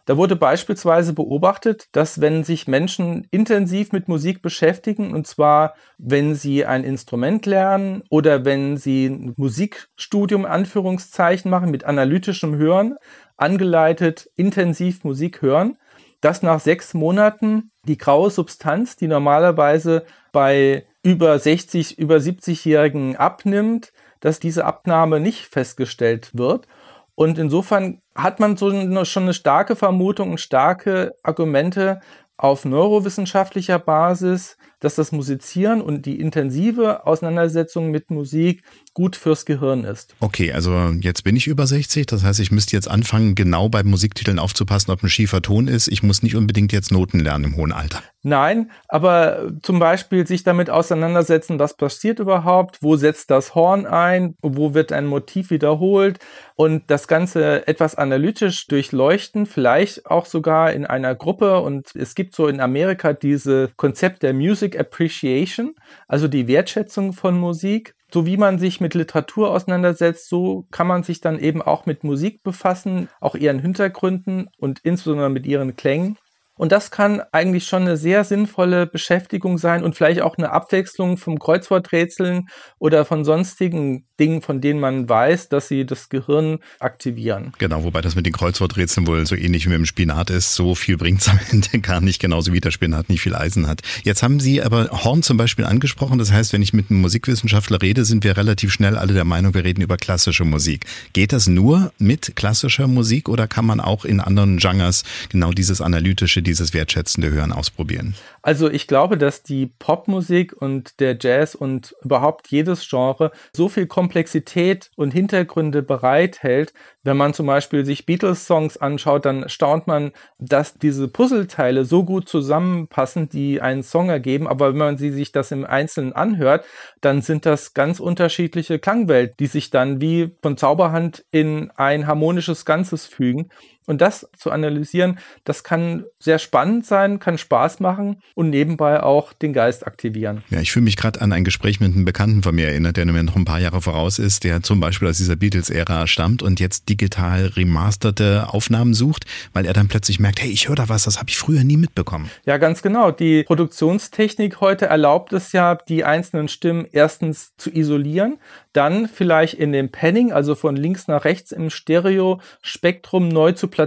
Da wurde beispielsweise beobachtet, dass wenn sich Menschen intensiv mit Musik beschäftigen, und zwar wenn sie ein Instrument lernen oder wenn sie ein Musikstudium Anführungszeichen machen mit analytischem Hören, angeleitet intensiv Musik hören, dass nach sechs Monaten die graue Substanz, die normalerweise bei über 60, über 70-Jährigen abnimmt, dass diese Abnahme nicht festgestellt wird. Und insofern hat man so eine, schon eine starke Vermutung und starke Argumente auf neurowissenschaftlicher Basis, dass das Musizieren und die intensive Auseinandersetzung mit Musik gut fürs Gehirn ist. Okay, also jetzt bin ich über 60, das heißt, ich müsste jetzt anfangen, genau bei Musiktiteln aufzupassen, ob ein schiefer Ton ist. Ich muss nicht unbedingt jetzt Noten lernen im hohen Alter. Nein, aber zum Beispiel sich damit auseinandersetzen, was passiert überhaupt, wo setzt das Horn ein, wo wird ein Motiv wiederholt und das Ganze etwas analytisch durchleuchten, vielleicht auch sogar in einer Gruppe. Und es gibt so in Amerika diese Konzept der Music Appreciation, also die Wertschätzung von Musik so wie man sich mit Literatur auseinandersetzt, so kann man sich dann eben auch mit Musik befassen, auch ihren Hintergründen und insbesondere mit ihren Klängen. Und das kann eigentlich schon eine sehr sinnvolle Beschäftigung sein und vielleicht auch eine Abwechslung vom Kreuzworträtseln oder von sonstigen Dingen, von denen man weiß, dass sie das Gehirn aktivieren. Genau, wobei das mit den Kreuzworträtseln wohl so ähnlich wie mit dem Spinat ist. So viel bringt es am Ende gar nicht, genauso wie der Spinat nicht viel Eisen hat. Jetzt haben Sie aber Horn zum Beispiel angesprochen. Das heißt, wenn ich mit einem Musikwissenschaftler rede, sind wir relativ schnell alle der Meinung, wir reden über klassische Musik. Geht das nur mit klassischer Musik oder kann man auch in anderen Genres genau dieses analytische, dieses wertschätzende Hören ausprobieren? Also ich glaube, dass die Popmusik und der Jazz und überhaupt jedes Genre so viel Komplexität und Hintergründe bereithält. Wenn man zum Beispiel sich Beatles-Songs anschaut, dann staunt man, dass diese Puzzleteile so gut zusammenpassen, die einen Song ergeben. Aber wenn man sie sich das im Einzelnen anhört, dann sind das ganz unterschiedliche Klangwelten, die sich dann wie von Zauberhand in ein harmonisches Ganzes fügen. Und das zu analysieren, das kann sehr spannend sein, kann Spaß machen und nebenbei auch den Geist aktivieren. Ja, ich fühle mich gerade an ein Gespräch mit einem Bekannten von mir erinnert, der mir noch ein paar Jahre voraus ist, der zum Beispiel aus dieser Beatles-Ära stammt und jetzt digital remasterte Aufnahmen sucht, weil er dann plötzlich merkt, hey, ich höre da was, das habe ich früher nie mitbekommen. Ja, ganz genau. Die Produktionstechnik heute erlaubt es ja, die einzelnen Stimmen erstens zu isolieren, dann vielleicht in dem Panning, also von links nach rechts im Stereo-Spektrum neu zu platzieren.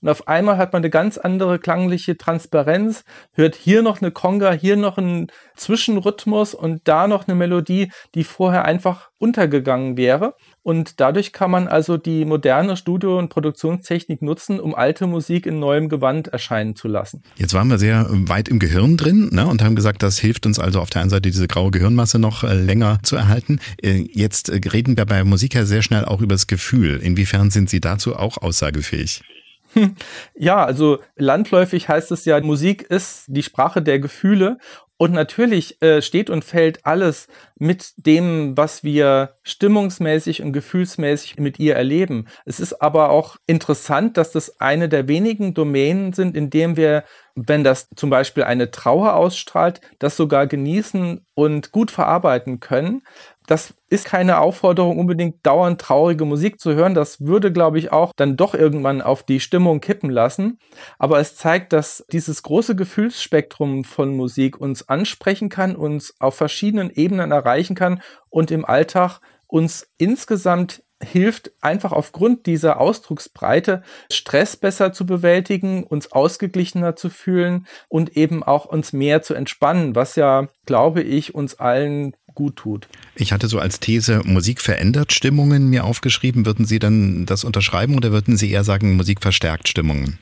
Und auf einmal hat man eine ganz andere klangliche Transparenz, hört hier noch eine Conga, hier noch einen Zwischenrhythmus und da noch eine Melodie, die vorher einfach untergegangen wäre. Und dadurch kann man also die moderne Studio- und Produktionstechnik nutzen, um alte Musik in neuem Gewand erscheinen zu lassen. Jetzt waren wir sehr weit im Gehirn drin ne, und haben gesagt, das hilft uns also auf der einen Seite diese graue Gehirnmasse noch äh, länger zu erhalten. Äh, jetzt äh, reden wir bei Musik ja sehr schnell auch über das Gefühl. Inwiefern sind Sie dazu auch aussagefähig? Ja, also landläufig heißt es ja, Musik ist die Sprache der Gefühle und natürlich äh, steht und fällt alles mit dem, was wir stimmungsmäßig und gefühlsmäßig mit ihr erleben. Es ist aber auch interessant, dass das eine der wenigen Domänen sind, in dem wir wenn das zum Beispiel eine Trauer ausstrahlt, das sogar genießen und gut verarbeiten können das ist keine Aufforderung, unbedingt dauernd traurige Musik zu hören. Das würde, glaube ich, auch dann doch irgendwann auf die Stimmung kippen lassen. Aber es zeigt, dass dieses große Gefühlsspektrum von Musik uns ansprechen kann, uns auf verschiedenen Ebenen erreichen kann und im Alltag uns insgesamt hilft, einfach aufgrund dieser Ausdrucksbreite Stress besser zu bewältigen, uns ausgeglichener zu fühlen und eben auch uns mehr zu entspannen, was ja, glaube ich, uns allen gut tut. Ich hatte so als These, Musik verändert Stimmungen mir aufgeschrieben. Würden Sie dann das unterschreiben oder würden Sie eher sagen, Musik verstärkt Stimmungen?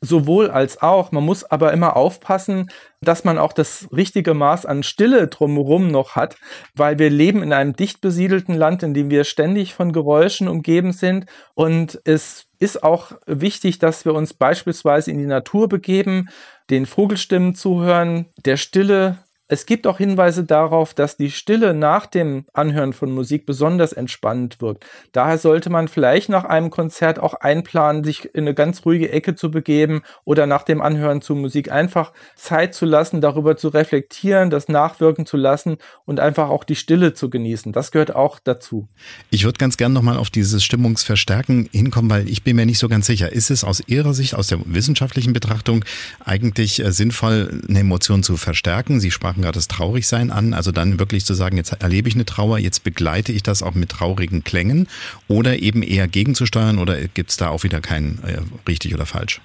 Sowohl als auch. Man muss aber immer aufpassen, dass man auch das richtige Maß an Stille drumherum noch hat, weil wir leben in einem dicht besiedelten Land, in dem wir ständig von Geräuschen umgeben sind. Und es ist auch wichtig, dass wir uns beispielsweise in die Natur begeben, den Vogelstimmen zuhören, der Stille es gibt auch Hinweise darauf, dass die Stille nach dem Anhören von Musik besonders entspannend wirkt. Daher sollte man vielleicht nach einem Konzert auch einplanen, sich in eine ganz ruhige Ecke zu begeben oder nach dem Anhören zu Musik einfach Zeit zu lassen, darüber zu reflektieren, das nachwirken zu lassen und einfach auch die Stille zu genießen. Das gehört auch dazu. Ich würde ganz gern nochmal auf dieses Stimmungsverstärken hinkommen, weil ich bin mir nicht so ganz sicher. Ist es aus Ihrer Sicht, aus der wissenschaftlichen Betrachtung eigentlich äh, sinnvoll, eine Emotion zu verstärken? Sie sprachen gerade das Traurigsein an. Also dann wirklich zu sagen, jetzt erlebe ich eine Trauer, jetzt begleite ich das auch mit traurigen Klängen oder eben eher gegenzusteuern oder gibt es da auch wieder kein äh, richtig oder falsch?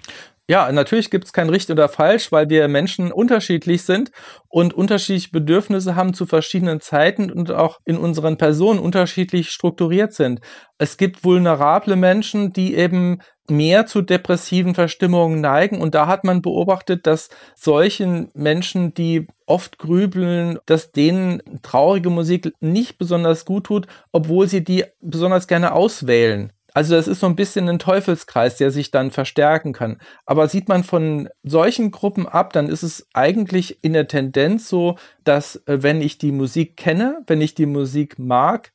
Ja, natürlich gibt es kein richtig oder falsch, weil wir Menschen unterschiedlich sind und unterschiedliche Bedürfnisse haben zu verschiedenen Zeiten und auch in unseren Personen unterschiedlich strukturiert sind. Es gibt vulnerable Menschen, die eben mehr zu depressiven Verstimmungen neigen. Und da hat man beobachtet, dass solchen Menschen, die oft grübeln, dass denen traurige Musik nicht besonders gut tut, obwohl sie die besonders gerne auswählen. Also das ist so ein bisschen ein Teufelskreis, der sich dann verstärken kann. Aber sieht man von solchen Gruppen ab, dann ist es eigentlich in der Tendenz so, dass äh, wenn ich die Musik kenne, wenn ich die Musik mag,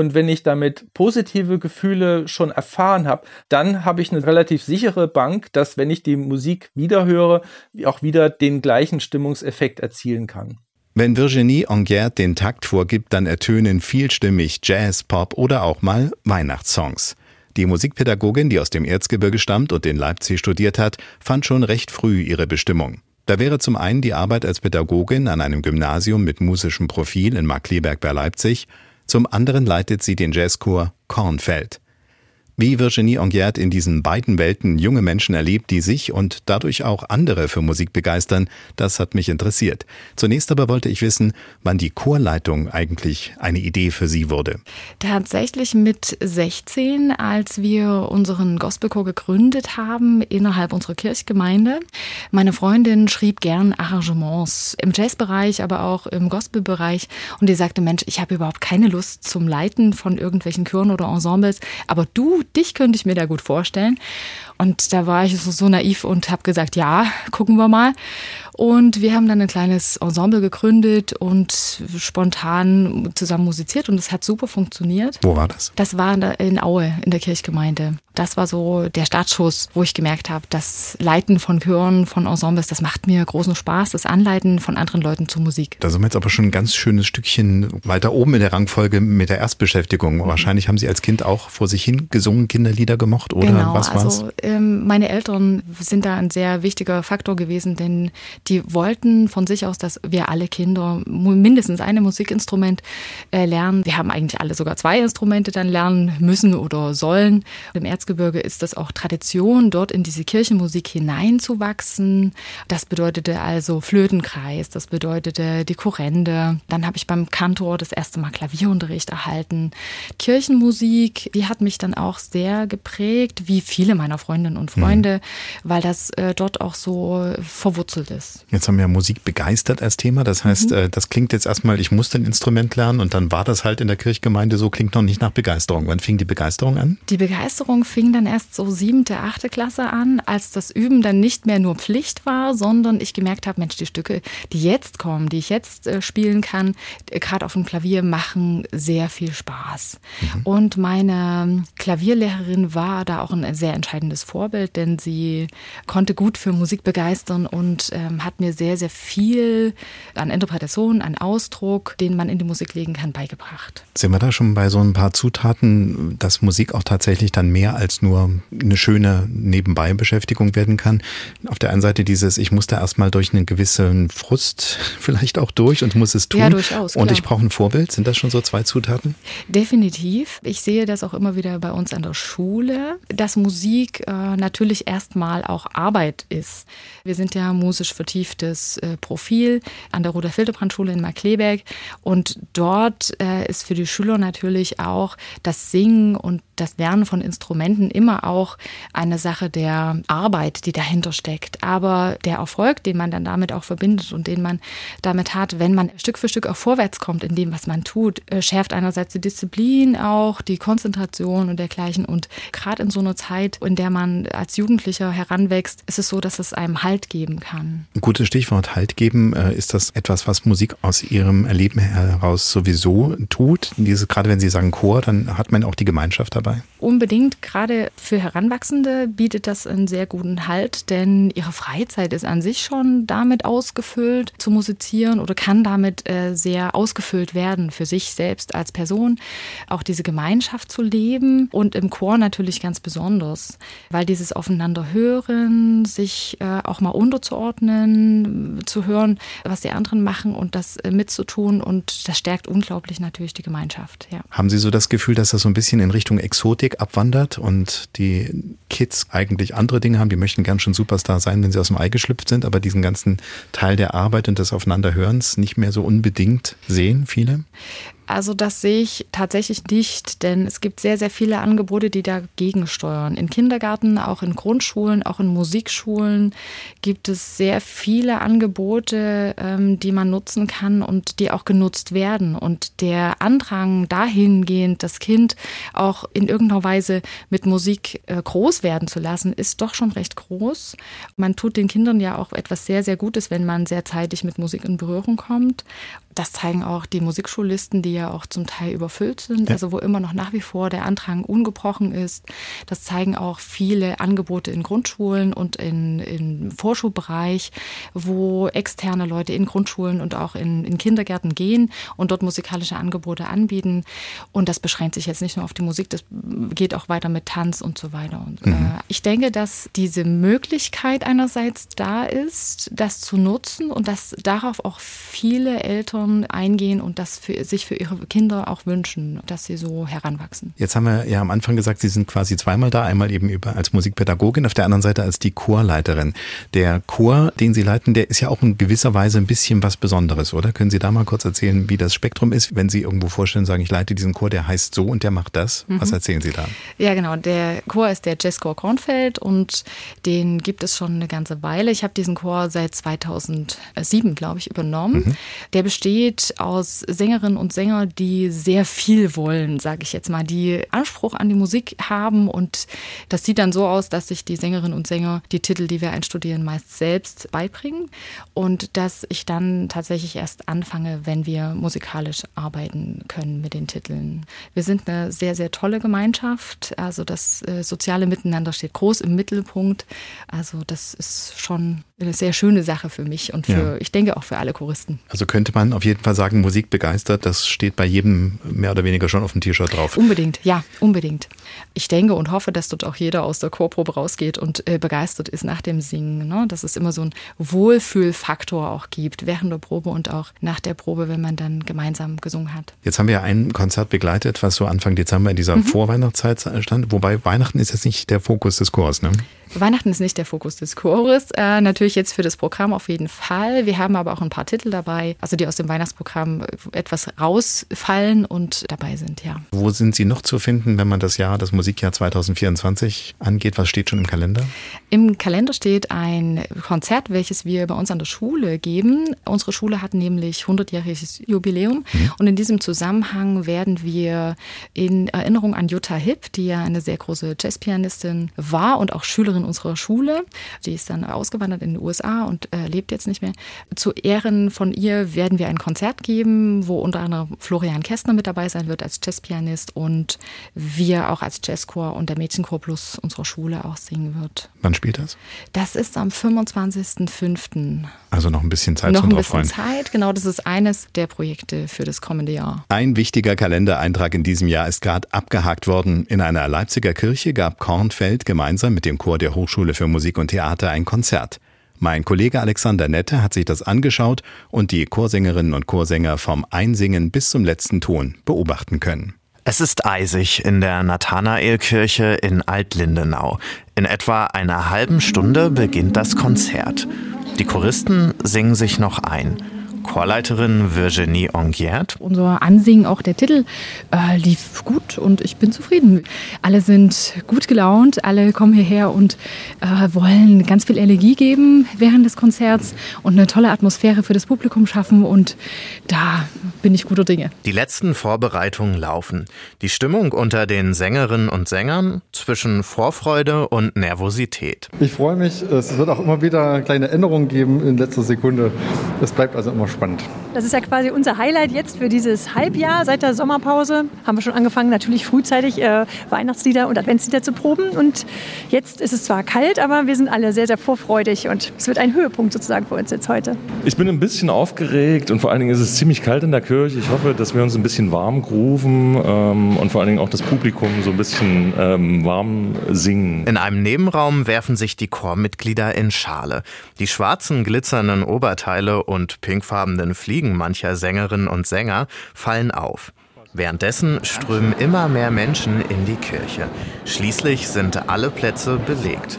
und wenn ich damit positive Gefühle schon erfahren habe, dann habe ich eine relativ sichere Bank, dass wenn ich die Musik wiederhöre, auch wieder den gleichen Stimmungseffekt erzielen kann. Wenn Virginie Enguert den Takt vorgibt, dann ertönen vielstimmig Jazz, Pop oder auch mal Weihnachtssongs. Die Musikpädagogin, die aus dem Erzgebirge stammt und in Leipzig studiert hat, fand schon recht früh ihre Bestimmung. Da wäre zum einen die Arbeit als Pädagogin an einem Gymnasium mit musischem Profil in Markleberg bei Leipzig, zum anderen leitet sie den Jazzchor Kornfeld. Wie Virginie Enguert in diesen beiden Welten junge Menschen erlebt, die sich und dadurch auch andere für Musik begeistern, das hat mich interessiert. Zunächst aber wollte ich wissen, wann die Chorleitung eigentlich eine Idee für Sie wurde. Tatsächlich mit 16, als wir unseren Gospelchor gegründet haben innerhalb unserer Kirchgemeinde. Meine Freundin schrieb gern Arrangements im Jazzbereich, aber auch im Gospelbereich und die sagte, Mensch, ich habe überhaupt keine Lust zum Leiten von irgendwelchen Chören oder Ensembles, aber du, dich könnte ich mir da gut vorstellen. Und da war ich so, so naiv und habe gesagt, ja, gucken wir mal. Und wir haben dann ein kleines Ensemble gegründet und spontan zusammen musiziert und es hat super funktioniert. Wo war das? Das war in Aue in der Kirchgemeinde. Das war so der Startschuss, wo ich gemerkt habe, das Leiten von Chören, von Ensembles, das macht mir großen Spaß, das Anleiten von anderen Leuten zur Musik. Da sind wir jetzt aber schon ein ganz schönes Stückchen weiter oben in der Rangfolge mit der Erstbeschäftigung. Mhm. Wahrscheinlich haben Sie als Kind auch vor sich hin gesungen, Kinderlieder gemocht oder genau, was war's? Also ähm, meine Eltern sind da ein sehr wichtiger Faktor gewesen, denn die wollten von sich aus, dass wir alle Kinder mindestens ein Musikinstrument äh, lernen. Wir haben eigentlich alle sogar zwei Instrumente dann lernen müssen oder sollen. Im Erzgebirge ist das auch Tradition, dort in diese Kirchenmusik hineinzuwachsen. Das bedeutete also Flötenkreis, das bedeutete die Chorende. Dann habe ich beim Kantor das erste Mal Klavierunterricht erhalten. Kirchenmusik, die hat mich dann auch sehr geprägt, wie viele meiner Freundinnen und Freunde, mhm. weil das äh, dort auch so verwurzelt ist. Jetzt haben wir Musik begeistert als Thema. Das heißt, mhm. das klingt jetzt erstmal, ich musste ein Instrument lernen und dann war das halt in der Kirchgemeinde so, klingt noch nicht nach Begeisterung. Wann fing die Begeisterung an? Die Begeisterung fing dann erst so siebte, achte Klasse an, als das Üben dann nicht mehr nur Pflicht war, sondern ich gemerkt habe, Mensch, die Stücke, die jetzt kommen, die ich jetzt äh, spielen kann, äh, gerade auf dem Klavier, machen sehr viel Spaß. Mhm. Und meine Klavierlehrerin war da auch ein sehr entscheidendes Vorbild, denn sie konnte gut für Musik begeistern und ähm, hat mir sehr, sehr viel an Interpretation, an Ausdruck, den man in die Musik legen kann, beigebracht. Sind wir da schon bei so ein paar Zutaten, dass Musik auch tatsächlich dann mehr als nur eine schöne Nebenbei-Beschäftigung werden kann? Auf der einen Seite dieses, ich muss da erstmal durch einen gewissen Frust vielleicht auch durch und muss es tun. Ja, durchaus. Und ich brauche ein Vorbild. Sind das schon so zwei Zutaten? Definitiv. Ich sehe das auch immer wieder bei uns an der Schule, dass Musik äh, natürlich erstmal auch Arbeit ist. Wir sind ja musisch vertieftes äh, Profil an der Rudolf Hildebrand Schule in Markleberg. Und dort äh, ist für die Schüler natürlich auch das Singen und das Lernen von Instrumenten immer auch eine Sache der Arbeit, die dahinter steckt. Aber der Erfolg, den man dann damit auch verbindet und den man damit hat, wenn man Stück für Stück auch vorwärts kommt in dem, was man tut, äh, schärft einerseits die Disziplin auch, die Konzentration und dergleichen. Und gerade in so einer Zeit, in der man als Jugendlicher heranwächst, ist es so, dass es einem Halt geben kann. Ein gutes Stichwort Halt geben. Äh, ist das etwas, was Musik aus Ihrem Erleben heraus sowieso tut? Diese, gerade wenn Sie sagen Chor, dann hat man auch die Gemeinschaft dabei dabei? Unbedingt. Gerade für Heranwachsende bietet das einen sehr guten Halt, denn ihre Freizeit ist an sich schon damit ausgefüllt zu musizieren oder kann damit äh, sehr ausgefüllt werden für sich selbst als Person. Auch diese Gemeinschaft zu leben und im Chor natürlich ganz besonders, weil dieses Aufeinander hören, sich äh, auch mal unterzuordnen, zu hören, was die anderen machen und das äh, mitzutun und das stärkt unglaublich natürlich die Gemeinschaft. Ja. Haben Sie so das Gefühl, dass das so ein bisschen in Richtung Ex Exotik abwandert und die Kids eigentlich andere Dinge haben. Die möchten gern schon Superstar sein, wenn sie aus dem Ei geschlüpft sind, aber diesen ganzen Teil der Arbeit und des Aufeinanderhörens nicht mehr so unbedingt sehen, viele? Also das sehe ich tatsächlich nicht, denn es gibt sehr, sehr viele Angebote, die dagegen steuern. In Kindergarten, auch in Grundschulen, auch in Musikschulen gibt es sehr viele Angebote, ähm, die man nutzen kann und die auch genutzt werden. Und der Andrang dahingehend, das Kind auch in irgendeiner Weise mit Musik äh, groß werden zu lassen, ist doch schon recht groß. Man tut den Kindern ja auch etwas sehr, sehr Gutes, wenn man sehr zeitig mit Musik in Berührung kommt. Das zeigen auch die Musikschullisten, die ja auch zum Teil überfüllt sind, ja. also wo immer noch nach wie vor der Andrang ungebrochen ist. Das zeigen auch viele Angebote in Grundschulen und in, im Vorschulbereich, wo externe Leute in Grundschulen und auch in, in Kindergärten gehen und dort musikalische Angebote anbieten. Und das beschränkt sich jetzt nicht nur auf die Musik, das geht auch weiter mit Tanz und so weiter. Und, mhm. äh, ich denke, dass diese Möglichkeit einerseits da ist, das zu nutzen und dass darauf auch viele Eltern Eltern eingehen und das für, sich für ihre Kinder auch wünschen, dass sie so heranwachsen. Jetzt haben wir ja am Anfang gesagt, Sie sind quasi zweimal da, einmal eben über als Musikpädagogin, auf der anderen Seite als die Chorleiterin. Der Chor, den Sie leiten, der ist ja auch in gewisser Weise ein bisschen was Besonderes, oder? Können Sie da mal kurz erzählen, wie das Spektrum ist, wenn Sie irgendwo vorstellen, sagen, ich leite diesen Chor, der heißt so und der macht das? Mhm. Was erzählen Sie da? Ja, genau. Der Chor ist der Jazzchor Kornfeld und den gibt es schon eine ganze Weile. Ich habe diesen Chor seit 2007, glaube ich, übernommen. Mhm. Der besteht besteht aus Sängerinnen und Sängern, die sehr viel wollen, sage ich jetzt mal, die Anspruch an die Musik haben. Und das sieht dann so aus, dass sich die Sängerinnen und Sänger die Titel, die wir einstudieren, meist selbst beibringen. Und dass ich dann tatsächlich erst anfange, wenn wir musikalisch arbeiten können mit den Titeln. Wir sind eine sehr, sehr tolle Gemeinschaft, also das äh, soziale Miteinander steht groß im Mittelpunkt, also das ist schon eine sehr schöne Sache für mich und für, ja. ich denke auch für alle Choristen. Also könnte man auf jeden Fall sagen, Musik begeistert, das steht bei jedem mehr oder weniger schon auf dem T-Shirt drauf. Unbedingt, ja, unbedingt. Ich denke und hoffe, dass dort auch jeder aus der Chorprobe rausgeht und äh, begeistert ist nach dem Singen. Ne? Dass es immer so einen Wohlfühlfaktor auch gibt, während der Probe und auch nach der Probe, wenn man dann gemeinsam gesungen hat. Jetzt haben wir ja ein Konzert begleitet, was so Anfang Dezember in dieser mhm. Vorweihnachtszeit stand, wobei Weihnachten ist jetzt nicht der Fokus des Chors, ne? Weihnachten ist nicht der Fokus des Chores. Äh, natürlich jetzt für das Programm auf jeden Fall. Wir haben aber auch ein paar Titel dabei, also die aus dem Weihnachtsprogramm etwas rausfallen und dabei sind, ja. Wo sind Sie noch zu finden, wenn man das Jahr, das Musikjahr 2024 angeht? Was steht schon im Kalender? Im Kalender steht ein Konzert, welches wir bei uns an der Schule geben. Unsere Schule hat nämlich 100-jähriges Jubiläum mhm. und in diesem Zusammenhang werden wir in Erinnerung an Jutta Hipp, die ja eine sehr große Jazzpianistin war und auch Schülerin unserer Schule, die ist dann ausgewandert in den USA und äh, lebt jetzt nicht mehr. Zu Ehren von ihr werden wir ein Konzert geben, wo unter anderem Florian Kästner mit dabei sein wird als Jazzpianist und wir auch als Jazzchor und der Mädchenchor plus unserer Schule auch singen wird. Wann spielt das? Das ist am 25.05. Also noch ein bisschen Zeit noch zum ein bisschen. Zeit, genau, das ist eines der Projekte für das kommende Jahr. Ein wichtiger Kalendereintrag in diesem Jahr ist gerade abgehakt worden. In einer Leipziger Kirche gab Kornfeld gemeinsam mit dem Chor der Hochschule für Musik und Theater ein Konzert. Mein Kollege Alexander Nette hat sich das angeschaut und die Chorsängerinnen und Chorsänger vom Einsingen bis zum letzten Ton beobachten können. Es ist eisig in der Nathanaelkirche in Altlindenau. In etwa einer halben Stunde beginnt das Konzert. Die Choristen singen sich noch ein. Chorleiterin Virginie Ongiert. Unser Ansingen, auch der Titel, äh, lief gut und ich bin zufrieden. Alle sind gut gelaunt, alle kommen hierher und äh, wollen ganz viel Energie geben während des Konzerts und eine tolle Atmosphäre für das Publikum schaffen und da bin ich guter Dinge. Die letzten Vorbereitungen laufen. Die Stimmung unter den Sängerinnen und Sängern zwischen Vorfreude und Nervosität. Ich freue mich. Es wird auch immer wieder kleine Änderungen geben in letzter Sekunde. Es bleibt also immer spannend. Das ist ja quasi unser Highlight jetzt für dieses Halbjahr seit der Sommerpause. Haben wir schon angefangen, natürlich frühzeitig äh, Weihnachtslieder und Adventslieder zu proben. Und jetzt ist es zwar kalt, aber wir sind alle sehr, sehr vorfreudig und es wird ein Höhepunkt sozusagen für uns jetzt heute. Ich bin ein bisschen aufgeregt und vor allen Dingen ist es ziemlich kalt in der Kirche. Ich hoffe, dass wir uns ein bisschen warm grooven ähm, und vor allen Dingen auch das Publikum so ein bisschen ähm, warm singen. In einem Nebenraum werfen sich die Chormitglieder in Schale. Die schwarzen, glitzernden Oberteile und pinkfarbenen Fliegen mancher Sängerinnen und Sänger fallen auf. Währenddessen strömen immer mehr Menschen in die Kirche. Schließlich sind alle Plätze belegt.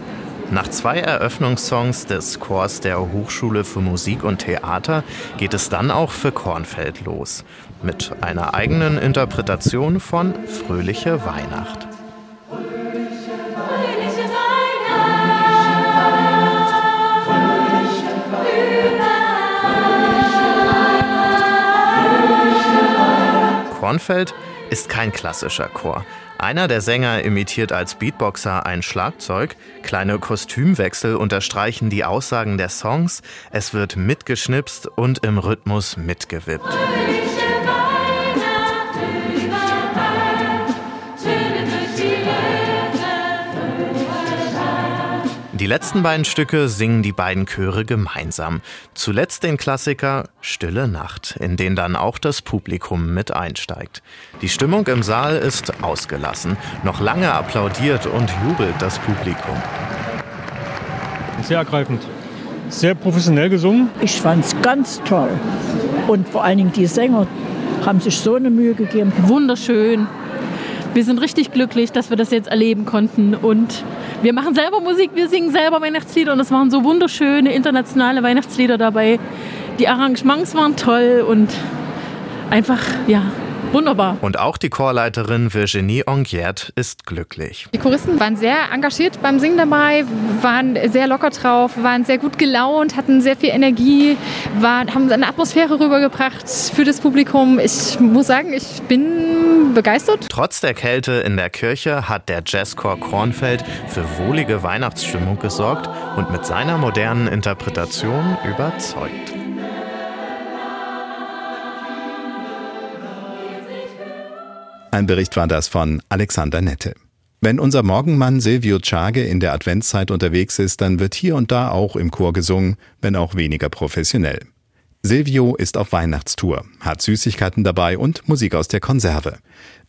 Nach zwei Eröffnungssongs des Chors der Hochschule für Musik und Theater geht es dann auch für Kornfeld los. Mit einer eigenen Interpretation von Fröhliche Weihnacht. Kornfeld ist kein klassischer Chor. Einer der Sänger imitiert als Beatboxer ein Schlagzeug, kleine Kostümwechsel unterstreichen die Aussagen der Songs, es wird mitgeschnipst und im Rhythmus mitgewippt. Die letzten beiden Stücke singen die beiden Chöre gemeinsam. Zuletzt den Klassiker Stille Nacht, in den dann auch das Publikum mit einsteigt. Die Stimmung im Saal ist ausgelassen. Noch lange applaudiert und jubelt das Publikum. Sehr ergreifend. Sehr professionell gesungen. Ich fand es ganz toll. Und vor allen Dingen die Sänger haben sich so eine Mühe gegeben. Wunderschön. Wir sind richtig glücklich, dass wir das jetzt erleben konnten. Und wir machen selber Musik, wir singen selber Weihnachtslieder. Und es waren so wunderschöne internationale Weihnachtslieder dabei. Die Arrangements waren toll und einfach, ja, wunderbar. Und auch die Chorleiterin Virginie Ongiert ist glücklich. Die Choristen waren sehr engagiert beim Singen dabei, waren sehr locker drauf, waren sehr gut gelaunt, hatten sehr viel Energie, waren, haben eine Atmosphäre rübergebracht für das Publikum. Ich muss sagen, ich bin begeistert. Trotz der Kälte in der Kirche hat der Jazzchor Kornfeld für wohlige Weihnachtsstimmung gesorgt und mit seiner modernen Interpretation überzeugt. Ein Bericht war das von Alexander Nette. Wenn unser Morgenmann Silvio Chage in der Adventszeit unterwegs ist, dann wird hier und da auch im Chor gesungen, wenn auch weniger professionell. Silvio ist auf Weihnachtstour, hat Süßigkeiten dabei und Musik aus der Konserve.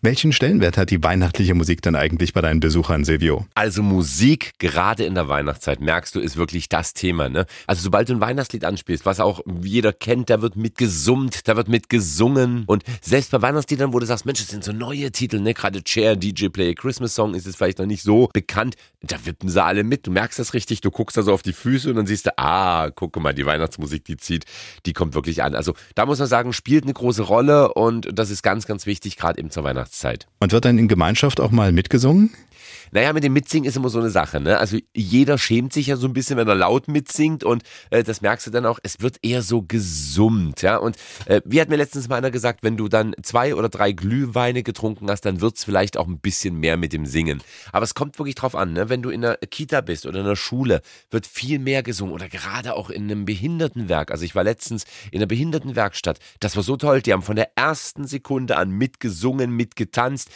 Welchen Stellenwert hat die weihnachtliche Musik dann eigentlich bei deinen Besuchern, Silvio? Also Musik, gerade in der Weihnachtszeit, merkst du, ist wirklich das Thema. Ne? Also sobald du ein Weihnachtslied anspielst, was auch jeder kennt, da wird mitgesummt, da wird mitgesungen. Und selbst bei Weihnachtsliedern, wo du sagst, Mensch, das sind so neue Titel, ne? gerade Chair, DJ Play Christmas Song ist es vielleicht noch nicht so bekannt, da wippen sie alle mit. Du merkst das richtig, du guckst da so auf die Füße und dann siehst du, ah, guck mal, die Weihnachtsmusik, die zieht, die kommt wirklich an. Also da muss man sagen, spielt eine große Rolle und das ist ganz, ganz wichtig, gerade eben zur Weihnachtszeit. Weihnachtszeit. Und wird dann in Gemeinschaft auch mal mitgesungen? Naja, mit dem Mitsingen ist immer so eine Sache. Ne? Also jeder schämt sich ja so ein bisschen, wenn er laut mitsingt und äh, das merkst du dann auch, es wird eher so gesummt. Ja? Und äh, wie hat mir letztens mal einer gesagt, wenn du dann zwei oder drei Glühweine getrunken hast, dann wird's vielleicht auch ein bisschen mehr mit dem Singen. Aber es kommt wirklich drauf an, ne? wenn du in einer Kita bist oder in einer Schule, wird viel mehr gesungen oder gerade auch in einem Behindertenwerk. Also ich war letztens in einer Behindertenwerkstatt. Das war so toll. Die haben von der ersten Sekunde an mitgesungen, mitgetanzt.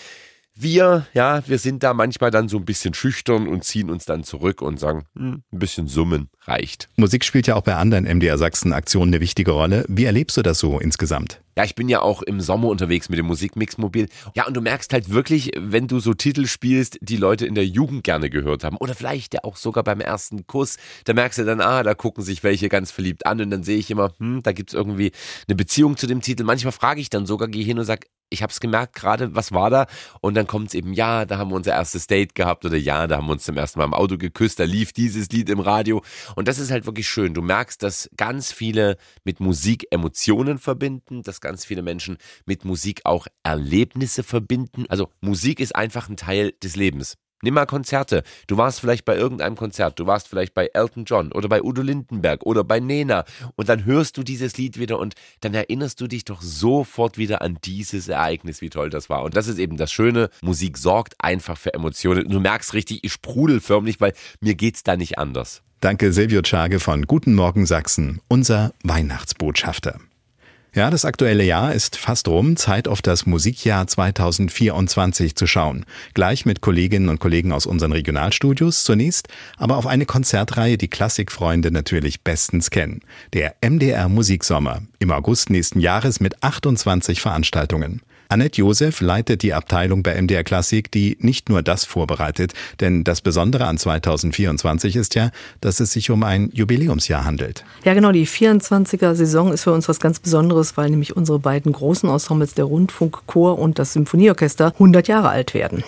Wir, ja, wir sind da manchmal dann so ein bisschen schüchtern und ziehen uns dann zurück und sagen, hm, ein bisschen summen reicht. Musik spielt ja auch bei anderen MDR Sachsen Aktionen eine wichtige Rolle. Wie erlebst du das so insgesamt? Ja, ich bin ja auch im Sommer unterwegs mit dem Musikmix-Mobil. Ja, und du merkst halt wirklich, wenn du so Titel spielst, die Leute in der Jugend gerne gehört haben. Oder vielleicht ja auch sogar beim ersten Kuss. Da merkst du dann, ah, da gucken sich welche ganz verliebt an. Und dann sehe ich immer, hm, da gibt's irgendwie eine Beziehung zu dem Titel. Manchmal frage ich dann sogar, gehe hin und sag, ich habe es gemerkt gerade, was war da? Und dann kommt es eben, ja, da haben wir unser erstes Date gehabt oder ja, da haben wir uns zum ersten Mal im Auto geküsst, da lief dieses Lied im Radio. Und das ist halt wirklich schön. Du merkst, dass ganz viele mit Musik Emotionen verbinden, dass ganz viele Menschen mit Musik auch Erlebnisse verbinden. Also Musik ist einfach ein Teil des Lebens. Nimm mal Konzerte. Du warst vielleicht bei irgendeinem Konzert, du warst vielleicht bei Elton John oder bei Udo Lindenberg oder bei Nena und dann hörst du dieses Lied wieder und dann erinnerst du dich doch sofort wieder an dieses Ereignis, wie toll das war. Und das ist eben das Schöne. Musik sorgt einfach für Emotionen. Du merkst richtig, ich sprudel förmlich, weil mir geht's da nicht anders. Danke Silvio Czage von Guten Morgen Sachsen, unser Weihnachtsbotschafter. Ja, das aktuelle Jahr ist fast rum. Zeit auf das Musikjahr 2024 zu schauen. Gleich mit Kolleginnen und Kollegen aus unseren Regionalstudios zunächst, aber auf eine Konzertreihe, die Klassikfreunde natürlich bestens kennen. Der MDR Musiksommer im August nächsten Jahres mit 28 Veranstaltungen. Annette Josef leitet die Abteilung bei MDR Klassik, die nicht nur das vorbereitet, denn das Besondere an 2024 ist ja, dass es sich um ein Jubiläumsjahr handelt. Ja, genau, die 24er Saison ist für uns was ganz Besonderes, weil nämlich unsere beiden großen Ensembles, der Rundfunkchor und das Symphonieorchester, 100 Jahre alt werden.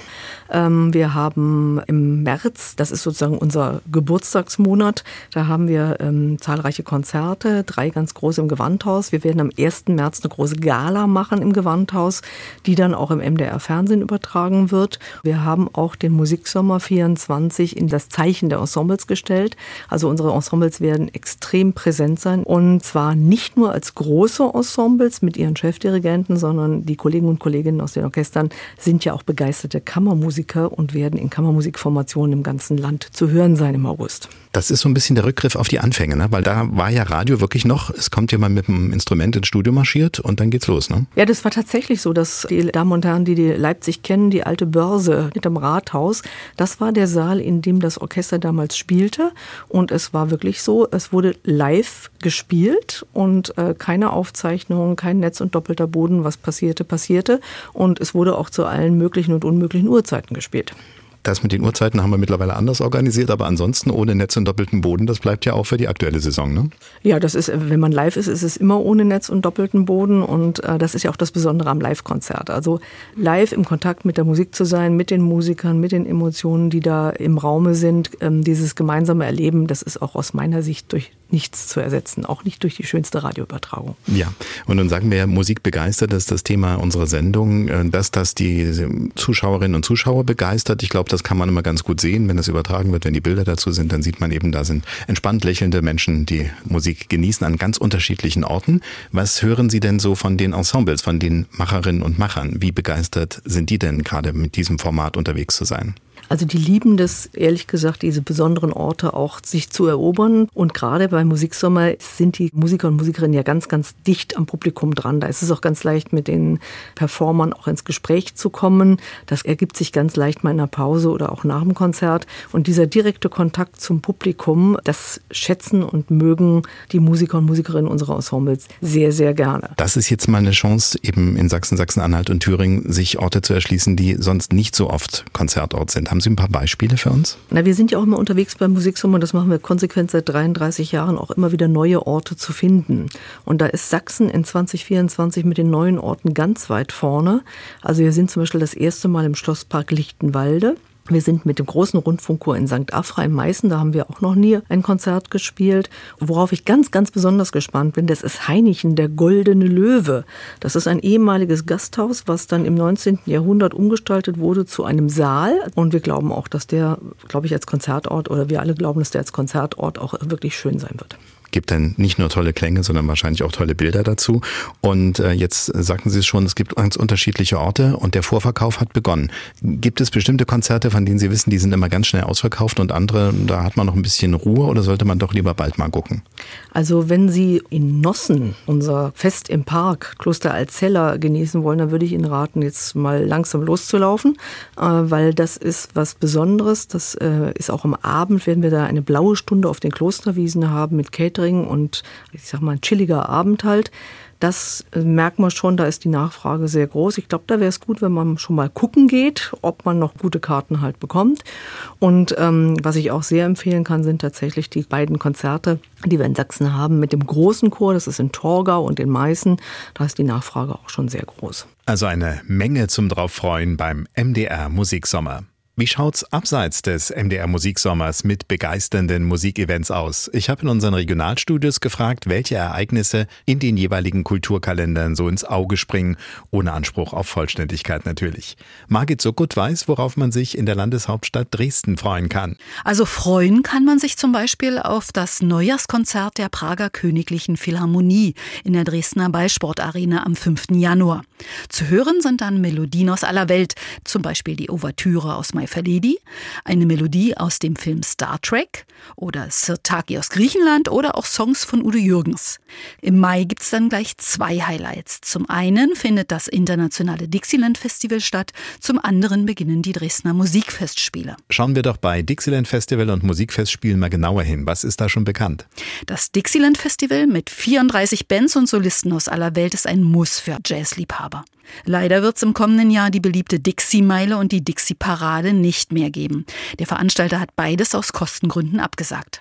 Ähm, wir haben im März, das ist sozusagen unser Geburtstagsmonat, da haben wir ähm, zahlreiche Konzerte, drei ganz große im Gewandhaus. Wir werden am 1. März eine große Gala machen im Gewandhaus, die dann auch im MDR Fernsehen übertragen wird. Wir haben auch den Musiksommer 24 in das Zeichen der Ensembles gestellt. Also unsere Ensembles werden extrem präsent sein und zwar nicht nur als große Ensembles mit ihren Chefdirigenten, sondern die Kollegen und Kolleginnen aus den Orchestern sind ja auch begeisterte Kammermusiker Musiker und werden in Kammermusikformationen im ganzen Land zu hören sein im August. Das ist so ein bisschen der Rückgriff auf die Anfänge, ne? weil da war ja Radio wirklich noch, es kommt jemand mit einem Instrument ins Studio marschiert und dann geht's los. Ne? Ja, das war tatsächlich so, dass die Damen und Herren, die die Leipzig kennen, die alte Börse hinterm Rathaus, das war der Saal, in dem das Orchester damals spielte und es war wirklich so, es wurde live gespielt und äh, keine Aufzeichnung, kein Netz und doppelter Boden, was passierte, passierte und es wurde auch zu allen möglichen und unmöglichen Uhrzeiten gespielt. Das mit den Uhrzeiten haben wir mittlerweile anders organisiert, aber ansonsten ohne Netz und doppelten Boden, das bleibt ja auch für die aktuelle Saison, ne? Ja, das ist, wenn man live ist, ist es immer ohne Netz und doppelten Boden und äh, das ist ja auch das Besondere am Live-Konzert. Also live im Kontakt mit der Musik zu sein, mit den Musikern, mit den Emotionen, die da im Raume sind, ähm, dieses gemeinsame Erleben, das ist auch aus meiner Sicht durch nichts zu ersetzen, auch nicht durch die schönste Radioübertragung. Ja, und dann sagen wir, Musik begeistert, ist das Thema unserer Sendung, äh, dass das die Zuschauerinnen und Zuschauer begeistert. Ich glaube, das kann man immer ganz gut sehen, wenn das übertragen wird, wenn die Bilder dazu sind, dann sieht man eben, da sind entspannt lächelnde Menschen, die Musik genießen an ganz unterschiedlichen Orten. Was hören Sie denn so von den Ensembles, von den Macherinnen und Machern? Wie begeistert sind die denn gerade mit diesem Format unterwegs zu sein? Also die lieben das, ehrlich gesagt, diese besonderen Orte auch sich zu erobern. Und gerade bei Musiksommer sind die Musiker und Musikerinnen ja ganz, ganz dicht am Publikum dran. Da ist es auch ganz leicht, mit den Performern auch ins Gespräch zu kommen. Das ergibt sich ganz leicht mal in der Pause oder auch nach dem Konzert. Und dieser direkte Kontakt zum Publikum, das schätzen und mögen die Musiker und Musikerinnen unserer Ensembles sehr, sehr gerne. Das ist jetzt mal eine Chance, eben in Sachsen, Sachsen-Anhalt und Thüringen sich Orte zu erschließen, die sonst nicht so oft Konzertort sind. Haben Sie ein paar Beispiele für uns? Na, wir sind ja auch immer unterwegs beim Musiksommer. Das machen wir konsequent seit 33 Jahren, auch immer wieder neue Orte zu finden. Und da ist Sachsen in 2024 mit den neuen Orten ganz weit vorne. Also wir sind zum Beispiel das erste Mal im Schlosspark Lichtenwalde. Wir sind mit dem großen Rundfunkchor in St. Afra in Meißen, da haben wir auch noch nie ein Konzert gespielt. Worauf ich ganz, ganz besonders gespannt bin, das ist Heinichen, der Goldene Löwe. Das ist ein ehemaliges Gasthaus, was dann im 19. Jahrhundert umgestaltet wurde zu einem Saal. Und wir glauben auch, dass der, glaube ich, als Konzertort oder wir alle glauben, dass der als Konzertort auch wirklich schön sein wird gibt dann nicht nur tolle Klänge, sondern wahrscheinlich auch tolle Bilder dazu. Und äh, jetzt sagten Sie es schon, es gibt ganz unterschiedliche Orte und der Vorverkauf hat begonnen. Gibt es bestimmte Konzerte, von denen Sie wissen, die sind immer ganz schnell ausverkauft und andere, da hat man noch ein bisschen Ruhe oder sollte man doch lieber bald mal gucken? Also wenn Sie in Nossen unser Fest im Park Kloster Alzella genießen wollen, dann würde ich Ihnen raten, jetzt mal langsam loszulaufen, äh, weil das ist was Besonderes. Das äh, ist auch am Abend, werden wir da eine blaue Stunde auf den Klosterwiesen haben mit Catering Catering und ich sag mal ein chilliger Abend halt. Das äh, merkt man schon, da ist die Nachfrage sehr groß. Ich glaube, da wäre es gut, wenn man schon mal gucken geht, ob man noch gute Karten halt bekommt. Und ähm, was ich auch sehr empfehlen kann, sind tatsächlich die beiden Konzerte, die wir in Sachsen haben, mit dem großen Chor, das ist in Torgau und in Meißen. Da ist die Nachfrage auch schon sehr groß. Also eine Menge zum Drauffreuen beim MDR Musiksommer. Wie schaut's abseits des MDR Musiksommers mit begeisternden Musikevents aus? Ich habe in unseren Regionalstudios gefragt, welche Ereignisse in den jeweiligen Kulturkalendern so ins Auge springen, ohne Anspruch auf Vollständigkeit natürlich. Margit Sokut weiß, worauf man sich in der Landeshauptstadt Dresden freuen kann. Also freuen kann man sich zum Beispiel auf das Neujahrskonzert der Prager Königlichen Philharmonie in der Dresdner Ballsportarena am 5. Januar. Zu hören sind dann Melodien aus aller Welt, zum Beispiel die Ouvertüre aus My Faledi, eine Melodie aus dem Film Star Trek oder Sirtaki aus Griechenland oder auch Songs von Udo Jürgens. Im Mai gibt es dann gleich zwei Highlights. Zum einen findet das internationale Dixieland Festival statt, zum anderen beginnen die Dresdner Musikfestspiele. Schauen wir doch bei Dixieland Festival und Musikfestspielen mal genauer hin. Was ist da schon bekannt? Das Dixieland Festival mit 34 Bands und Solisten aus aller Welt ist ein Muss für Jazzliebhaber. Leider wird es im kommenden Jahr die beliebte Dixie-Meile und die Dixie-Parade nicht mehr geben. Der Veranstalter hat beides aus Kostengründen abgesagt.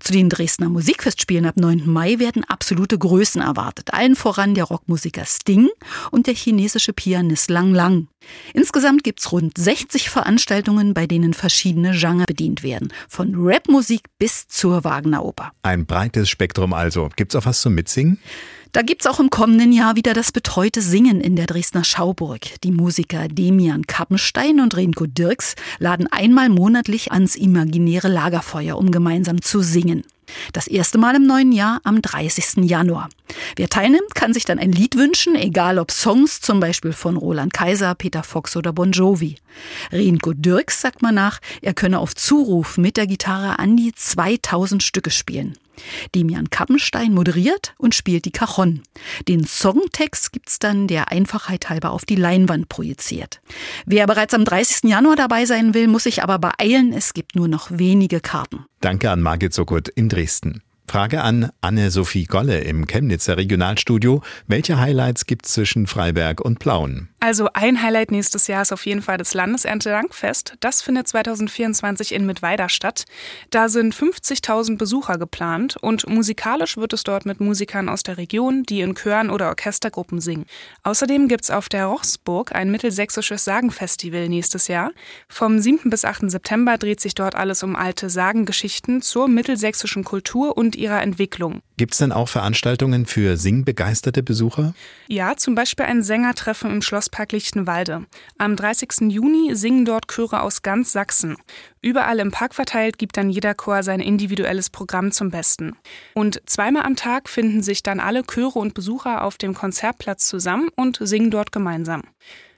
Zu den Dresdner Musikfestspielen ab 9. Mai werden absolute Größen erwartet. Allen voran der Rockmusiker Sting und der chinesische Pianist Lang Lang. Insgesamt gibt es rund 60 Veranstaltungen, bei denen verschiedene Genre bedient werden. Von Rapmusik bis zur Wagner-Oper. Ein breites Spektrum also. Gibt's auch was zum Mitsingen? Da gibt's auch im kommenden Jahr wieder das betreute Singen in der Dresdner Schauburg. Die Musiker Demian Kappenstein und Renko Dirks laden einmal monatlich ans imaginäre Lagerfeuer, um gemeinsam zu singen. Das erste Mal im neuen Jahr am 30. Januar. Wer teilnimmt, kann sich dann ein Lied wünschen, egal ob Songs, zum Beispiel von Roland Kaiser, Peter Fox oder Bon Jovi. Renko Dirks sagt man nach, er könne auf Zuruf mit der Gitarre an die 2000 Stücke spielen. Demian Kappenstein moderiert und spielt die Cajon. Den Songtext gibt's dann der Einfachheit halber auf die Leinwand projiziert. Wer bereits am 30. Januar dabei sein will, muss sich aber beeilen. Es gibt nur noch wenige Karten. Danke an Margit Sokut in Dresden. Frage an Anne-Sophie Golle im Chemnitzer Regionalstudio. Welche Highlights gibt es zwischen Freiberg und Plauen? Also ein Highlight nächstes Jahr ist auf jeden Fall das Landeserntedankfest. Das findet 2024 in Mittweida statt. Da sind 50.000 Besucher geplant und musikalisch wird es dort mit Musikern aus der Region, die in Chören oder Orchestergruppen singen. Außerdem gibt es auf der Rochsburg ein mittelsächsisches Sagenfestival nächstes Jahr. Vom 7. bis 8. September dreht sich dort alles um alte Sagengeschichten zur mittelsächsischen Kultur und ihrer Entwicklung. Gibt es denn auch Veranstaltungen für singbegeisterte Besucher? Ja, zum Beispiel ein Sängertreffen im Schlosspark Lichtenwalde. Am 30. Juni singen dort Chöre aus ganz Sachsen. Überall im Park verteilt gibt dann jeder Chor sein individuelles Programm zum Besten. Und zweimal am Tag finden sich dann alle Chöre und Besucher auf dem Konzertplatz zusammen und singen dort gemeinsam.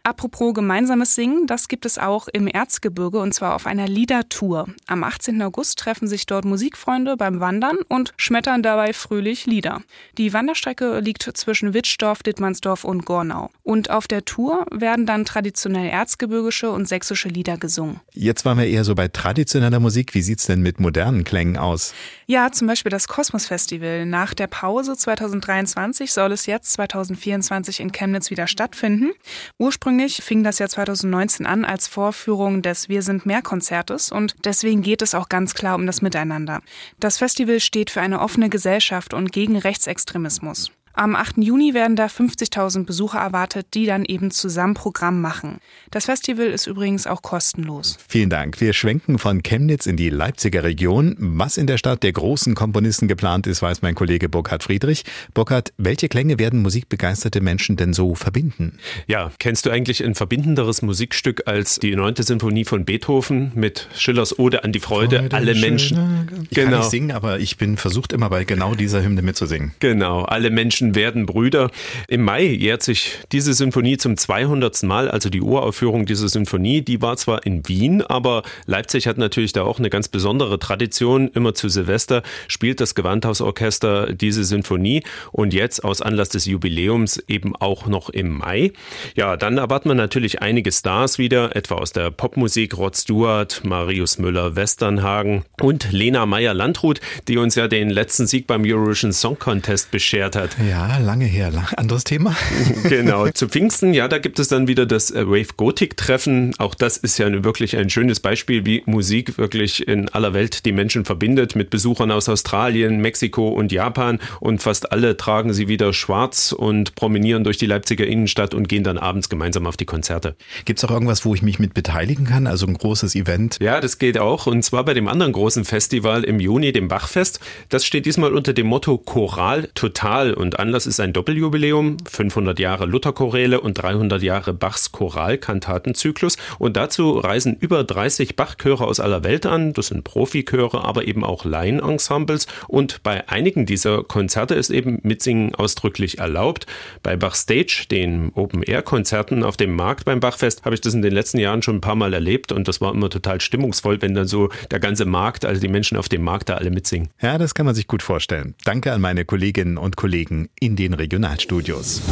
Apropos gemeinsames Singen, das gibt es auch im Erzgebirge und zwar auf einer Liedertour. Am 18. August treffen sich dort Musikfreunde beim Wandern und schmettern dabei fröhlich Lieder. Die Wanderstrecke liegt zwischen Wittstoff, Dittmannsdorf und Gornau. Und auf der Tour werden dann traditionell erzgebirgische und sächsische Lieder gesungen. Jetzt waren wir eher so bei traditioneller Musik. Wie sieht's denn mit modernen Klängen aus? Ja, zum Beispiel das Kosmos Festival. Nach der Pause 2023 soll es jetzt 2024 in Chemnitz wieder stattfinden. Ursprünglich fing das Jahr 2019 an als Vorführung des Wir sind mehr Konzertes und deswegen geht es auch ganz klar um das Miteinander. Das Festival steht für eine offene Gesellschaft und gegen Rechtsextremismus. Am 8. Juni werden da 50.000 Besucher erwartet, die dann eben zusammen Programm machen. Das Festival ist übrigens auch kostenlos. Vielen Dank. Wir schwenken von Chemnitz in die Leipziger Region. Was in der Stadt der großen Komponisten geplant ist, weiß mein Kollege Burkhard Friedrich. Burkhard, welche Klänge werden musikbegeisterte Menschen denn so verbinden? Ja, kennst du eigentlich ein verbindenderes Musikstück als die 9. Sinfonie von Beethoven mit Schillers Ode an die Freude, Freude alle Menschen. Ich kann nicht singen, aber ich bin versucht immer bei genau dieser Hymne mitzusingen. Genau, alle Menschen werden Brüder. Im Mai jährt sich diese Sinfonie zum 200. Mal, also die Uraufführung dieser Sinfonie. Die war zwar in Wien, aber Leipzig hat natürlich da auch eine ganz besondere Tradition. Immer zu Silvester spielt das Gewandhausorchester diese Sinfonie und jetzt aus Anlass des Jubiläums eben auch noch im Mai. Ja, dann erwarten wir natürlich einige Stars wieder, etwa aus der Popmusik Rod Stewart, Marius Müller-Westernhagen und Lena Meyer-Landrut, die uns ja den letzten Sieg beim Eurovision Song Contest beschert hat. Ja, lange her. Anderes Thema? genau. Zu Pfingsten, ja, da gibt es dann wieder das äh, Wave Gothic Treffen. Auch das ist ja wirklich ein schönes Beispiel, wie Musik wirklich in aller Welt die Menschen verbindet mit Besuchern aus Australien, Mexiko und Japan. Und fast alle tragen sie wieder schwarz und promenieren durch die Leipziger Innenstadt und gehen dann abends gemeinsam auf die Konzerte. Gibt es auch irgendwas, wo ich mich mit beteiligen kann? Also ein großes Event? Ja, das geht auch. Und zwar bei dem anderen großen Festival im Juni, dem Bachfest. Das steht diesmal unter dem Motto Choral Total. Und Anlass ist ein Doppeljubiläum, 500 Jahre Lutherchoräle und 300 Jahre Bachs Choralkantatenzyklus. Und dazu reisen über 30 Bachchöre aus aller Welt an. Das sind Profichöre, aber eben auch Laienensembles. Und bei einigen dieser Konzerte ist eben Mitsingen ausdrücklich erlaubt. Bei Bachstage, den Open-Air-Konzerten auf dem Markt beim Bachfest, habe ich das in den letzten Jahren schon ein paar Mal erlebt. Und das war immer total stimmungsvoll, wenn dann so der ganze Markt, also die Menschen auf dem Markt da alle mitsingen. Ja, das kann man sich gut vorstellen. Danke an meine Kolleginnen und Kollegen in den Regionalstudios.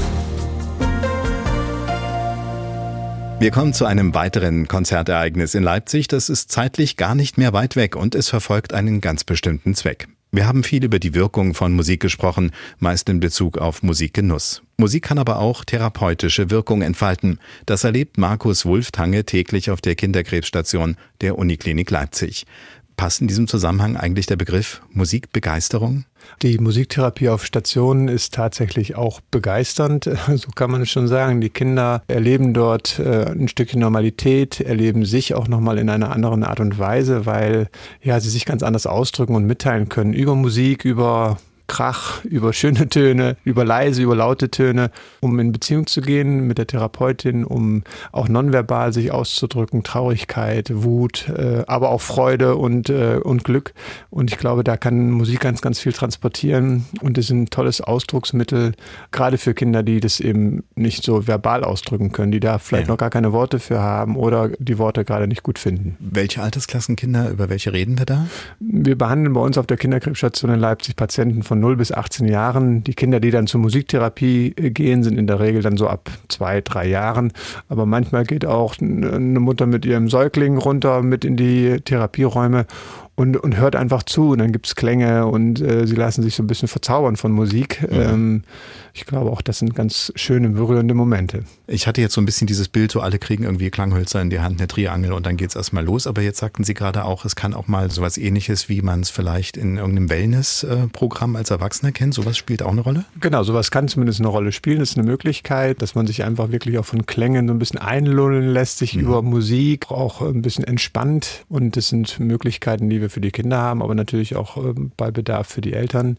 Wir kommen zu einem weiteren Konzertereignis in Leipzig. Das ist zeitlich gar nicht mehr weit weg und es verfolgt einen ganz bestimmten Zweck. Wir haben viel über die Wirkung von Musik gesprochen, meist in Bezug auf Musikgenuss. Musik kann aber auch therapeutische Wirkung entfalten. Das erlebt Markus Wulftange täglich auf der Kinderkrebsstation der Uniklinik Leipzig. Passt in diesem Zusammenhang eigentlich der Begriff Musikbegeisterung? Die Musiktherapie auf Stationen ist tatsächlich auch begeisternd, so kann man es schon sagen. Die Kinder erleben dort äh, ein Stückchen Normalität, erleben sich auch nochmal in einer anderen Art und Weise, weil ja, sie sich ganz anders ausdrücken und mitteilen können über Musik, über Krach, über schöne Töne, über leise, über laute Töne, um in Beziehung zu gehen mit der Therapeutin, um auch nonverbal sich auszudrücken, Traurigkeit, Wut, äh, aber auch Freude und, äh, und Glück. Und ich glaube, da kann Musik ganz, ganz viel transportieren und ist ein tolles Ausdrucksmittel, gerade für Kinder, die das eben nicht so verbal ausdrücken können, die da vielleicht Ja. noch gar keine Worte für haben oder die Worte gerade nicht gut finden. Welche Altersklassenkinder, über welche reden wir da? Wir behandeln bei uns auf der Kinderkrebsstation in Leipzig Patienten von 0 bis 18 Jahren. Die Kinder, die dann zur Musiktherapie äh, gehen, sind in der Regel dann so ab zwei, drei Jahren. Aber manchmal geht auch eine Mutter mit ihrem Säugling runter mit in die Therapieräume und, und hört einfach zu. Und dann gibt's Klänge und äh, sie lassen sich so ein bisschen verzaubern von Musik. Ähm, ich glaube auch, das sind ganz schöne, berührende Momente. Ich hatte jetzt so ein bisschen dieses Bild, so alle kriegen irgendwie Klanghölzer in die Hand, eine Triangel und dann geht's erstmal los. Aber jetzt sagten Sie gerade auch, es kann auch mal sowas ähnliches, wie man es vielleicht in irgendeinem Wellness-Programm als Erwachsener kennt. Sowas spielt auch eine Rolle? Genau, sowas kann zumindest eine Rolle spielen. Das ist eine Möglichkeit, dass man sich einfach wirklich auch von Klängen so ein bisschen einlullen lässt, sich über Musik auch ein bisschen entspannt. Und das sind Möglichkeiten, die wir wir für die Kinder haben, aber natürlich auch ähm, bei Bedarf für die Eltern.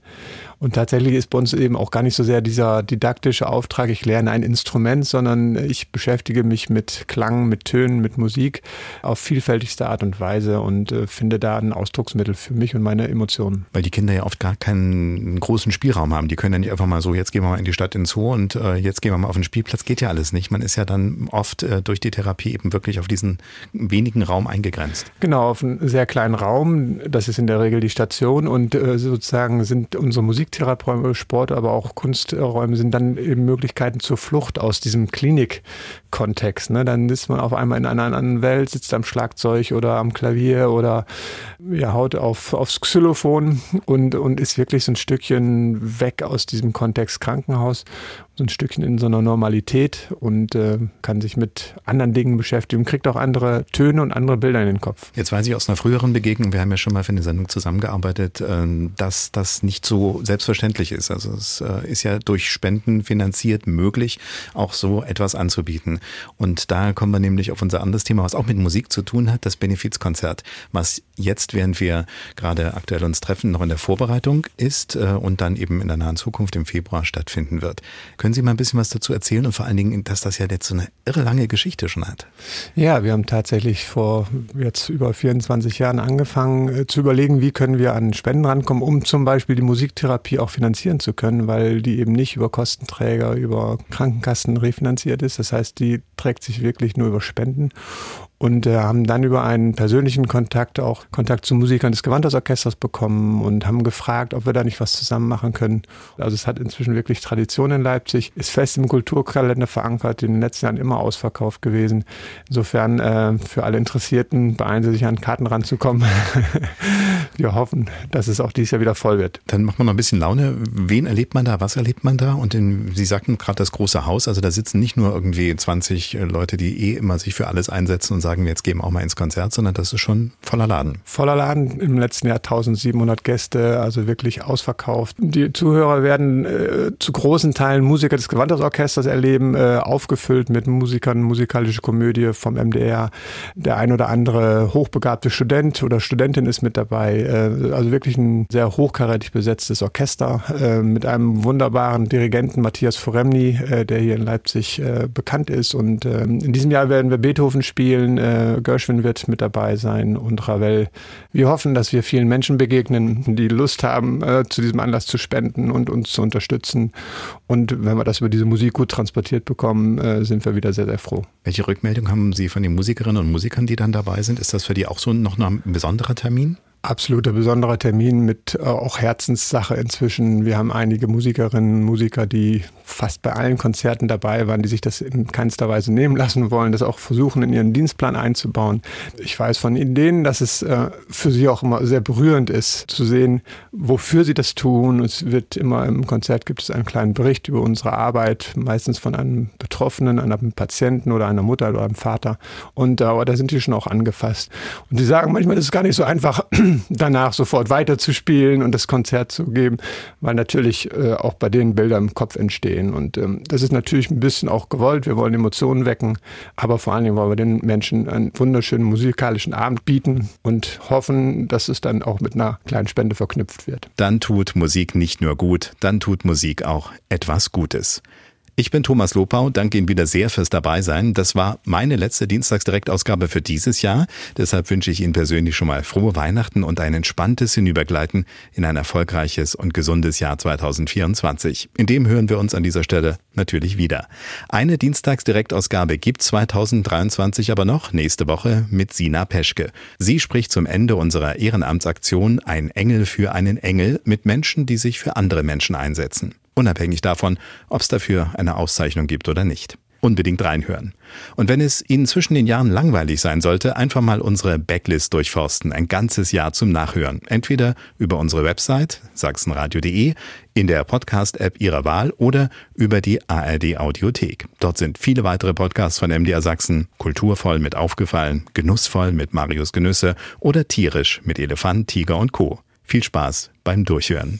Und tatsächlich ist bei uns eben auch gar nicht so sehr dieser didaktische Auftrag, ich lerne ein Instrument, sondern ich beschäftige mich mit Klang, mit Tönen, mit Musik auf vielfältigste Art und Weise und äh, finde da ein Ausdrucksmittel für mich und meine Emotionen. Weil die Kinder ja oft gar keinen großen Spielraum haben. Die können ja nicht einfach mal so, jetzt gehen wir mal in die Stadt ins Zoo und äh, jetzt gehen wir mal auf den Spielplatz. Geht ja alles nicht. Man ist ja dann oft äh, durch die Therapie eben wirklich auf diesen wenigen Raum eingegrenzt. Genau, auf einen sehr kleinen Raum. Das ist in der Regel die Station und äh, sozusagen sind unsere Musik Musiktherapieräume, Sport, aber auch Kunsträume sind dann eben Möglichkeiten zur Flucht aus diesem Klinik-Kontext. Ne? Dann ist man auf einmal in einer anderen Welt, sitzt am Schlagzeug oder am Klavier oder ja, haut auf, aufs Xylophon und, und ist wirklich so ein Stückchen weg aus diesem Kontext Krankenhaus so ein Stückchen in so einer Normalität und äh, kann sich mit anderen Dingen beschäftigen, kriegt auch andere Töne und andere Bilder in den Kopf. Jetzt weiß ich aus einer früheren Begegnung, wir haben ja schon mal für eine Sendung zusammengearbeitet, äh, dass das nicht so selbstverständlich ist. Also es äh, ist ja durch Spenden finanziert möglich, auch so etwas anzubieten. Und da kommen wir nämlich auf unser anderes Thema, was auch mit Musik zu tun hat, das Benefizkonzert, was jetzt, während wir gerade aktuell uns treffen, noch in der Vorbereitung ist äh, und dann eben in der nahen Zukunft im Februar stattfinden wird. Können können Sie mal ein bisschen was dazu erzählen und vor allen Dingen, dass das ja jetzt so eine irre lange Geschichte schon hat? Ja, wir haben tatsächlich vor jetzt über 24 Jahren angefangen äh, zu überlegen, wie können wir an Spenden rankommen, um zum Beispiel die Musiktherapie auch finanzieren zu können, weil die eben nicht über Kostenträger, über Krankenkassen refinanziert ist. Das heißt, die trägt sich wirklich nur über Spenden und äh, haben dann über einen persönlichen Kontakt auch Kontakt zu Musikern des Gewandhausorchesters bekommen und haben gefragt, ob wir da nicht was zusammen machen können. Also es hat inzwischen wirklich Tradition in Leipzig, ist fest im Kulturkalender verankert, in den letzten Jahren immer ausverkauft gewesen. Insofern äh, für alle Interessierten beeilen Sie sich an Karten ranzukommen. wir hoffen, dass es auch dieses Jahr wieder voll wird. Dann macht man noch ein bisschen Laune. Wen erlebt man da? Was erlebt man da? Und in, Sie sagten gerade das große Haus, also da sitzen nicht nur irgendwie 20 Leute, die eh immer sich für alles einsetzen und sagen, sagen, jetzt gehen wir auch mal ins Konzert, sondern das ist schon voller Laden. Voller Laden, im letzten Jahr 1700 Gäste, also wirklich ausverkauft. Die Zuhörer werden äh, zu großen Teilen Musiker des Gewandhausorchesters erleben, äh, aufgefüllt mit Musikern, musikalische Komödie vom MDR. Der ein oder andere hochbegabte Student oder Studentin ist mit dabei. Äh, also wirklich ein sehr hochkarätig besetztes Orchester äh, mit einem wunderbaren Dirigenten Matthias Foremni, äh, der hier in Leipzig äh, bekannt ist. Und ähm, in diesem Jahr werden wir Beethoven spielen, äh, Gershwin wird mit dabei sein und Ravel. Wir hoffen, dass wir vielen Menschen begegnen, die Lust haben, äh, zu diesem Anlass zu spenden und uns zu unterstützen. Und wenn wir das über diese Musik gut transportiert bekommen, äh, sind wir wieder sehr, sehr froh. Welche Rückmeldung haben Sie von den Musikerinnen und Musikern, die dann dabei sind? Ist das für die auch so noch ein besonderer Termin? Absoluter besonderer Termin mit äh, auch Herzenssache inzwischen. Wir haben einige Musikerinnen Musiker, die fast bei allen Konzerten dabei waren, die sich das in keinster Weise nehmen lassen wollen, das auch versuchen in ihren Dienstplan einzubauen. Ich weiß von denen, dass es äh, für sie auch immer sehr berührend ist, zu sehen, wofür sie das tun. Es wird immer im Konzert gibt es einen kleinen Bericht über unsere Arbeit, meistens von einem Betroffenen, einem Patienten oder einer Mutter oder einem Vater. Und äh, da sind die schon auch angefasst. Und die sagen manchmal, das ist gar nicht so einfach, danach sofort weiterzuspielen und das Konzert zu geben, weil natürlich äh, auch bei denen Bilder im Kopf entstehen. Und ähm, das ist natürlich ein bisschen auch gewollt. Wir wollen Emotionen wecken, aber vor allen Dingen wollen wir den Menschen einen wunderschönen musikalischen Abend bieten und hoffen, dass es dann auch mit einer kleinen Spende verknüpft wird. Dann tut Musik nicht nur gut, dann tut Musik auch etwas Gutes. Ich bin Thomas Lopau, danke Ihnen wieder sehr fürs Dabeisein. Das war meine letzte Dienstagsdirektausgabe für dieses Jahr. Deshalb wünsche ich Ihnen persönlich schon mal frohe Weihnachten und ein entspanntes Hinübergleiten in ein erfolgreiches und gesundes Jahr 2024. In dem hören wir uns an dieser Stelle natürlich wieder. Eine Dienstagsdirektausgabe gibt 2023 aber noch nächste Woche mit Sina Peschke. Sie spricht zum Ende unserer Ehrenamtsaktion Ein Engel für einen Engel mit Menschen, die sich für andere Menschen einsetzen unabhängig davon, ob es dafür eine Auszeichnung gibt oder nicht. Unbedingt reinhören. Und wenn es Ihnen zwischen den Jahren langweilig sein sollte, einfach mal unsere Backlist durchforsten, ein ganzes Jahr zum Nachhören. Entweder über unsere Website sachsenradio.de, in der Podcast-App Ihrer Wahl oder über die ARD Audiothek. Dort sind viele weitere Podcasts von MDR Sachsen, kulturvoll mit Aufgefallen, genussvoll mit Marius Genüsse oder tierisch mit Elefant, Tiger und Co. Viel Spaß beim Durchhören.